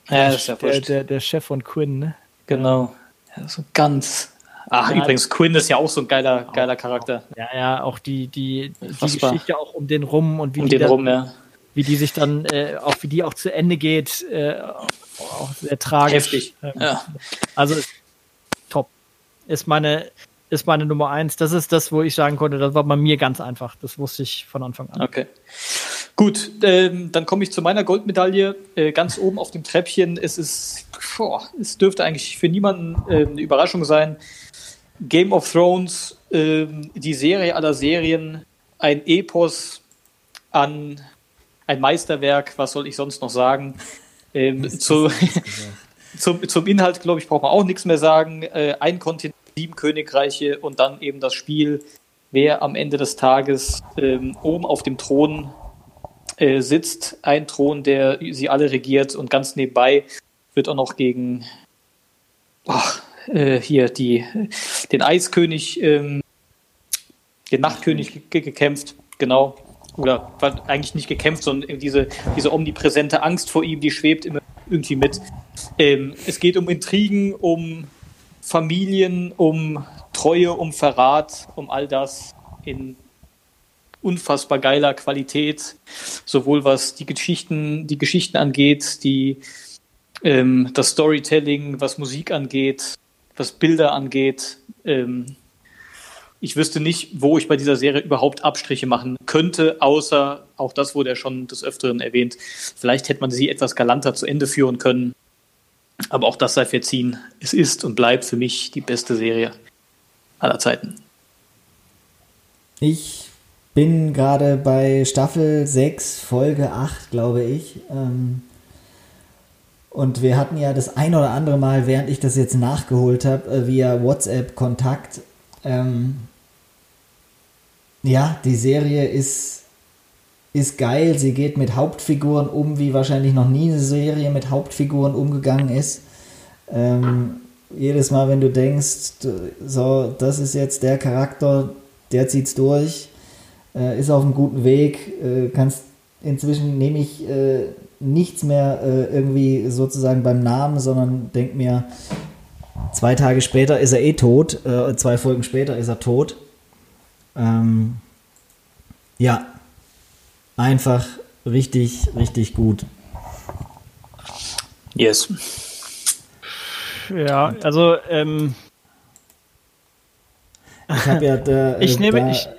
ja, ja der, der, der, Chef von Quinn, ne? Genau. Ja, so ganz. Ach, ja, übrigens, Quinn ist ja auch so ein geiler, geiler Charakter. Ja, ja, auch die, die, die Geschichte auch um den rum und wie um die den rum, ja. wie die sich dann, äh, auch wie die auch zu Ende geht, äh, auch sehr tragisch. Heftig. Ähm, ja. Also top. Ist meine, ist meine Nummer eins. Das ist das, wo ich sagen konnte, das war bei mir ganz einfach. Das wusste ich von Anfang an. Okay. Gut, ähm, dann komme ich zu meiner Goldmedaille. Äh, ganz oben auf dem Treppchen. Es ist, boah, es dürfte eigentlich für niemanden äh, eine Überraschung sein. Game of Thrones, äh, die Serie aller Serien, ein Epos an ein Meisterwerk. Was soll ich sonst noch sagen? Ähm, zu, *laughs* zum, zum Inhalt, glaube ich, braucht man auch nichts mehr sagen. Äh, ein Kontinent sieben Königreiche und dann eben das Spiel, wer am Ende des Tages ähm, oben auf dem Thron äh, sitzt. Ein Thron, der sie alle regiert und ganz nebenbei wird auch noch gegen ach, äh, hier die, den Eiskönig, ähm, den Nachtkönig gekämpft, genau. Oder eigentlich nicht gekämpft, sondern diese, diese omnipräsente Angst vor ihm, die schwebt immer irgendwie mit. Ähm, es geht um Intrigen, um Familien, um Treue, um Verrat, um all das in unfassbar geiler Qualität, sowohl was die Geschichten, die Geschichten angeht, die ähm, das Storytelling, was Musik angeht, was Bilder angeht. Ähm, ich wüsste nicht, wo ich bei dieser Serie überhaupt Abstriche machen könnte, außer auch das wurde ja schon des Öfteren erwähnt. Vielleicht hätte man sie etwas galanter zu Ende führen können. Aber auch das sei verziehen. Es ist und bleibt für mich die beste Serie aller Zeiten. Ich bin gerade bei Staffel 6, Folge 8, glaube ich. Ähm, und wir hatten ja das ein oder andere Mal, während ich das jetzt nachgeholt habe, äh, via WhatsApp Kontakt. Ähm, ja, die Serie ist, ist geil. Sie geht mit Hauptfiguren um, wie wahrscheinlich noch nie eine Serie mit Hauptfiguren umgegangen ist. Ähm, jedes Mal, wenn du denkst, so, das ist jetzt der Charakter, der zieht's durch, äh, ist auf einem guten Weg, äh, kannst inzwischen nehme ich äh, nichts mehr äh, irgendwie sozusagen beim Namen, sondern denk mir, zwei Tage später ist er eh tot, äh, zwei Folgen später ist er tot. Ähm, ja, einfach richtig, richtig gut. Yes. Ja, also ähm, ich habe ja da, ich nehme, da, ich,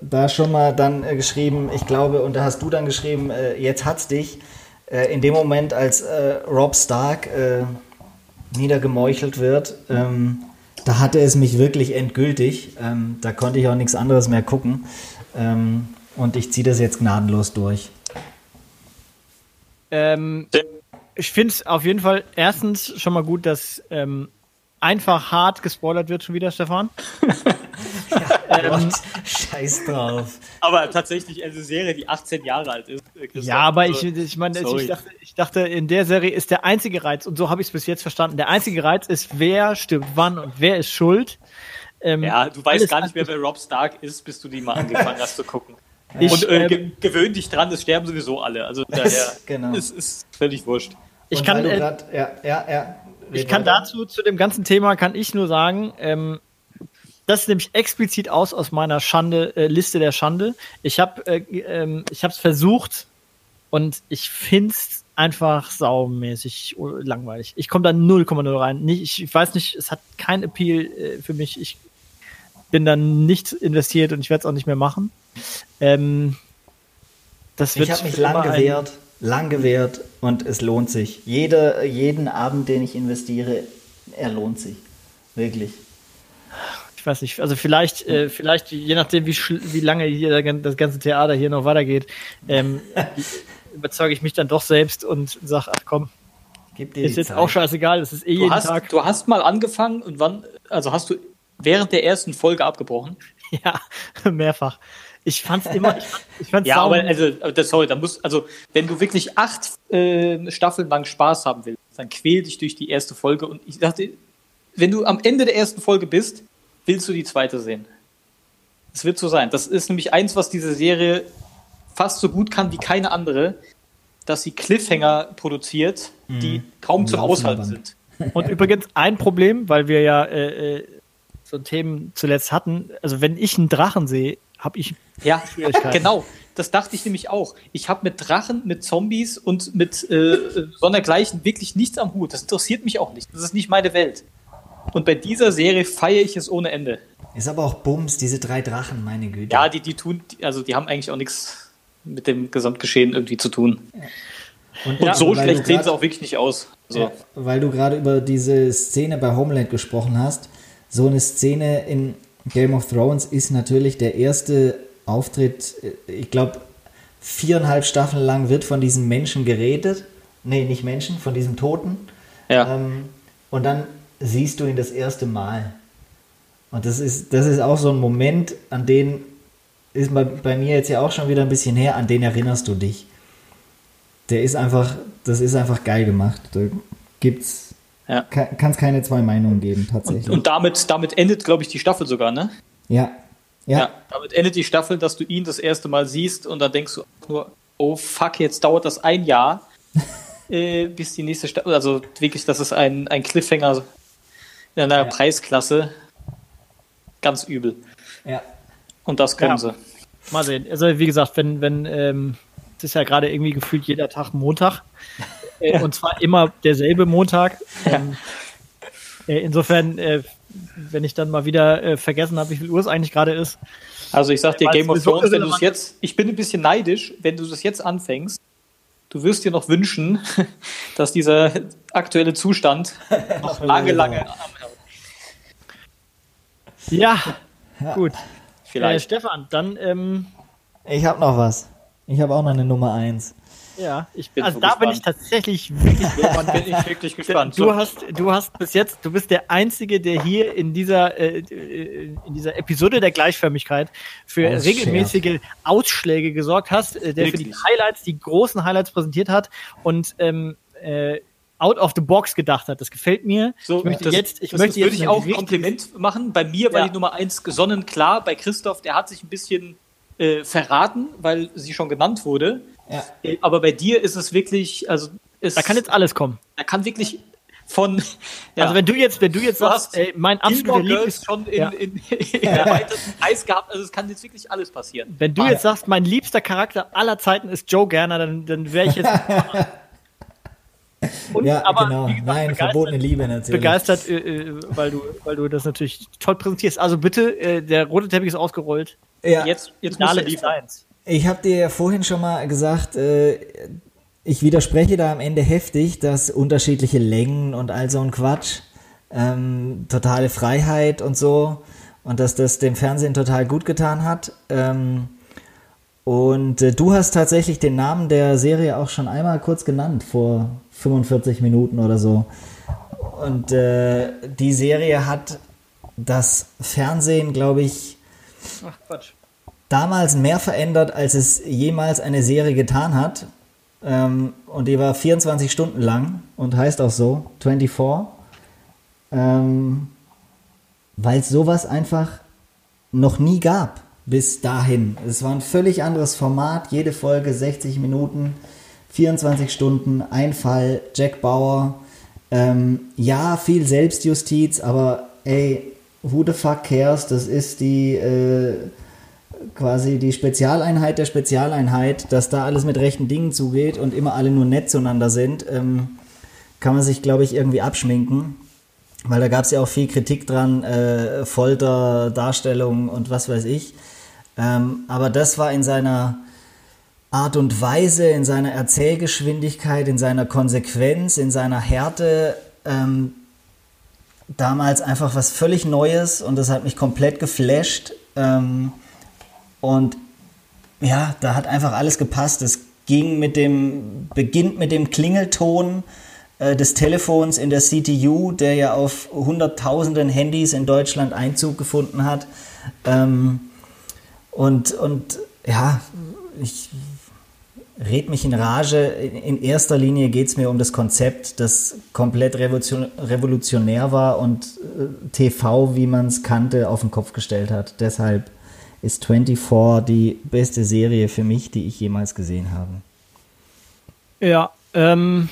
da schon mal dann äh, geschrieben, ich glaube, und da hast du dann geschrieben, äh, jetzt hat's dich. Äh, in dem Moment, als äh, Rob Stark äh, niedergemeuchelt wird, ähm, da hatte es mich wirklich endgültig. Ähm, da konnte ich auch nichts anderes mehr gucken. Ähm, und ich ziehe das jetzt gnadenlos durch. Ähm, ich finde es auf jeden Fall erstens schon mal gut, dass ähm, einfach hart gespoilert wird schon wieder, Stefan. *laughs* ja, ähm, Scheiß drauf. Aber tatsächlich eine Serie, die 18 Jahre alt ist. Christoph. Ja, aber ich, ich meine, ich dachte, ich dachte, in der Serie ist der einzige Reiz, und so habe ich es bis jetzt verstanden, der einzige Reiz ist, wer stirbt wann und wer ist schuld. Ähm, ja, du weißt gar nicht mehr, wer Rob Stark ist, bis du die mal angefangen hast zu gucken. *laughs* Ich, und äh, ähm, gewöhn dich dran, es sterben sowieso alle. Also *laughs* daher genau. ist, ist völlig wurscht. Ich kann, äh, grad, ja, ja, ja, ich kann dazu, zu dem ganzen Thema, kann ich nur sagen, ähm, das nämlich explizit aus aus meiner Schande, äh, Liste der Schande. Ich habe äh, ähm, ich habe es versucht und ich find's einfach saumäßig langweilig. Ich komme da 0,0 rein. Nicht, ich, ich weiß nicht, es hat kein Appeal äh, für mich. Ich bin dann nicht investiert und ich werde es auch nicht mehr machen. Ähm, das wird ich habe mich lang gewehrt lang gewährt und es lohnt sich. Jeder, jeden Abend, den ich investiere, er lohnt sich. Wirklich. Ich weiß nicht, also vielleicht, äh, vielleicht, je nachdem, wie, wie lange hier das ganze Theater hier noch weitergeht, ähm, *laughs* überzeuge ich mich dann doch selbst und sage, ach komm, ist jetzt Zeit. auch scheißegal, das ist eh du jeden hast, Tag. Du hast mal angefangen und wann, also hast du während der ersten Folge abgebrochen? *laughs* Ja, mehrfach. Ich fand's immer. Ich, fand, ich fand's ja, aber also, das, sorry, da muss, also, wenn du wirklich acht äh, Staffeln lang Spaß haben willst, dann quäl dich durch die erste Folge. Und ich dachte, wenn du am Ende der ersten Folge bist, willst du die zweite sehen. Es wird so sein. Das ist nämlich eins, was diese Serie fast so gut kann wie keine andere, dass sie Cliffhanger produziert, die mhm. kaum zum Aushalten sind. Und übrigens ein Problem, weil wir ja äh, äh so Themen zuletzt hatten, also wenn ich einen Drachen sehe, habe ich ja, genau. das dachte ich nämlich auch. Ich habe mit Drachen, mit Zombies und mit äh, sondergleichen wirklich nichts am Hut. Das interessiert mich auch nicht. Das ist nicht meine Welt. Und bei dieser Serie feiere ich es ohne Ende. Ist aber auch Bums, diese drei Drachen, meine Güte. Ja, die, die tun, also die haben eigentlich auch nichts mit dem Gesamtgeschehen irgendwie zu tun. Und, und so schlecht sehen sie auch wirklich nicht aus. So. Ja, weil du gerade über diese Szene bei Homeland gesprochen hast. So eine Szene in Game of Thrones ist natürlich der erste Auftritt, ich glaube, viereinhalb Staffeln lang wird von diesem Menschen geredet. Nee, nicht Menschen, von diesem Toten. Ja. Ähm, und dann siehst du ihn das erste Mal. Und das ist, das ist auch so ein Moment, an den ist bei, bei mir jetzt ja auch schon wieder ein bisschen her, an den erinnerst du dich. Der ist einfach, das ist einfach geil gemacht. Da gibt's, ja. kann es keine zwei Meinungen geben, tatsächlich. Und, und damit, damit endet, glaube ich, die Staffel sogar, ne? Ja. ja. Ja. Damit endet die Staffel, dass du ihn das erste Mal siehst und dann denkst du nur, oh fuck, jetzt dauert das ein Jahr, *laughs* äh, bis die nächste Staffel, also wirklich, das ist ein, ein Cliffhanger in einer ja. Preisklasse. Ganz übel. Ja. Und das kommen ja. sie. Mal sehen. Also wie gesagt, wenn, wenn, ähm, es ist ja gerade irgendwie gefühlt jeder Tag Montag. *laughs* Äh, und zwar immer derselbe Montag. Ähm, äh, insofern, äh, wenn ich dann mal wieder äh, vergessen habe, wie viel Uhr es eigentlich gerade ist. Also ich sag dir, Game of Thrones, wenn du es jetzt, ich bin ein bisschen neidisch, wenn du das jetzt anfängst, du wirst dir noch wünschen, *laughs* dass dieser aktuelle Zustand noch lange, lange ja, ja, gut. Vielleicht. Äh, Stefan, dann. Ähm, ich habe noch was. Ich habe auch noch eine Nummer 1. Ja, ich bin also da gespannt. bin ich tatsächlich wirklich *laughs* gespannt. bin ich wirklich gespannt. Du hast, du hast bis jetzt, du bist der Einzige, der hier in dieser, äh, in dieser Episode der Gleichförmigkeit für Ausschärf. regelmäßige Ausschläge gesorgt hast, äh, der wirklich? für die Highlights, die großen Highlights präsentiert hat und ähm, äh, out of the box gedacht hat. Das gefällt mir. So, ich möchte das, jetzt, ich das möchte würde ich auch ein Kompliment machen. Bei mir war ja. die Nummer eins gesonnen klar. Bei Christoph, der hat sich ein bisschen äh, verraten, weil sie schon genannt wurde. Ja. Äh, aber bei dir ist es wirklich, also ist, da kann jetzt alles kommen. Da kann wirklich von. *laughs* Ja. Also wenn du jetzt, wenn du jetzt du sagst, ey, mein absoluter Lieblings schon in, ja. in, *laughs* in, Eis gehabt, also es kann jetzt wirklich alles passieren. Wenn du ah, jetzt sagst, mein liebster Charakter aller Zeiten ist Joe Gerner, dann, dann wäre ich jetzt *laughs* Und, ja, aber, genau. Gesagt, Nein, verbotene Liebe natürlich. Begeistert, äh, äh, weil, du, weil du das natürlich toll präsentierst. Also bitte, äh, der rote Teppich ist ausgerollt. Ja. Jetzt, jetzt Finale die Eins. Ich habe dir ja vorhin schon mal gesagt, äh, ich widerspreche da am Ende heftig, dass unterschiedliche Längen und all so ein Quatsch, ähm, totale Freiheit und so und dass das dem Fernsehen total gut getan hat. Ähm, und äh, du hast tatsächlich den Namen der Serie auch schon einmal kurz genannt vor 45 Minuten oder so. Und äh, die Serie hat das Fernsehen, glaube ich, Ach, damals mehr verändert, als es jemals eine Serie getan hat. Ähm, und die war 24 Stunden lang und heißt auch so, 24. Ähm, Weil es sowas einfach noch nie gab bis dahin. Es war ein völlig anderes Format, jede Folge 60 Minuten. 24 Stunden, ein Fall, Jack Bauer. Ähm, ja, viel Selbstjustiz, aber ey, who the fuck cares? Das ist die äh, quasi die Spezialeinheit der Spezialeinheit, dass da alles mit rechten Dingen zugeht und immer alle nur nett zueinander sind, ähm, kann man sich, glaube ich, irgendwie abschminken. Weil da gab es ja auch viel Kritik dran, äh, Folter, Darstellung und was weiß ich. Ähm, aber das war in seiner Art und Weise, in seiner Erzählgeschwindigkeit, in seiner Konsequenz, in seiner Härte ähm, damals einfach was völlig Neues und das hat mich komplett geflasht. Ähm, und ja, da hat einfach alles gepasst. Es ging mit dem, beginnt mit dem Klingelton äh, des Telefons in der CTU, der ja auf hunderttausenden Handys in Deutschland Einzug gefunden hat. Ähm, und, und ja, ich red mich in Rage. In erster Linie geht es mir um das Konzept, das komplett revolutionär war und äh, TV, wie man es kannte, auf den Kopf gestellt hat. Deshalb ist 24 die beste Serie für mich, die ich jemals gesehen habe. Ja, ähm,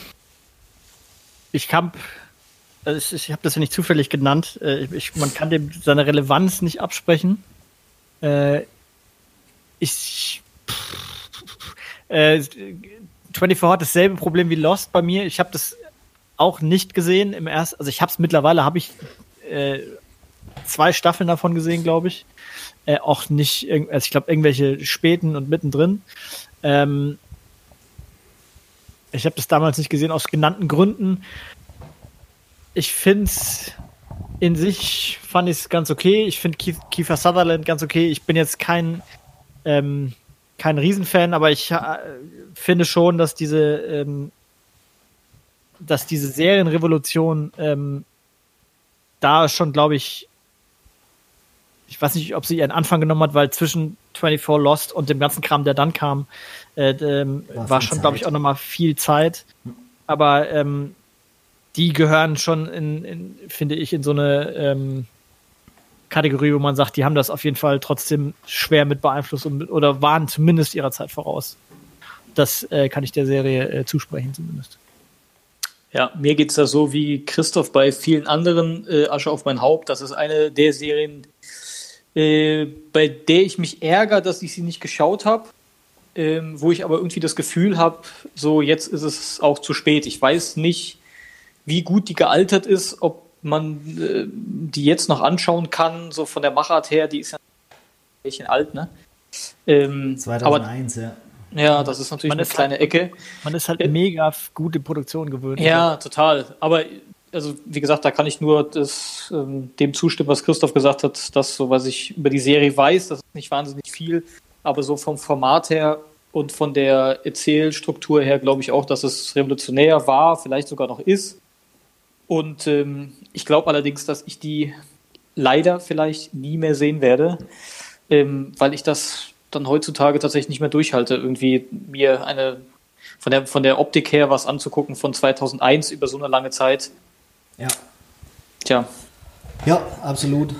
ich habe also ich, ich habe das ja nicht zufällig genannt. Äh, ich, man kann dem seine Relevanz nicht absprechen. Äh, ich pff, Äh, 24 hat dasselbe Problem wie Lost bei mir. Ich habe das auch nicht gesehen im ersten, also ich habe es mittlerweile, habe ich äh, zwei Staffeln davon gesehen, glaube ich. Äh, auch nicht, also ich glaube, irgendwelche späten und mittendrin. Ähm, ich habe das damals nicht gesehen aus genannten Gründen. Ich finde es in sich fand ich es ganz okay. Ich finde Kiefer Sutherland ganz okay. Ich bin jetzt kein ähm, kein Riesenfan, aber ich äh, finde schon, dass diese ähm, dass diese Serienrevolution ähm, da schon, glaube ich, ich weiß nicht, ob sie ihren Anfang genommen hat, weil zwischen 24 Lost und dem ganzen Kram, der dann kam, äh, ähm, war, war schon, glaube ich, auch nochmal viel Zeit. Aber ähm, die gehören schon in, in, finde ich, in so eine ähm, Kategorie, wo man sagt, die haben das auf jeden Fall trotzdem schwer mit beeinflusst und, oder waren zumindest ihrer Zeit voraus. Das äh, kann ich der Serie äh, zusprechen, zumindest. Ja, mir geht es da so wie Christoph bei vielen anderen äh, Asche auf mein Haupt. Das ist eine der Serien, äh, bei der ich mich ärgere, dass ich sie nicht geschaut habe. Ähm, wo ich aber irgendwie das Gefühl habe, so jetzt ist es auch zu spät. Ich weiß nicht, wie gut die gealtert ist, ob man äh, die jetzt noch anschauen kann, so von der Machart her, die ist ja ein bisschen alt, ne? Ähm, 2001, aber, ja. Ja, das ist natürlich man eine kleine halt, Ecke. Man ist halt äh, mega gute Produktion gewöhnt. Ja, total. Aber also wie gesagt, da kann ich nur das, ähm, dem zustimmen, was Christoph gesagt hat, dass so was ich über die Serie weiß, das ist nicht wahnsinnig viel, aber so vom Format her und von der Erzählstruktur her glaube ich auch, dass es revolutionär war, vielleicht sogar noch ist. Und ähm, ich glaube allerdings, dass ich die leider vielleicht nie mehr sehen werde, ähm, weil ich das dann heutzutage tatsächlich nicht mehr durchhalte, irgendwie mir eine von der, von der Optik her was anzugucken von 2001 über so eine lange Zeit. Ja. Tja. Ja, absolut.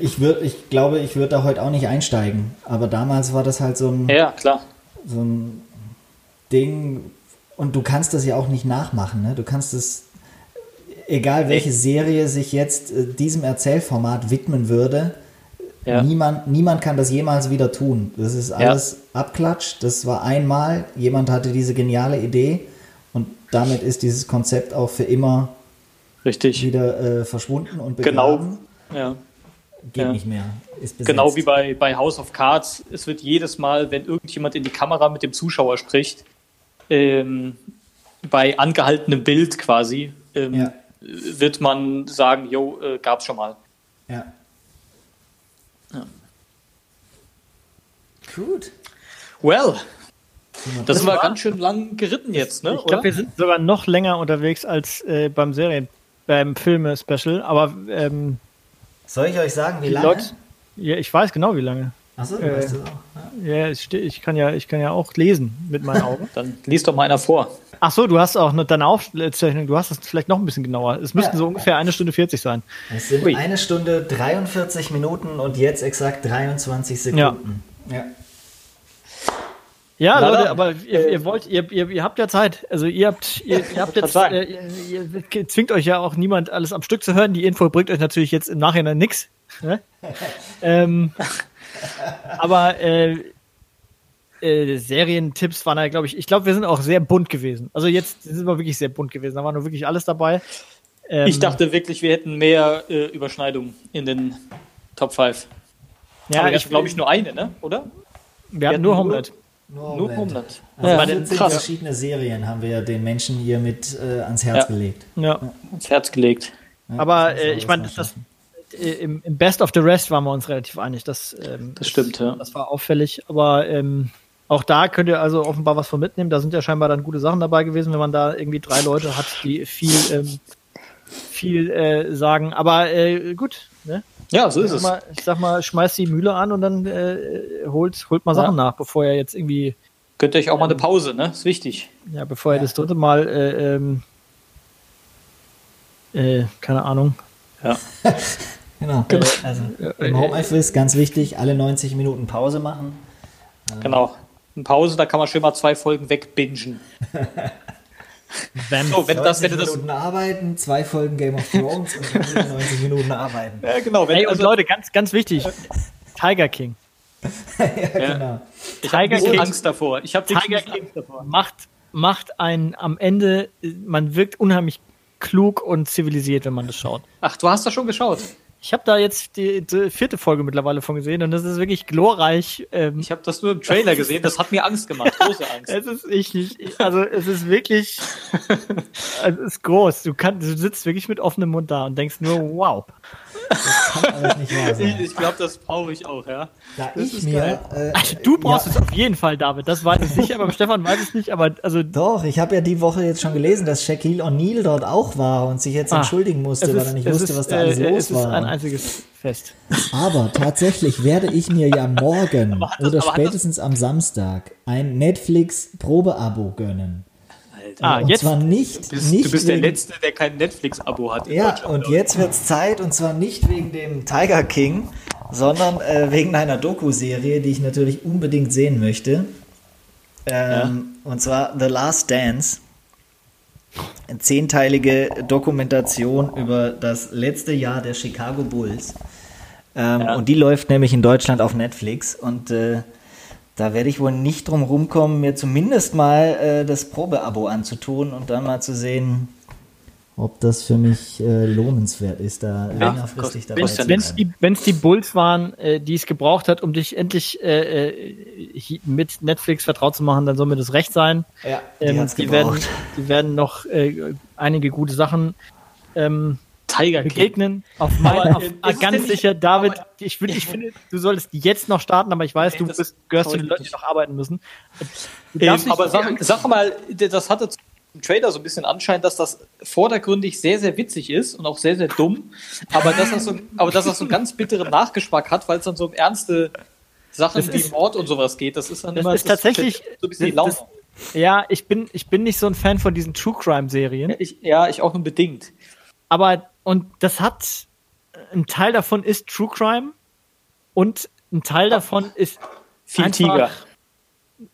Ich, würd, ich glaube, ich würde da heute auch nicht einsteigen. Aber damals war das halt so ein. Ja, klar. So ein Ding. Und du kannst das ja auch nicht nachmachen. Ne? Du kannst es, egal welche Serie sich jetzt äh, diesem Erzählformat widmen würde, ja. Niemand, niemand kann das jemals wieder tun. Das ist alles ja. Abklatsch. Das war einmal, jemand hatte diese geniale Idee und damit ist dieses Konzept auch für immer Richtig. wieder äh, verschwunden und begraben. Genau. Ja. Geht ja. nicht mehr. genau wie bei, bei House of Cards. Es wird jedes Mal, wenn irgendjemand in die Kamera mit dem Zuschauer spricht, ähm, bei angehaltenem Bild quasi, ähm, wird man sagen, jo, äh, gab's schon mal. Ja. Gut. Well, das, das war ganz schön lang geritten jetzt, ne? Ich glaube, wir sind sogar noch länger unterwegs als äh, beim Serien, beim Filme-Special, aber ähm, soll ich euch sagen, wie lange? Leute, ja, ich weiß genau, wie lange. Achso, äh, weißt du auch. Ja, ja ich, ich, kann ja, ich kann ja auch lesen mit meinen *laughs* Augen. Dann liest doch mal einer vor. Ach so, du hast auch eine, deine Aufzeichnung, du hast das vielleicht noch ein bisschen genauer. Es müssten ja. so ungefähr eine Stunde 40 sein. Es sind Ui. eine Stunde 43 Minuten und jetzt exakt 23 Sekunden. Ja. ja. Ja, Na, Leute, aber ihr, ihr wollt, ihr, ihr, ihr, habt ja Zeit. Also ihr habt, ihr, *laughs* ihr habt jetzt, äh, ihr, ihr, zwingt euch ja auch niemand alles am Stück zu hören. Die Info bringt euch natürlich jetzt im Nachhinein nichts. Ne? *laughs* ähm, aber äh, äh, Serientipps waren ja, glaube ich, ich glaube, wir sind auch sehr bunt gewesen. Also jetzt sind wir wirklich sehr bunt gewesen. Da war nur wirklich alles dabei. Ähm, ich dachte wirklich, wir hätten mehr äh, Überschneidungen in den Top 5. Ja, aber ich glaube ich nur eine, ne? Oder? Wir, wir hatten nur Homeland. Nur. Nur Homeland. Also ja, bei den verschiedene Serien haben wir ja den Menschen hier mit äh, ans Herz ja. gelegt. Ja. ja. ans Herz gelegt. Aber äh, ich meine, das, im, im, Best of the Rest waren wir uns relativ einig. Das, ähm, das stimmt, ja. Das war auffällig. Aber ähm, auch da könnt ihr also offenbar was von mitnehmen. Da sind ja scheinbar dann gute Sachen dabei gewesen, wenn man da irgendwie drei Leute hat, die viel, ähm, viel äh, sagen. Aber äh, gut, ne? Ja, so ist ich es. Mal, ich sag mal, schmeißt die Mühle an und dann äh, holt, holt mal Sachen nach, bevor er jetzt irgendwie. Gönnt euch auch mal eine Pause, ne? Ist wichtig. Ja, bevor er das dritte Mal, äh, ähm, äh, keine Ahnung. Ja. *laughs* genau. genau. Also im Homeoffice ganz wichtig, alle 90 Minuten Pause machen. Genau. Eine Pause, da kann man schön mal zwei Folgen wegbingen. *laughs* Wenn, so, wenn das, wenn das Minuten arbeiten, zwei Folgen Game of Thrones und 90 Minuten arbeiten. Ja, genau. Wenn, Ey, und also, Leute, ganz, ganz wichtig: Tiger King. *laughs* ja, genau. Ich habe Angst davor. Ich habe Tiger King davor. Macht, macht einen am Ende, man wirkt unheimlich klug und zivilisiert, wenn man das schaut. Ach, du hast das schon geschaut? Ich habe da jetzt die, die, vierte Folge mittlerweile von gesehen und das ist wirklich glorreich. Ähm, ich habe das nur im Trailer gesehen, das hat mir Angst gemacht, große Angst. *laughs* es ist ich, ich, also es ist wirklich, *laughs* es ist groß. Du kannst, du sitzt wirklich mit offenem Mund da und denkst nur, wow. *laughs* Ich, ich glaube, das brauche ich auch, ja. Da das ich mir, äh, also, du brauchst ja. es auf jeden Fall, David. Das weiß ich nicht, aber Stefan weiß es nicht. Aber also doch, ich habe ja die Woche jetzt schon gelesen, dass Shaquille O'Neal dort auch war und sich jetzt ah, entschuldigen musste, ist, weil er nicht wusste, ist, was da alles äh, los es war. Es ist ein einziges Fest. Aber tatsächlich werde ich mir ja morgen *laughs* das, oder spätestens am Samstag ein Netflix Probeabo gönnen. Ah, und jetzt zwar nicht, du bist, nicht du bist der Letzte, der kein Netflix-Abo hat. Ja, und jetzt wird es Zeit, und zwar nicht wegen dem Tiger King, sondern äh, wegen einer Doku-Serie, die ich natürlich unbedingt sehen möchte. Ähm, ja. Und zwar The Last Dance. Eine zehnteilige Dokumentation über das letzte Jahr der Chicago Bulls. Ähm, ja. Und die läuft nämlich in Deutschland auf Netflix. Und äh, da werde ich wohl nicht drum rumkommen, mir zumindest mal äh, das Probeabo anzutun und dann mal zu sehen, ob das für mich äh, lohnenswert ist, da ja, längerfristig dabei zu Wenn es die, die Bulls waren, äh, die es gebraucht hat, um dich endlich äh, äh mit Netflix vertraut zu machen, dann soll mir das recht sein. Ja, die, ähm, die werden, die werden noch äh, einige gute Sachen ähm, Tiger begegnen. Auf mein, auf, ganz sicher, David, ich, will, ich finde, du solltest jetzt noch starten, aber ich weiß, du bist, gehörst zu den Leuten, die noch arbeiten müssen. Ähm, aber sag, sag, mal, das hatte im Trailer so ein bisschen Anschein, dass das vordergründig sehr, sehr witzig ist und auch sehr, sehr dumm, aber dass das so, aber dass das so einen ganz bitteren Nachgeschmack hat, weil es dann so um ernste Sachen das wie ist, Mord und sowas geht. Das ist dann das immer ist das tatsächlich so ein bisschen das, das, Ja, ich bin, ich bin nicht so ein Fan von diesen True Crime Serien. Ja, ich, ja, ich auch nur bedingt. Aber und das hat, ein Teil davon ist True Crime und ein Teil davon ist viel einfach, Tiger.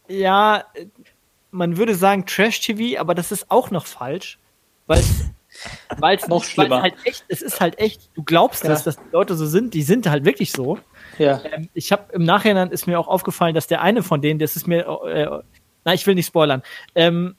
Ja, man würde sagen Trash-TV, aber das ist auch noch falsch, weil weil es *laughs* noch schlimmer. Halt echt, es ist halt echt, du glaubst ja. das, dass die Leute so sind, die sind halt wirklich so. Ja. Ähm, ich habe im Nachhinein ist mir auch aufgefallen, dass der eine von denen, das ist mir, äh, na, ich will nicht spoilern, ähm,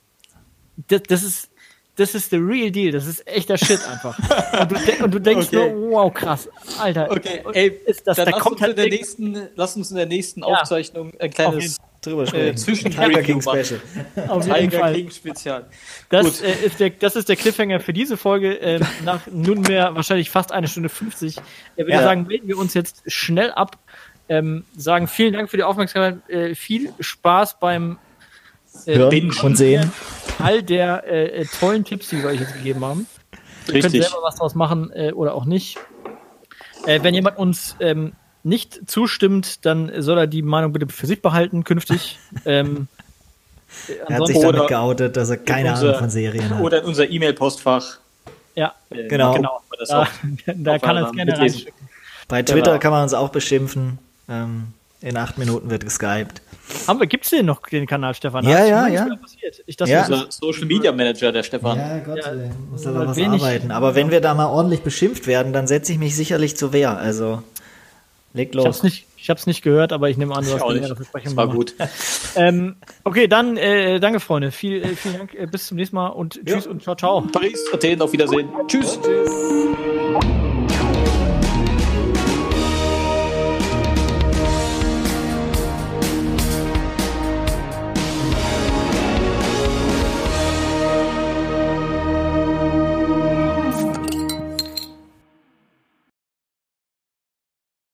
das, das ist das ist the real deal, das ist echter Shit einfach. und, du, und du denkst okay. nur, wow, krass, Alter. Okay, ey, ist das, dann da lass, kommt uns halt in der nächsten, lass uns in der nächsten ja. Aufzeichnung ein kleines drüber sprechen. Äh, zwischen Tiger King Special. Auf jeden Tiger Fall. King Spezial. Das, äh, ist der, das ist der Cliffhanger für diese Folge. Äh, *laughs* nach nunmehr wahrscheinlich fast eine Stunde 50. Ich würde ja. sagen, melden wir uns jetzt schnell ab. Ähm, sagen vielen Dank für die Aufmerksamkeit. Äh, viel Spaß beim äh, Hören und sehen. *laughs* All der äh, äh, tollen Tipps, die wir euch jetzt gegeben haben. Ihr Richtig. könnt selber was draus machen äh, oder auch nicht. Äh, wenn jemand uns ähm, nicht zustimmt, dann soll er die Meinung bitte für sich behalten künftig. *laughs* ähm, er hat sich damit geoutet, dass er keine unser, Ahnung von Serien hat. Oder in unser E-Mail-Postfach. Ja, äh, genau. genau da, *laughs* da kann er es gerne reinschicken. Bei Twitter genau. kann man uns auch beschimpfen. Ähm, in acht Minuten wird geskypt. Haben wir, gibt's denn noch den Kanal, Stefan? Ja, ja, ja. Ich dachte, ja. unser Social Media Manager, der Stefan. Ja, Gott, ja, muss aber was arbeiten. Aber wenn wir da mal ordentlich beschimpft werden, dann setze ich mich sicherlich zur Wehr. Also, leg los. Ich hab's nicht, ich hab's nicht gehört, aber ich nehme an, du hast gehört. Das war gut. *laughs* ähm, okay, dann äh, danke, Freunde. Viel, äh, vielen Dank. Äh, bis zum nächsten Mal und tschüss ja. und ciao, ciao. Paris, Athen, auf Wiedersehen. Tschüss. tschüss.